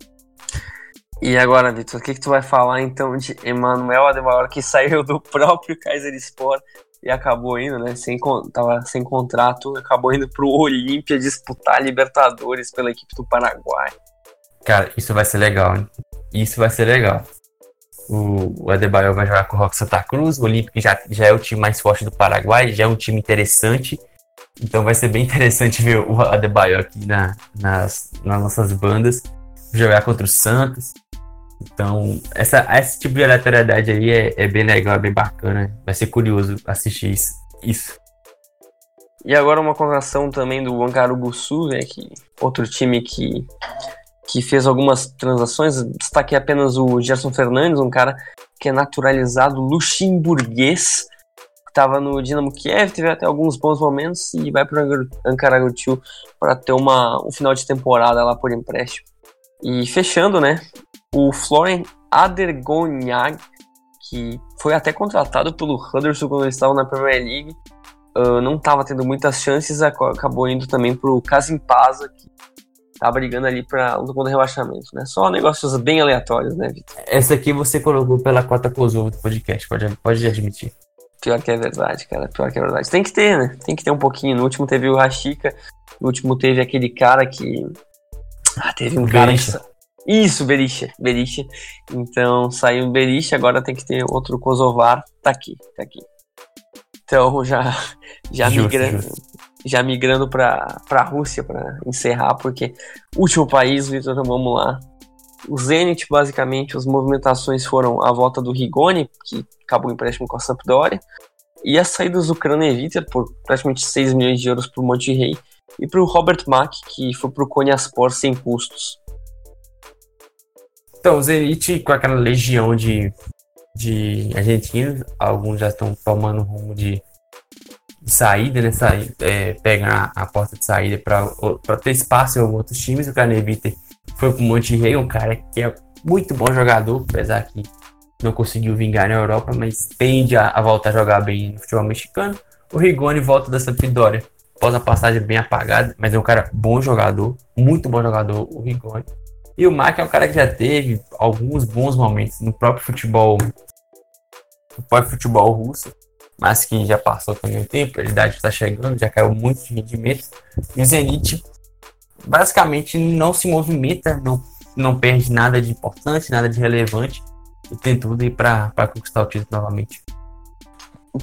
E agora, Vitor, o que, que tu vai falar então de Emanuel Adebayor, que saiu do próprio Kaiser Sport e acabou indo, né? Sem, tava sem contrato, acabou indo pro Olímpia disputar Libertadores pela equipe do Paraguai. Cara, isso vai ser legal, hein? Isso vai ser legal. O, o Adebayor vai jogar com o Rock Santa Cruz, o Olímpico já, já é o time mais forte do Paraguai, já é um time interessante Então vai ser bem interessante ver o Adebayo aqui na, nas, nas nossas bandas, jogar contra o Santos. Então, essa, esse tipo de aleatoriedade aí é, é bem legal, é bem bacana. Vai ser curioso assistir isso. isso. E agora uma contratação também do Ancarubuçu, né, que outro time que, que fez algumas transações. Destaquei apenas o Gerson Fernandes, um cara que é naturalizado luxemburguês, estava no Dinamo Kiev, teve até alguns bons momentos e vai para o Ankaragutiu para ter uma, um final de temporada lá por empréstimo. E fechando, né, o Florian Adergonhag, que foi até contratado pelo Huddersfield quando eles estavam na Premier League, uh, não estava tendo muitas chances, acabou indo também para o Kasimpasa, que tá brigando ali para luta contra rebaixamento, né? Só negócios bem aleatórios, né, Vitor? Essa aqui você colocou pela cota Kosovo do podcast, pode, pode admitir. Pior que é verdade, cara. Pior que é verdade. Tem que ter, né? Tem que ter um pouquinho. No último teve o Rashika, no último teve aquele cara que. Ah, teve um cara que. Isso, Berisha, Berisha. Então saiu Berisha, agora tem que ter outro Kosovar. Tá aqui, tá aqui. Então já, já justo, migrando, justo. já migrando para a Rússia para encerrar, porque último país, Vitor, vamos lá. O Zenit, basicamente, as movimentações foram a volta do Rigoni, que acabou o empréstimo com a Sampdoria, e as saídas do Kraneviter por praticamente 6 milhões de euros para o Monte Rei, e para o Robert Mack, que foi para o Konyaspor sem custos. Então, o Zenit, com aquela legião de, de argentinos, alguns já estão tomando rumo de, de saída, né? Sair, é, pegar a, porta de saída para ter espaço em outros times. O Caneviter foi para o Monte Rei, um cara que é muito bom jogador, apesar que não conseguiu vingar na Europa, mas tende a, a voltar a jogar bem no futebol mexicano. O Rigoni volta da Sampdoria após a passagem bem apagada, mas é um cara bom jogador, muito bom jogador, o Rigoni. E o Mac é um cara que já teve alguns bons momentos no próprio futebol, no próprio futebol russo, mas que já passou também o tempo, a idade está chegando, já caiu muito de rendimento. E o Zenit basicamente não se movimenta, não, não perde nada de importante, nada de relevante, e tem tudo aí para conquistar o título novamente.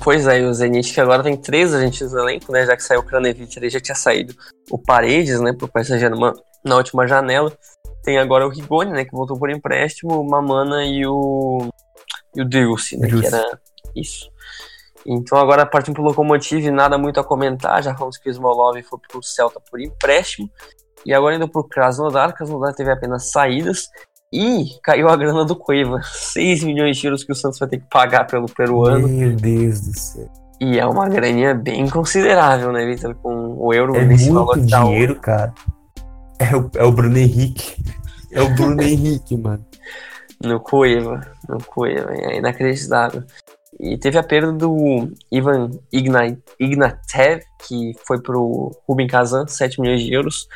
Pois é, o Zenit que agora tem três agentes no elenco, né? Já que saiu o Kranevich, ele já tinha saído o Paredes, né? Pro Paris Saint-Germain na última janela. Tem agora o Rigoni, né, que voltou por empréstimo, o Mamana e o e o Dulce, né, que era isso. Então agora partindo pro Lokomotiv, nada muito a comentar, já falamos que o Smolov foi pro Celta por empréstimo, e agora indo pro Krasnodar, Krasnodar teve apenas saídas, e caiu a grana do Cueva, *laughs* 6 milhões de euros que o Santos vai ter que pagar pelo peruano. Meu Deus do céu. E é uma graninha bem considerável, né, Vitor? Com o euro é nesse muito valor dinheiro, cara. É o, é o Bruno Henrique. É o Bruno *laughs* Henrique, mano. No Cueva. No Cueva. É inacreditável. E teve a perda do Ivan Ignatev, que foi pro Rubin Kazan, 7 milhões de euros.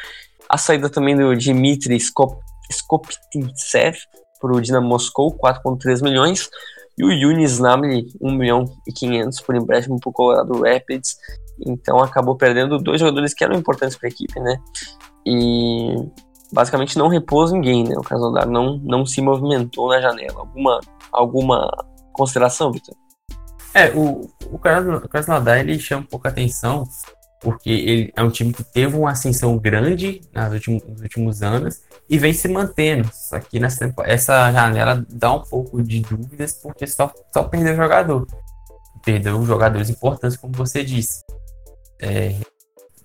A saída também do Dmitry Skop Skoptintsev pro Dinamo Moscou, 4,3 milhões. E o Yunis Namli, 1 milhão e 500 por empréstimo pro Colorado Rapids. Então acabou perdendo dois jogadores que eram importantes para a equipe, né? E basicamente não repôs ninguém, né? O Krasnodar não, não se movimentou na janela. Alguma, alguma consideração, Vitor? É, o, o Krasnodar ele chama um pouco a atenção porque ele é um time que teve uma ascensão grande nos últimos, nos últimos anos e vem se mantendo. Só que nessa, essa janela dá um pouco de dúvidas porque só, só perdeu jogador. Perdeu jogadores importantes, como você disse. É,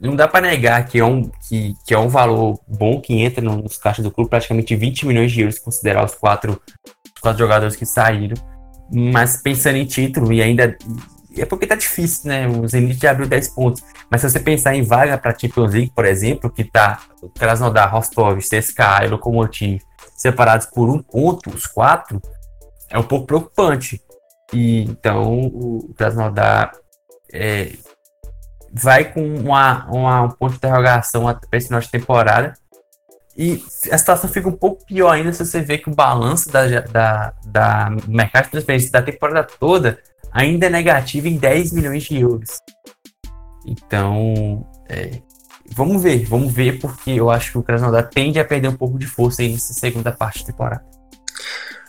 não dá para negar que é, um, que, que é um valor bom que entra nos caixas do clube, praticamente 20 milhões de euros, considerar os quatro, os quatro jogadores que saíram. Mas pensando em título, e ainda. É porque tá difícil, né? O Zenit abriu 10 pontos. Mas se você pensar em vaga para Champions League, por exemplo, que tá Krasnodar, Rostov, CSKA e Lokomotiv separados por um ponto, os quatro, é um pouco preocupante. E então o Krasnodar é, vai com uma, uma, um ponto de interrogação para esse final de temporada. E a situação fica um pouco pior ainda se você vê que o balanço da, da, da mercado de transferência da temporada toda ainda é negativo em 10 milhões de euros. Então, é, vamos ver, vamos ver, porque eu acho que o Krasnodar tende a perder um pouco de força aí nessa segunda parte da temporada.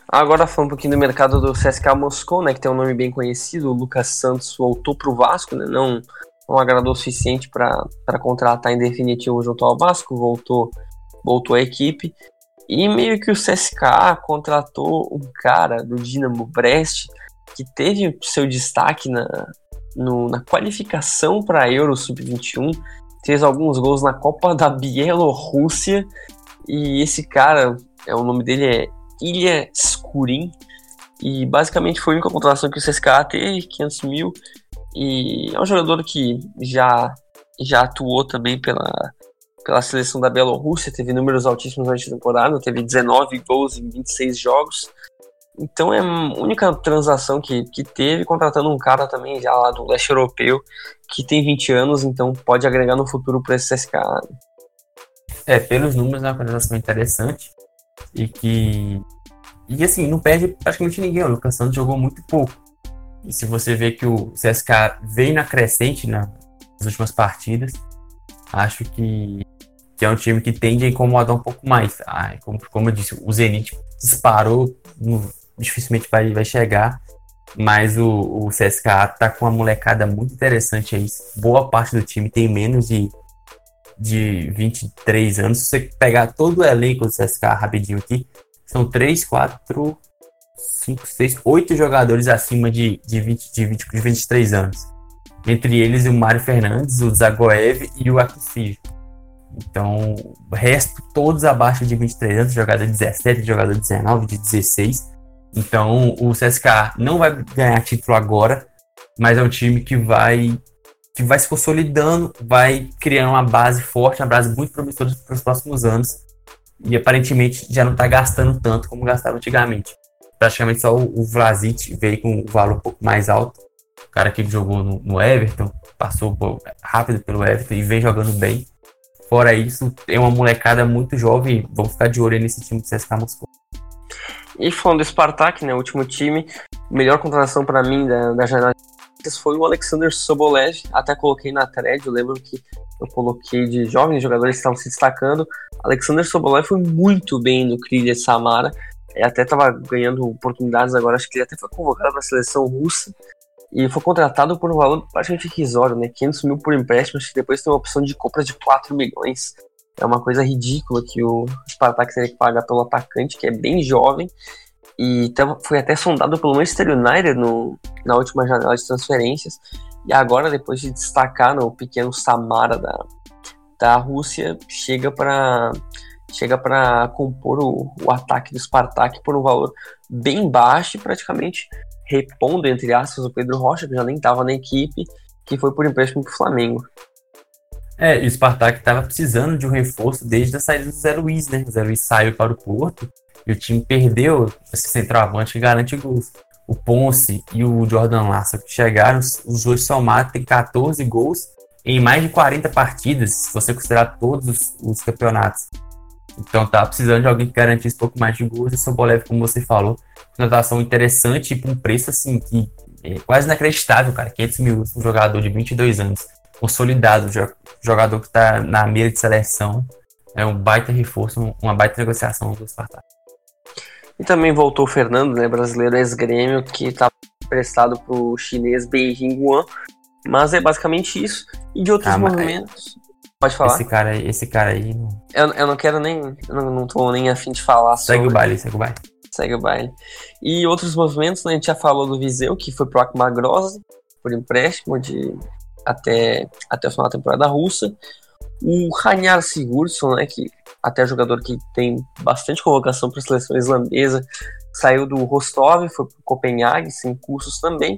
Agora falando um pouquinho do mercado do CSKA Moscou, né, que tem um nome bem conhecido, o Lucas Santos voltou para o Vasco, né, não não agradou o suficiente para contratar em definitivo junto ao Vasco, voltou, voltou à equipe. E meio que o CSKA contratou um cara do Dinamo Brest que teve seu destaque na, no, na qualificação para Euro Sub-21, fez alguns gols na Copa da Bielorrússia. E esse cara, é, o nome dele é Ilha Skurin. E basicamente foi a única contratação que o CSKA teve, 500 mil. E é um jogador que já, já atuou também pela, pela seleção da Bielorrússia, teve números altíssimos na temporada, teve 19 gols em 26 jogos. Então é a única transação que, que teve, contratando um cara também já lá do leste europeu, que tem 20 anos, então pode agregar no futuro para esse CSK. É, pelos números é uma contratação interessante e que. E assim, não perde praticamente ninguém. O Lucas Santos jogou muito pouco. E se você vê que o CSK vem na crescente nas últimas partidas, acho que, que é um time que tende a incomodar um pouco mais. Ah, como, como eu disse, o Zenit disparou, no, dificilmente vai, vai chegar, mas o, o CSKA tá com uma molecada muito interessante aí. Boa parte do time tem menos de, de 23 anos. Se você pegar todo o elenco do CSKA rapidinho aqui, são 3, 4, 5, 6, 8 jogadores acima de, de, 20, de, 20, de 23 anos. Entre eles o Mário Fernandes, o Zagoev e o Akifij. Então, o resto todos abaixo de 23 anos, jogador de 17, jogador de 19, de 16. Então, o CSKA não vai ganhar título agora, mas é um time que vai que vai se consolidando, vai criando uma base forte, uma base muito promissora para os próximos anos. E aparentemente já não está gastando tanto como gastava antigamente praticamente só o, Vlasic veio com um valor um pouco mais alto. O cara que jogou no, no Everton, passou rápido pelo Everton e vem jogando bem. Fora isso, tem uma molecada muito jovem. Vamos ficar de olho nesse time do CSKA Moscou. E falando do Spartak, né, o último time, melhor contratação para mim da, da janela foi o Alexander Sobolev. Até coloquei na thread, eu lembro que eu coloquei de jovens jogadores que estavam se destacando. Alexander Sobolev foi muito bem no Krylia Samara ele até estava ganhando oportunidades agora, acho que ele até foi convocado para a seleção russa e foi contratado por um valor praticamente irrisório, né? 500 mil por empréstimo, acho que depois tem uma opção de compra de 4 milhões. É uma coisa ridícula que o Spartak teria que pagar pelo atacante, que é bem jovem, e foi até sondado pelo Manchester United no, na última janela de transferências, e agora, depois de destacar no pequeno Samara da, da Rússia, chega para chega para compor o, o, ataque do Spartak por um valor bem baixo e praticamente repondo, entre aspas, o Pedro Rocha, que já nem estava na equipe, que foi por empréstimo para o Flamengo. É, e o Spartak estava precisando de um reforço desde a saída do Zé Luiz, né? O Zé Luiz saiu para o Porto e o time perdeu esse centroavante que garante gols. O Ponce e o Jordan Larson que chegaram, os dois somados têm 14 gols em mais de 40 partidas, se você considerar todos os, os campeonatos. Então tá precisando de alguém que garantisse um pouco mais de gols. E Sobolev, como você falou, contratação interessante e por um preço assim que é quase inacreditável, cara. 500 mil um jogador de 22 anos, consolidado, jogador que tá na mira de seleção. É um baita reforço, uma baita negociação do Spartak. E também voltou o Fernando, né, brasileiro ex-grêmio, que tá prestado pro chinês Beijing Guan. Mas é basicamente isso. E de outros ah, movimentos. Pode falar. Esse cara, esse cara aí. Eu, eu não quero nem. Eu não, não tô nem afim de falar segue sobre. Segue o baile, segue o baile. Segue o baile. E outros movimentos, né, a gente já falou do Viseu, que foi pro Akmagrosa, por empréstimo de até, até o final da temporada russa. O Raniar Sigurdsson, né, que até é jogador que tem bastante convocação para a seleção islandesa, saiu do Rostov, foi para Copenhague, sem cursos também.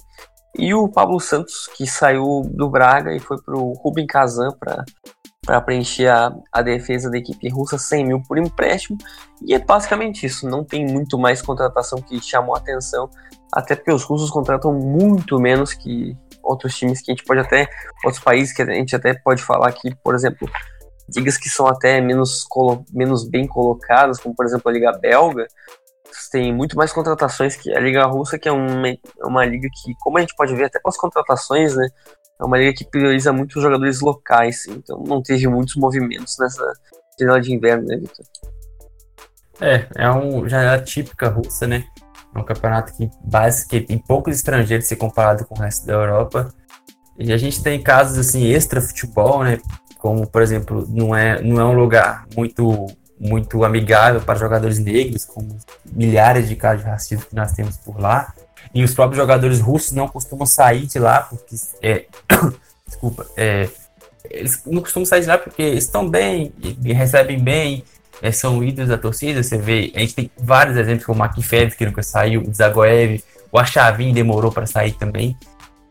E o Pablo Santos, que saiu do Braga e foi para o Rubem Kazan para preencher a, a defesa da equipe russa 100 mil por empréstimo. E é basicamente isso. Não tem muito mais contratação que chamou atenção, até porque os russos contratam muito menos que outros times que a gente pode até, outros países que a gente até pode falar aqui, por exemplo, ligas que são até menos, menos bem colocadas, como por exemplo a Liga Belga, tem muito mais contratações que a Liga Russa, que é uma, é uma liga que, como a gente pode ver até com as contratações, né, é uma liga que prioriza muito os jogadores locais, então não teve muitos movimentos nessa janela de inverno, né, Victor? É, é uma janela típica russa, né? É um campeonato que, base, que tem poucos estrangeiros se comparado com o resto da Europa. E a gente tem casos assim extra futebol, né? Como por exemplo, não é não é um lugar muito muito amigável para jogadores negros, com milhares de casos de racismo que nós temos por lá. E os próprios jogadores russos não costumam sair de lá porque é, *coughs* desculpa, é, eles não costumam sair de lá porque estão bem recebem bem, é, são ídolos da torcida. Você vê, a gente tem vários exemplos como o Makifev, que nunca saiu, o Zagoev, o Achavin demorou para sair também.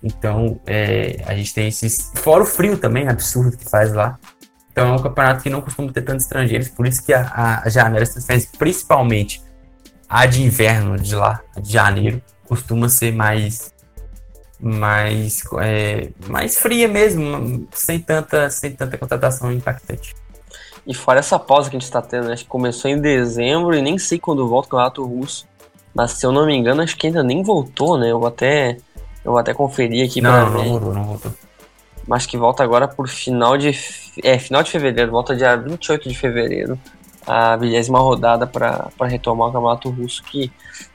Então, é, a gente tem esses. Fora o frio também, absurdo que faz lá. Então, é um campeonato que não costuma ter tantos estrangeiros, por isso que a, a janela transferência, principalmente a de inverno de lá, de janeiro, costuma ser mais mais, é, mais fria mesmo, sem tanta, sem tanta contratação impactante. E fora essa pausa que a gente está tendo, né? acho que começou em dezembro e nem sei quando volta o campeonato russo. Mas se eu não me engano, acho que ainda nem voltou, né? Eu vou até, eu vou até conferir aqui ver. Não, voltou, não voltou. Mas que volta agora por final de. É, final de fevereiro, volta dia 28 de fevereiro. A vigésima rodada para retomar o campeonato russo, que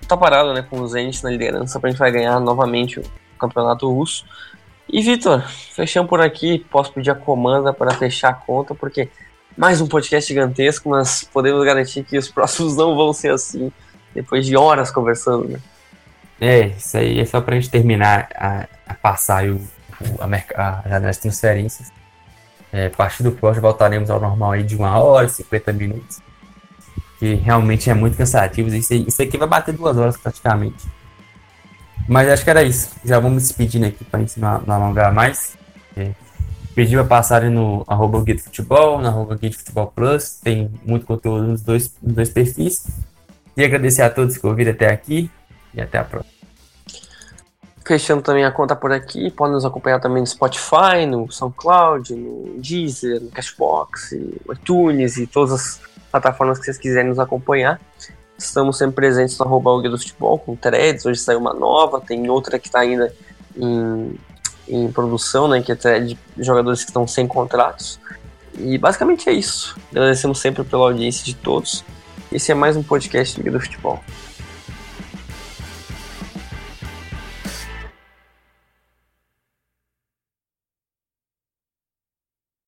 tá parado, né? Com o Zenit na liderança, pra gente vai ganhar novamente o campeonato russo. E Vitor, fechamos por aqui. Posso pedir a comanda para fechar a conta, porque mais um podcast gigantesco, mas podemos garantir que os próximos *laughs* não vão ser assim, depois de horas conversando, né? É, isso aí é só para a gente terminar a, a passar o, a, a janela das transferências. É, a partir do próximo voltaremos ao normal aí de uma hora, 50 minutos. Que realmente é muito cansativo. Isso, isso aqui vai bater duas horas praticamente. Mas acho que era isso. Já vamos despedindo aqui para gente não, não alongar mais. É. Pedir para passarem no arroba Guia Futebol, no arroba Guia Futebol Plus. Tem muito conteúdo nos dois, nos dois perfis. E agradecer a todos que ouviram até aqui. E até a próxima. Fechando também a conta por aqui, pode nos acompanhar também no Spotify, no SoundCloud, no Deezer, no Cashbox, no iTunes e todas as plataformas que vocês quiserem nos acompanhar. Estamos sempre presentes no arroba do Futebol, com threads. Hoje saiu uma nova, tem outra que está ainda em, em produção, né? Que é de jogadores que estão sem contratos. E basicamente é isso. Agradecemos sempre pela audiência de todos. Esse é mais um podcast do Futebol.